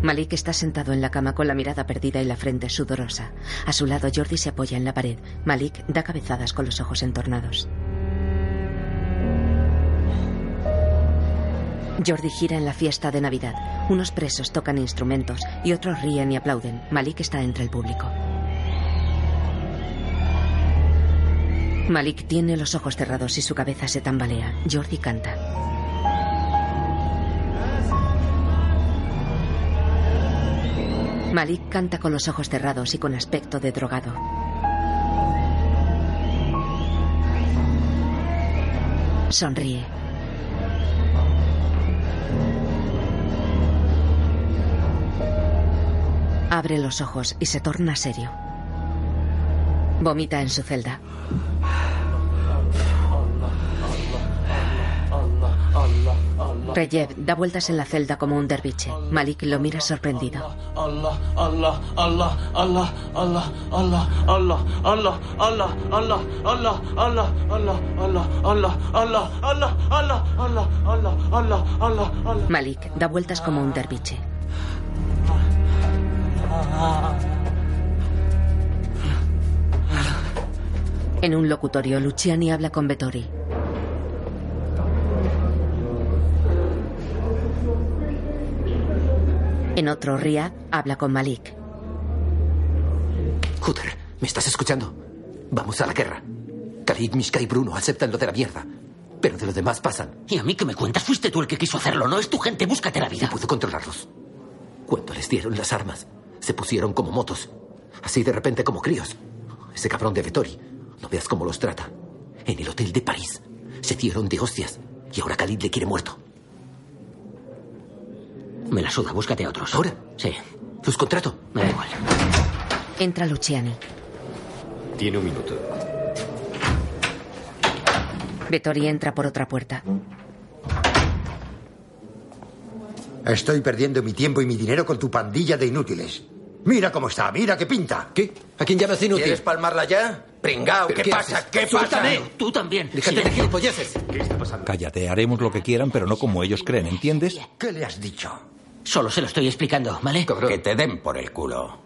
Malik está sentado en la cama con la mirada perdida y la frente sudorosa. A su lado, Jordi se apoya en la pared. Malik da cabezadas con los ojos entornados. Jordi gira en la fiesta de Navidad. Unos presos tocan instrumentos y otros ríen y aplauden. Malik está entre el público. Malik tiene los ojos cerrados y su cabeza se tambalea. Jordi canta. Malik canta con los ojos cerrados y con aspecto de drogado. Sonríe. Abre los ojos y se torna serio. Vomita en su celda. Reyev da vueltas en la celda como un derviche. Malik lo mira sorprendido. Malik da vueltas como un derviche. En un locutorio, Luciani habla con Vettori. En otro, Riyad habla con Malik. Hooter, ¿me estás escuchando? Vamos a la guerra. Khalid, Mishka y Bruno aceptan lo de la mierda. Pero de lo demás pasan. ¿Y a mí qué me cuentas? Fuiste tú el que quiso hacerlo, no es tu gente. Búscate la vida. Y puedo controlarlos. Cuando les dieron las armas, se pusieron como motos. Así de repente como críos. Ese cabrón de Vettori. No veas cómo los trata. En el hotel de París. Se dieron de hostias. Y ahora Khalid le quiere muerto. Me la suda, búscate a otros. ¿Ahora? Sí. ¿Los contrato? Me da igual. Entra Luciani. Tiene un minuto. Vettori entra por otra puerta. Estoy perdiendo mi tiempo y mi dinero con tu pandilla de inútiles. Mira cómo está, mira qué pinta. ¿Qué? ¿A quién llamas inútil? ¿Quieres palmarla ya? Pringao, ¿qué, ¿Qué pasa? haces? ¿Qué Suéltame. pasa? Tú también. Déjate de gilipolleces. ¿Qué está pasando? Cállate, haremos lo que quieran, pero no como ellos creen, ¿entiendes? ¿Qué le has dicho? Solo se lo estoy explicando, ¿vale? Que te den por el culo.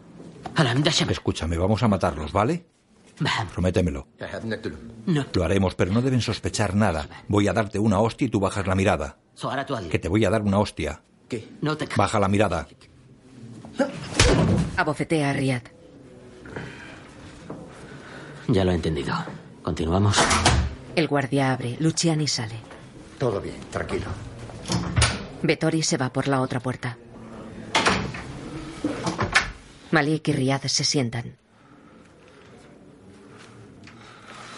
Alan, déjame. Escúchame, vamos a matarlos, ¿vale? Prométemelo. No. Lo haremos, pero no deben sospechar nada. Voy a darte una hostia y tú bajas la mirada. Que te voy a dar una hostia. ¿Qué? No te Baja la mirada. Abofetea a Riyad. Ya lo he entendido. Continuamos. El guardia abre. Luciani sale. Todo bien, tranquilo. Vettori se va por la otra puerta. Malik y Riyad se sientan.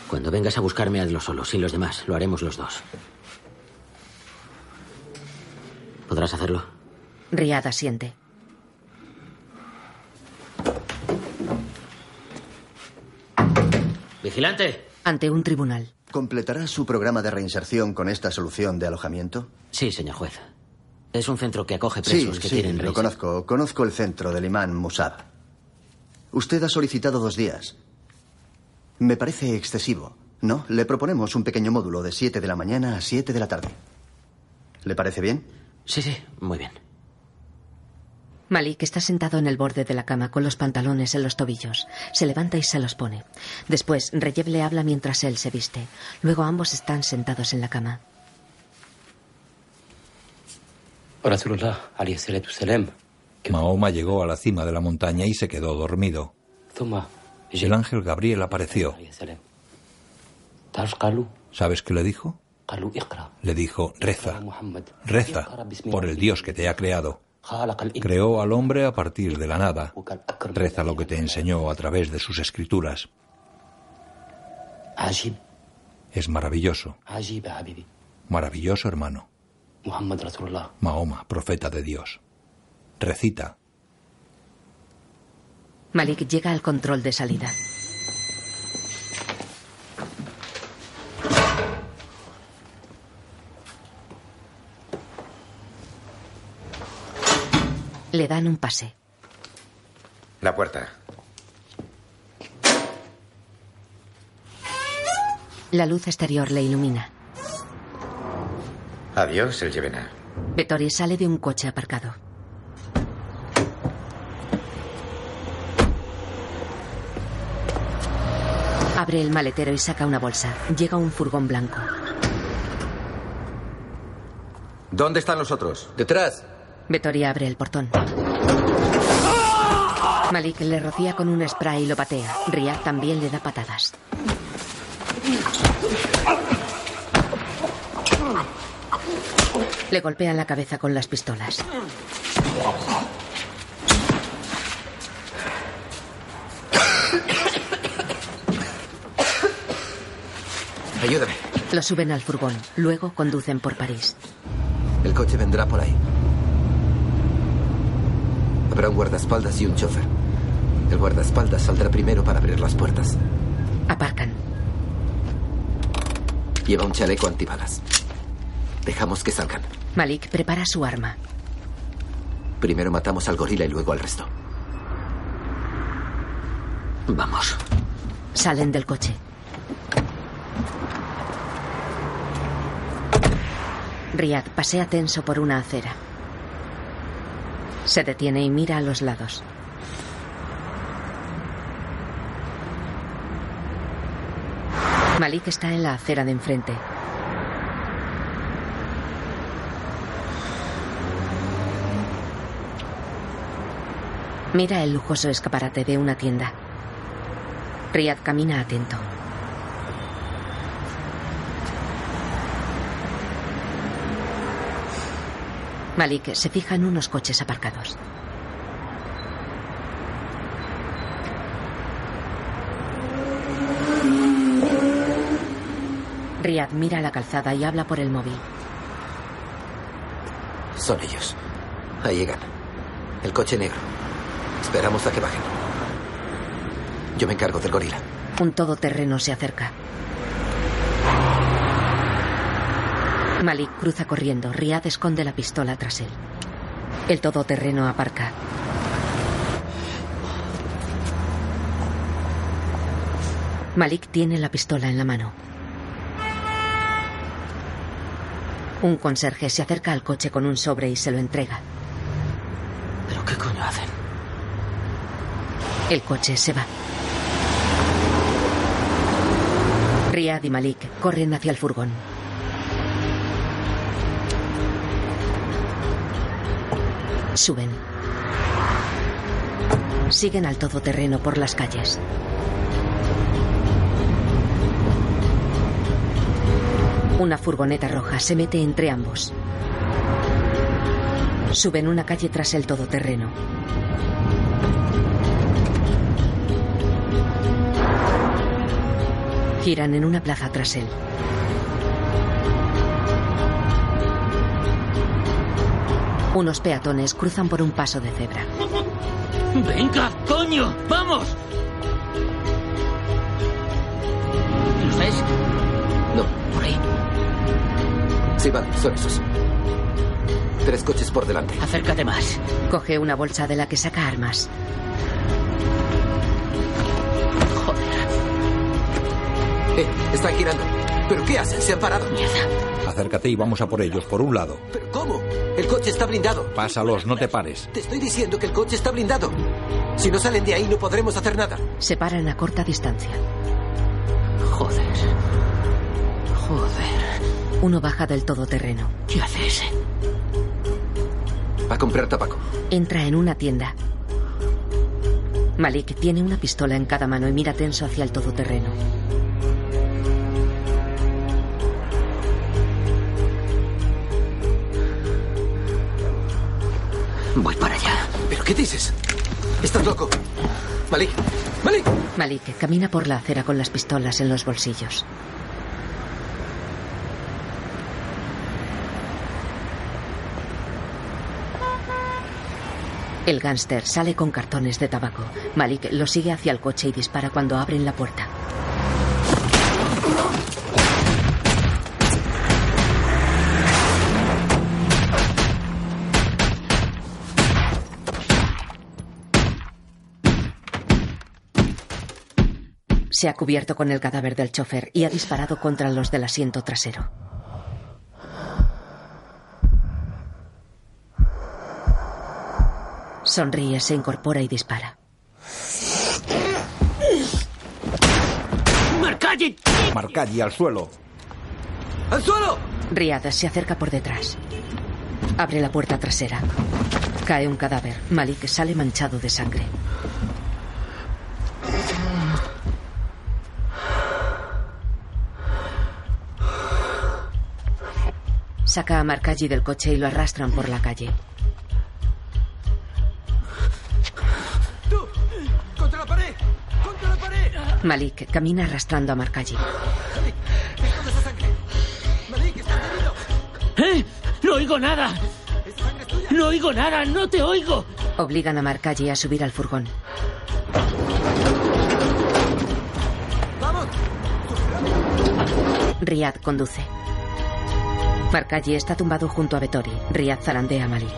Cuando vengas a buscarme, hazlo solo. Sin los demás, lo haremos los dos. ¿Podrás hacerlo? Riyad asiente. ¡Vigilante! Ante un tribunal. ¿Completará su programa de reinserción con esta solución de alojamiento? Sí, señor juez. Es un centro que acoge Sí, presos que sí, tienen lo conozco. Conozco el centro del imán Musab. Usted ha solicitado dos días. Me parece excesivo, ¿no? Le proponemos un pequeño módulo de 7 de la mañana a 7 de la tarde. ¿Le parece bien? Sí, sí, muy bien. Malik está sentado en el borde de la cama con los pantalones en los tobillos. Se levanta y se los pone. Después, Reyev le habla mientras él se viste. Luego ambos están sentados en la cama. Mahoma llegó a la cima de la montaña y se quedó dormido. El ángel Gabriel apareció. ¿Sabes qué le dijo? Le dijo, reza, reza por el Dios que te ha creado. Creó al hombre a partir de la nada. Reza lo que te enseñó a través de sus escrituras. Es maravilloso. Maravilloso, hermano. Mahoma, profeta de Dios. Recita. Malik llega al control de salida. Le dan un pase. La puerta. La luz exterior le ilumina. Adiós, el Yevena. Vettori sale de un coche aparcado. Abre el maletero y saca una bolsa. Llega un furgón blanco. ¿Dónde están los otros? Detrás. Vettori abre el portón. Malik le rocía con un spray y lo patea. Riyad también le da patadas. Le golpean la cabeza con las pistolas. Ayúdame. Lo suben al furgón. Luego conducen por París. El coche vendrá por ahí. Habrá un guardaespaldas y un chofer. El guardaespaldas saldrá primero para abrir las puertas. Aparcan. Lleva un chaleco antibalas. Dejamos que salgan. Malik prepara su arma. Primero matamos al gorila y luego al resto. Vamos. Salen del coche. Riyad pasea tenso por una acera. Se detiene y mira a los lados. Malik está en la acera de enfrente. Mira el lujoso escaparate de una tienda. Riyad camina atento. Malik se fija en unos coches aparcados. Riyad mira la calzada y habla por el móvil. Son ellos. Ahí llegan. El coche negro. Esperamos a que bajen. Yo me encargo del gorila. Un todoterreno se acerca. Malik cruza corriendo. Riyad esconde la pistola tras él. El todoterreno aparca. Malik tiene la pistola en la mano. Un conserje se acerca al coche con un sobre y se lo entrega. ¿Pero qué coño hacen? El coche se va. Riyad y Malik corren hacia el furgón. Suben. Siguen al todoterreno por las calles. Una furgoneta roja se mete entre ambos. Suben una calle tras el todoterreno. Giran en una plaza tras él. Unos peatones cruzan por un paso de cebra. ¡Venga, coño! ¡Vamos! ¿Los ves? No. Por ahí. Sí, vale, son esos. Tres coches por delante. Acércate más. Coge una bolsa de la que saca armas. Eh, están girando. ¿Pero qué hacen? Se han parado. Mierda. Acércate y vamos a por ellos, por un lado. ¿Pero cómo? El coche está blindado. Pásalos, no te pares. Te estoy diciendo que el coche está blindado. Si no salen de ahí no podremos hacer nada. Se paran a corta distancia. Joder. Joder. Uno baja del todoterreno. ¿Qué haces? Va a comprar tabaco. Entra en una tienda. Malik tiene una pistola en cada mano y mira tenso hacia el todoterreno. Qué dices? Estás loco. Malik. Malik. Malik camina por la acera con las pistolas en los bolsillos. El gánster sale con cartones de tabaco. Malik lo sigue hacia el coche y dispara cuando abren la puerta. Se ha cubierto con el cadáver del chofer y ha disparado contra los del asiento trasero. Sonríe, se incorpora y dispara. ¡Marcalli! Marcalli al suelo. ¡Al suelo! Riad se acerca por detrás. Abre la puerta trasera. Cae un cadáver. Malik sale manchado de sangre. Saca a Marcalli del coche y lo arrastran por la calle. ¡Tú! ¡Contra la pared! ¡Contra la pared! Malik camina arrastrando a. Malik, esa sangre. Malik, herido. ¡Eh! ¡No oigo nada! ¿Esa sangre es tuya? ¡No oigo nada! ¡No te oigo! Obligan a Marcalli a subir al furgón. ¡Vamos! Riad conduce. Marcalli está tumbado junto a Vettori. Riad zarandea a Malik.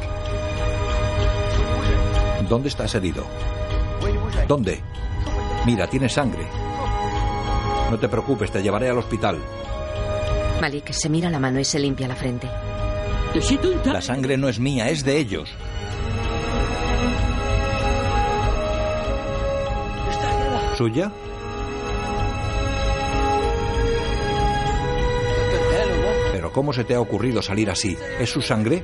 ¿Dónde estás herido? ¿Dónde? Mira, tienes sangre. No te preocupes, te llevaré al hospital. Malik se mira la mano y se limpia la frente. La sangre no es mía, es de ellos. ¿Suya? Cómo se te ha ocurrido salir así? ¿Es su sangre?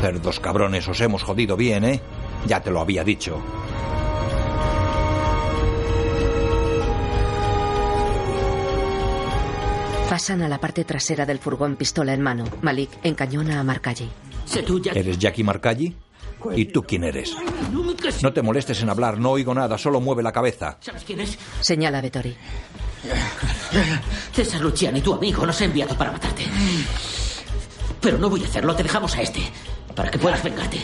Cerdos cabrones, os hemos jodido bien, ¿eh? Ya te lo había dicho. Pasan a la parte trasera del furgón pistola en mano. Malik encañona a Marcalli. ¿Eres Jackie Marcalli? ¿Y tú quién eres? No te molestes en hablar, no oigo nada, solo mueve la cabeza. ¿Sabes quién es? Señala a Vettori. César Luciani, tu amigo, nos ha enviado para matarte. Pero no voy a hacerlo, te dejamos a este. Para que puedas vengarte.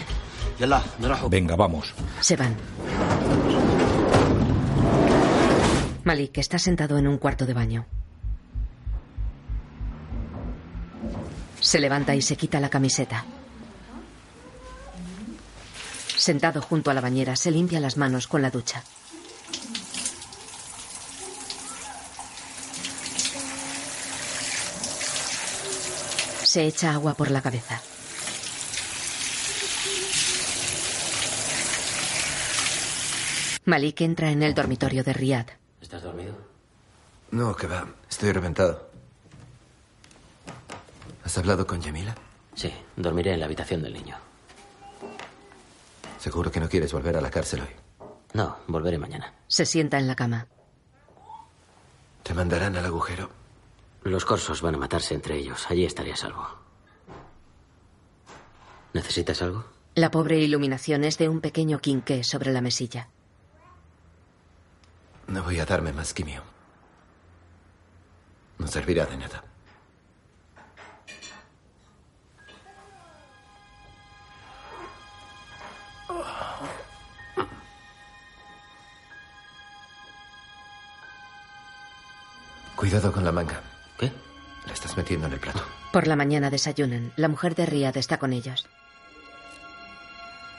Venga, vamos. Se van. Malik está sentado en un cuarto de baño. Se levanta y se quita la camiseta. Sentado junto a la bañera, se limpia las manos con la ducha. Se echa agua por la cabeza. Malik entra en el dormitorio de Riyad. ¿Estás dormido? No, que va. Estoy reventado. ¿Has hablado con Yamila? Sí, dormiré en la habitación del niño. ¿Seguro que no quieres volver a la cárcel hoy? No, volveré mañana. Se sienta en la cama. ¿Te mandarán al agujero? Los corsos van a matarse entre ellos. Allí estaré a salvo. ¿Necesitas algo? La pobre iluminación es de un pequeño quinqué sobre la mesilla. No voy a darme más quimio. No servirá de nada. Cuidado con la manga. ¿Qué? La estás metiendo en el plato. Por la mañana desayunan. La mujer de Riyad está con ellos.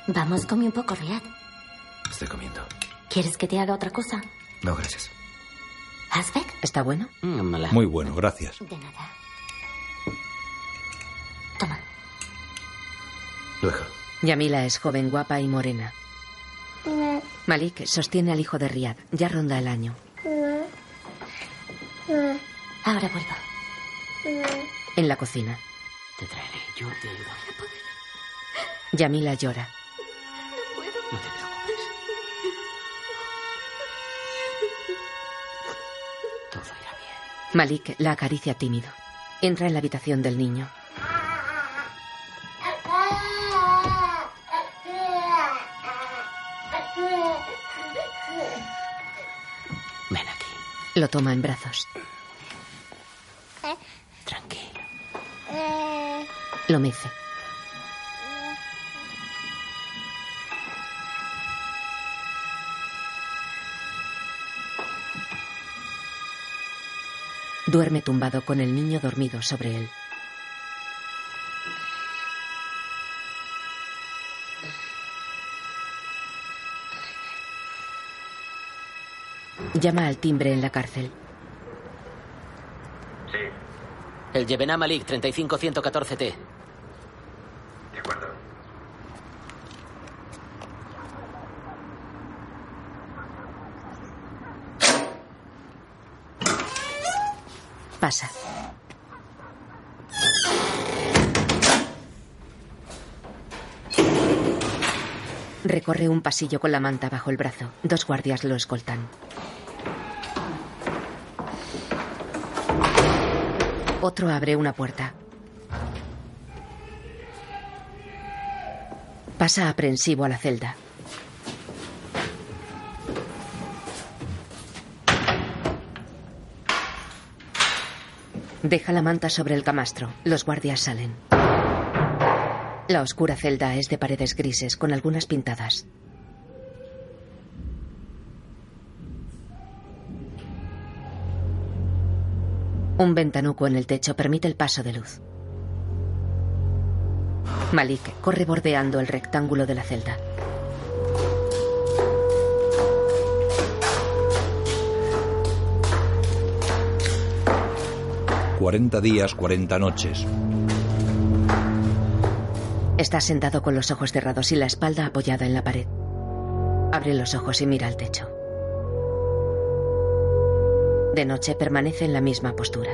Vamos, come un poco, Riyad. Estoy comiendo. ¿Quieres que te haga otra cosa? No, gracias. ¿Asbeck? ¿Está bueno? Mm, Muy bueno, gracias. De nada. Toma. Luego. Yamila es joven, guapa y morena. Malik sostiene al hijo de Riyad. Ya ronda el año. Ahora vuelvo. En la cocina. Te traeré. Yo te ayudaré. Yamila llora. No te preocupes. Todo irá bien. Malik la acaricia tímido. Entra en la habitación del niño. Lo toma en brazos. Tranquilo. Lo mece. Duerme tumbado con el niño dormido sobre él. Llama al timbre en la cárcel. El Yebená Malik 35114T. De acuerdo. Pasa. Recorre un pasillo con la manta bajo el brazo. Dos guardias lo escoltan. Otro abre una puerta. Pasa aprensivo a la celda. Deja la manta sobre el camastro. Los guardias salen. La oscura celda es de paredes grises con algunas pintadas. Un ventanuco en el techo permite el paso de luz. Malik corre bordeando el rectángulo de la celda. Cuarenta días, cuarenta noches. Está sentado con los ojos cerrados y la espalda apoyada en la pared. Abre los ojos y mira al techo. De noche permanece en la misma postura.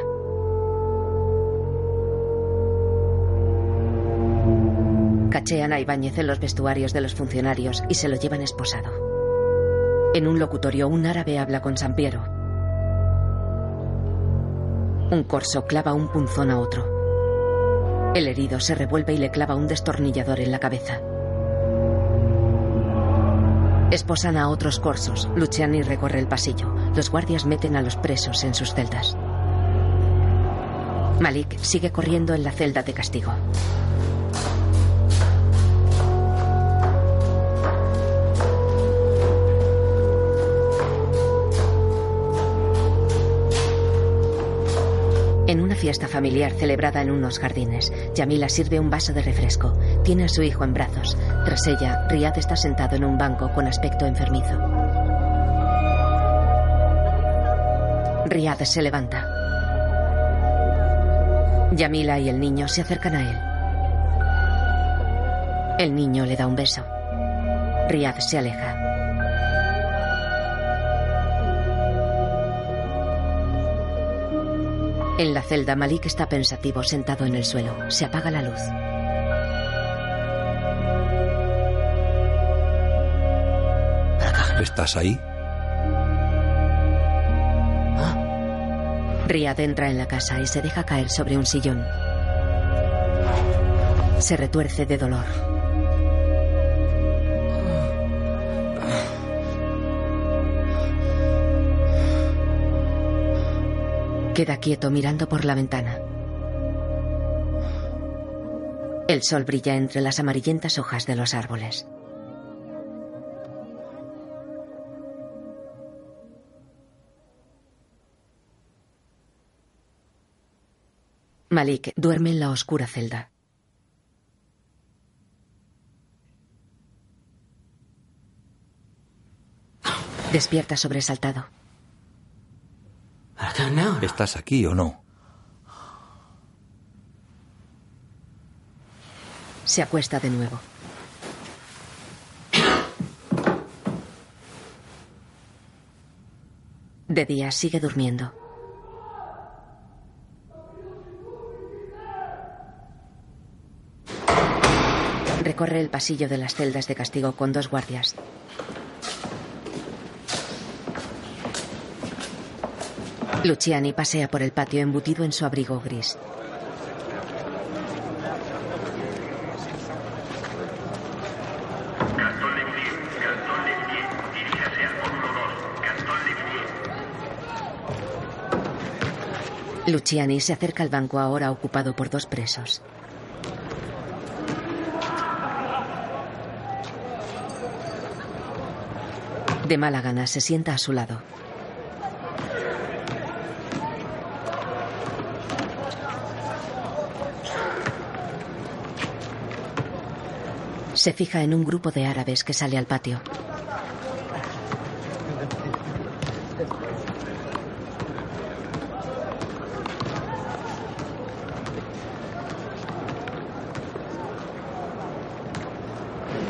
Cachean a Ibáñez en los vestuarios de los funcionarios y se lo llevan esposado. En un locutorio, un árabe habla con San Piero. Un corso clava un punzón a otro. El herido se revuelve y le clava un destornillador en la cabeza. Esposan a otros corsos. Luciani recorre el pasillo. Los guardias meten a los presos en sus celdas. Malik sigue corriendo en la celda de castigo. En una fiesta familiar celebrada en unos jardines, Yamila sirve un vaso de refresco. Tiene a su hijo en brazos. Tras ella, Riyad está sentado en un banco con aspecto enfermizo. Riyad se levanta. Yamila y el niño se acercan a él. El niño le da un beso. Riyad se aleja. En la celda, Malik está pensativo sentado en el suelo. Se apaga la luz. ¿Estás ahí? Riyad entra en la casa y se deja caer sobre un sillón. Se retuerce de dolor. Queda quieto mirando por la ventana. El sol brilla entre las amarillentas hojas de los árboles. Malik duerme en la oscura celda. Despierta sobresaltado. ¿Estás aquí o no? Se acuesta de nuevo. De día sigue durmiendo. Recorre el pasillo de las celdas de castigo con dos guardias. Luciani pasea por el patio embutido en su abrigo gris. Luciani se acerca al banco ahora ocupado por dos presos. De mala gana se sienta a su lado. Se fija en un grupo de árabes que sale al patio.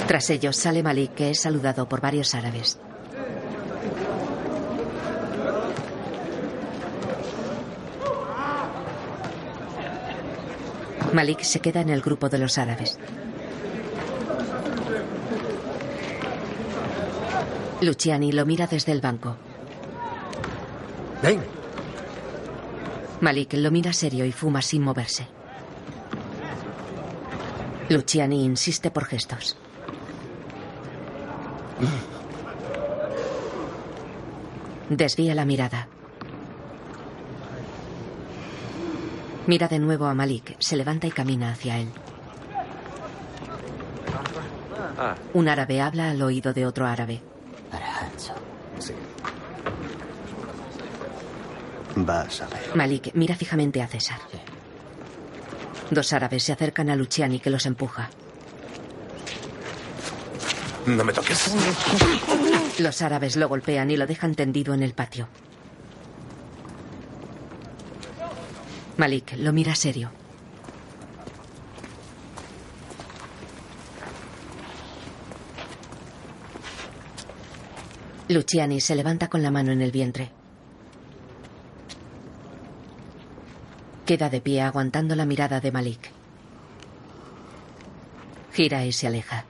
Tras ellos sale Malik, que es saludado por varios árabes. Malik se queda en el grupo de los árabes. Luciani lo mira desde el banco. Ven. Malik lo mira serio y fuma sin moverse. Luciani insiste por gestos. Desvía la mirada. Mira de nuevo a Malik, se levanta y camina hacia él. Un árabe habla al oído de otro árabe. Vas a ver. Malik mira fijamente a César. Dos árabes se acercan a Luciani que los empuja. No me toques. Los árabes lo golpean y lo dejan tendido en el patio. Malik lo mira serio. Luciani se levanta con la mano en el vientre. Queda de pie aguantando la mirada de Malik. Gira y se aleja.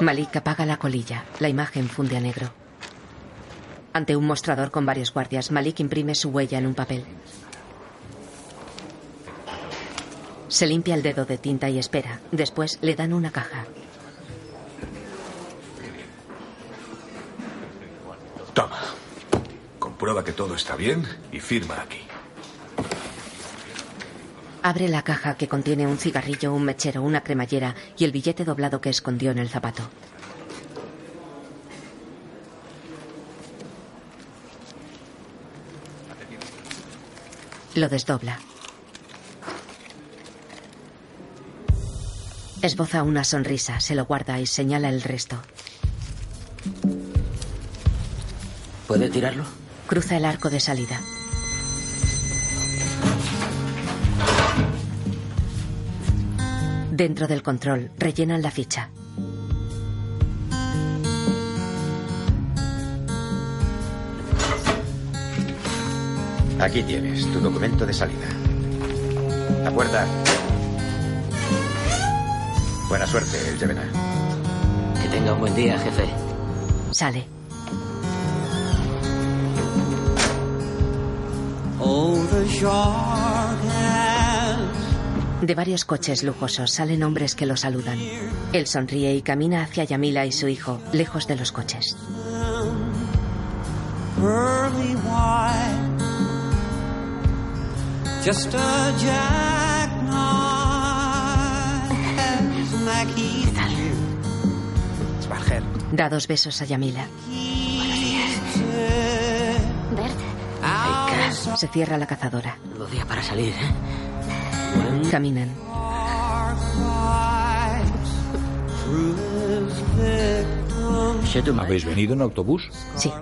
Malik apaga la colilla. La imagen funde a negro. Ante un mostrador con varios guardias, Malik imprime su huella en un papel. Se limpia el dedo de tinta y espera. Después le dan una caja. Toma. Comprueba que todo está bien y firma aquí. Abre la caja que contiene un cigarrillo, un mechero, una cremallera y el billete doblado que escondió en el zapato. Lo desdobla. Esboza una sonrisa, se lo guarda y señala el resto. ¿Puede tirarlo? Cruza el arco de salida. Dentro del control, rellenan la ficha. Aquí tienes tu documento de salida. La puerta. Buena suerte, el Yevena. Que tenga un buen día, jefe. Sale. De varios coches lujosos salen hombres que lo saludan. Él sonríe y camina hacia Yamila y su hijo, lejos de los coches. Just a Da dos besos a Yamila. Se cierra la cazadora. Lo día para salir, ¿eh? Caminan. ¿Habéis venido en autobús? Sí.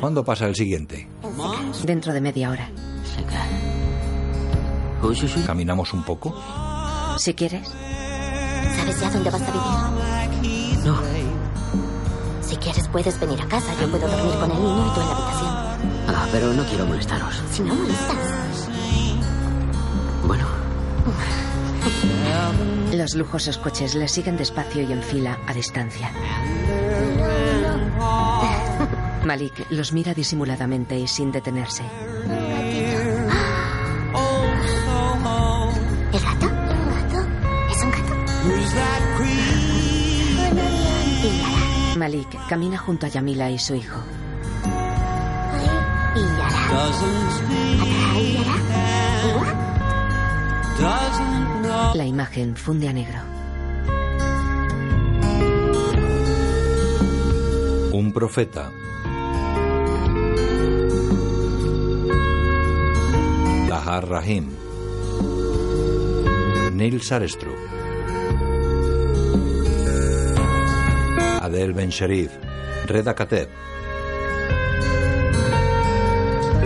¿Cuándo pasa el siguiente? Dentro de media hora. ¿Caminamos un poco? Si quieres. ¿Sabes ya dónde vas a vivir? Puedes venir a casa. Yo puedo dormir con el niño y tú en la habitación. Ah, pero no quiero molestaros. Si no molestas. Bueno. Los lujosos coches le siguen despacio y en fila a distancia. Malik los mira disimuladamente y sin detenerse. Malik camina junto a Yamila y su hijo. La imagen funde a negro. Un profeta. Tahar Rahim. Neil Sarestru. Adel Ben Sharif. Reda Kateb.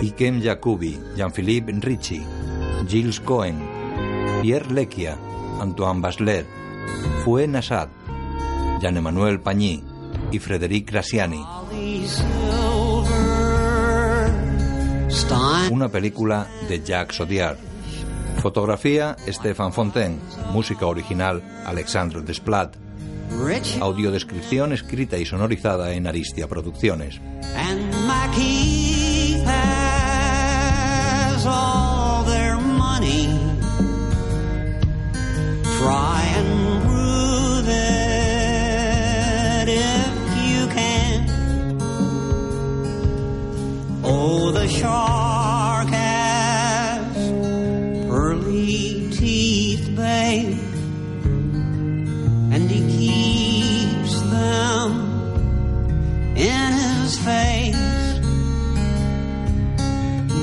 Ikem Jacobi. Jean-Philippe Ricci. Gilles Cohen. Pierre Lecchia. Antoine Basler. Fue Nassad. Jean-Emmanuel Pagny y Frédéric Graciani. Una película de Jacques Audiard. Fotografía Stefan Fontaine. Música original Alexandre Desplat. Audiodescripción escrita y sonorizada en Aristia Producciones. And Mackie has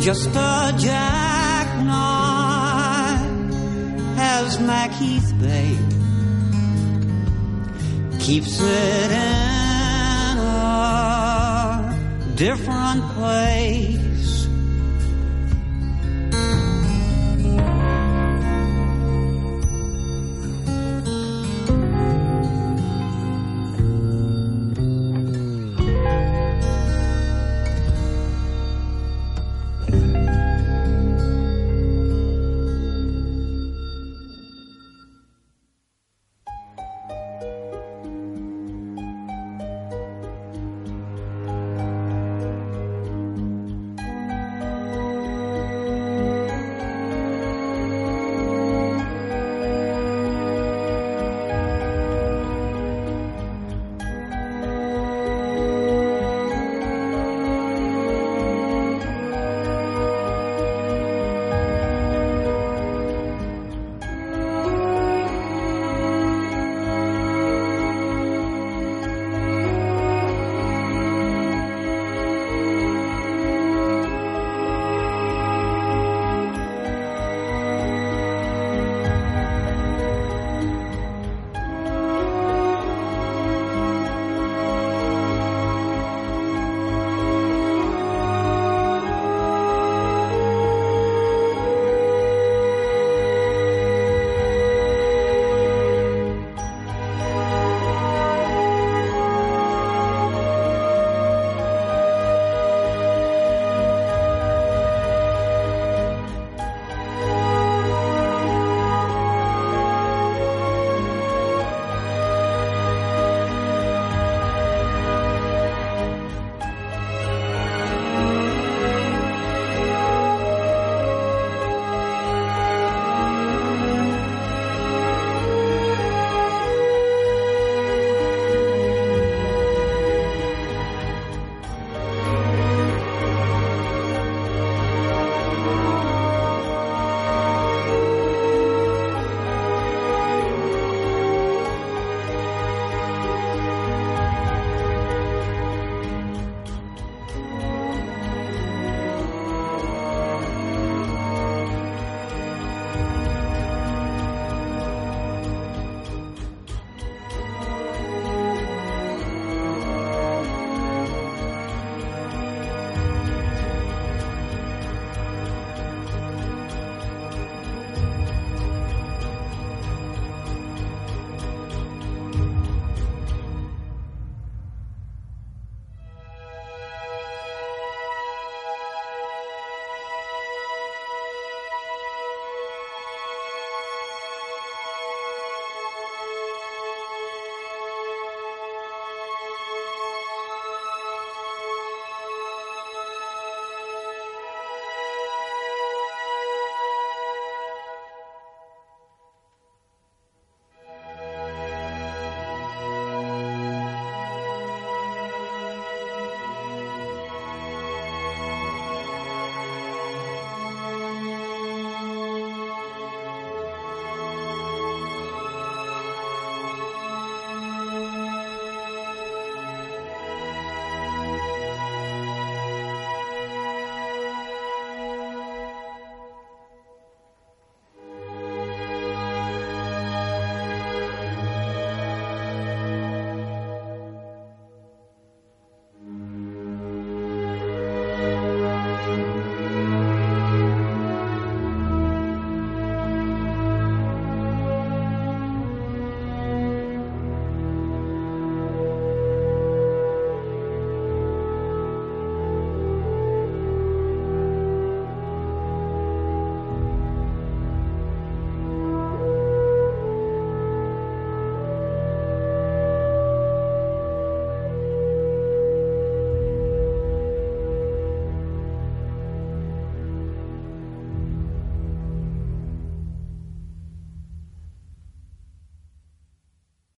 Just a jackknife has Macheath babe. Keeps it in a different place.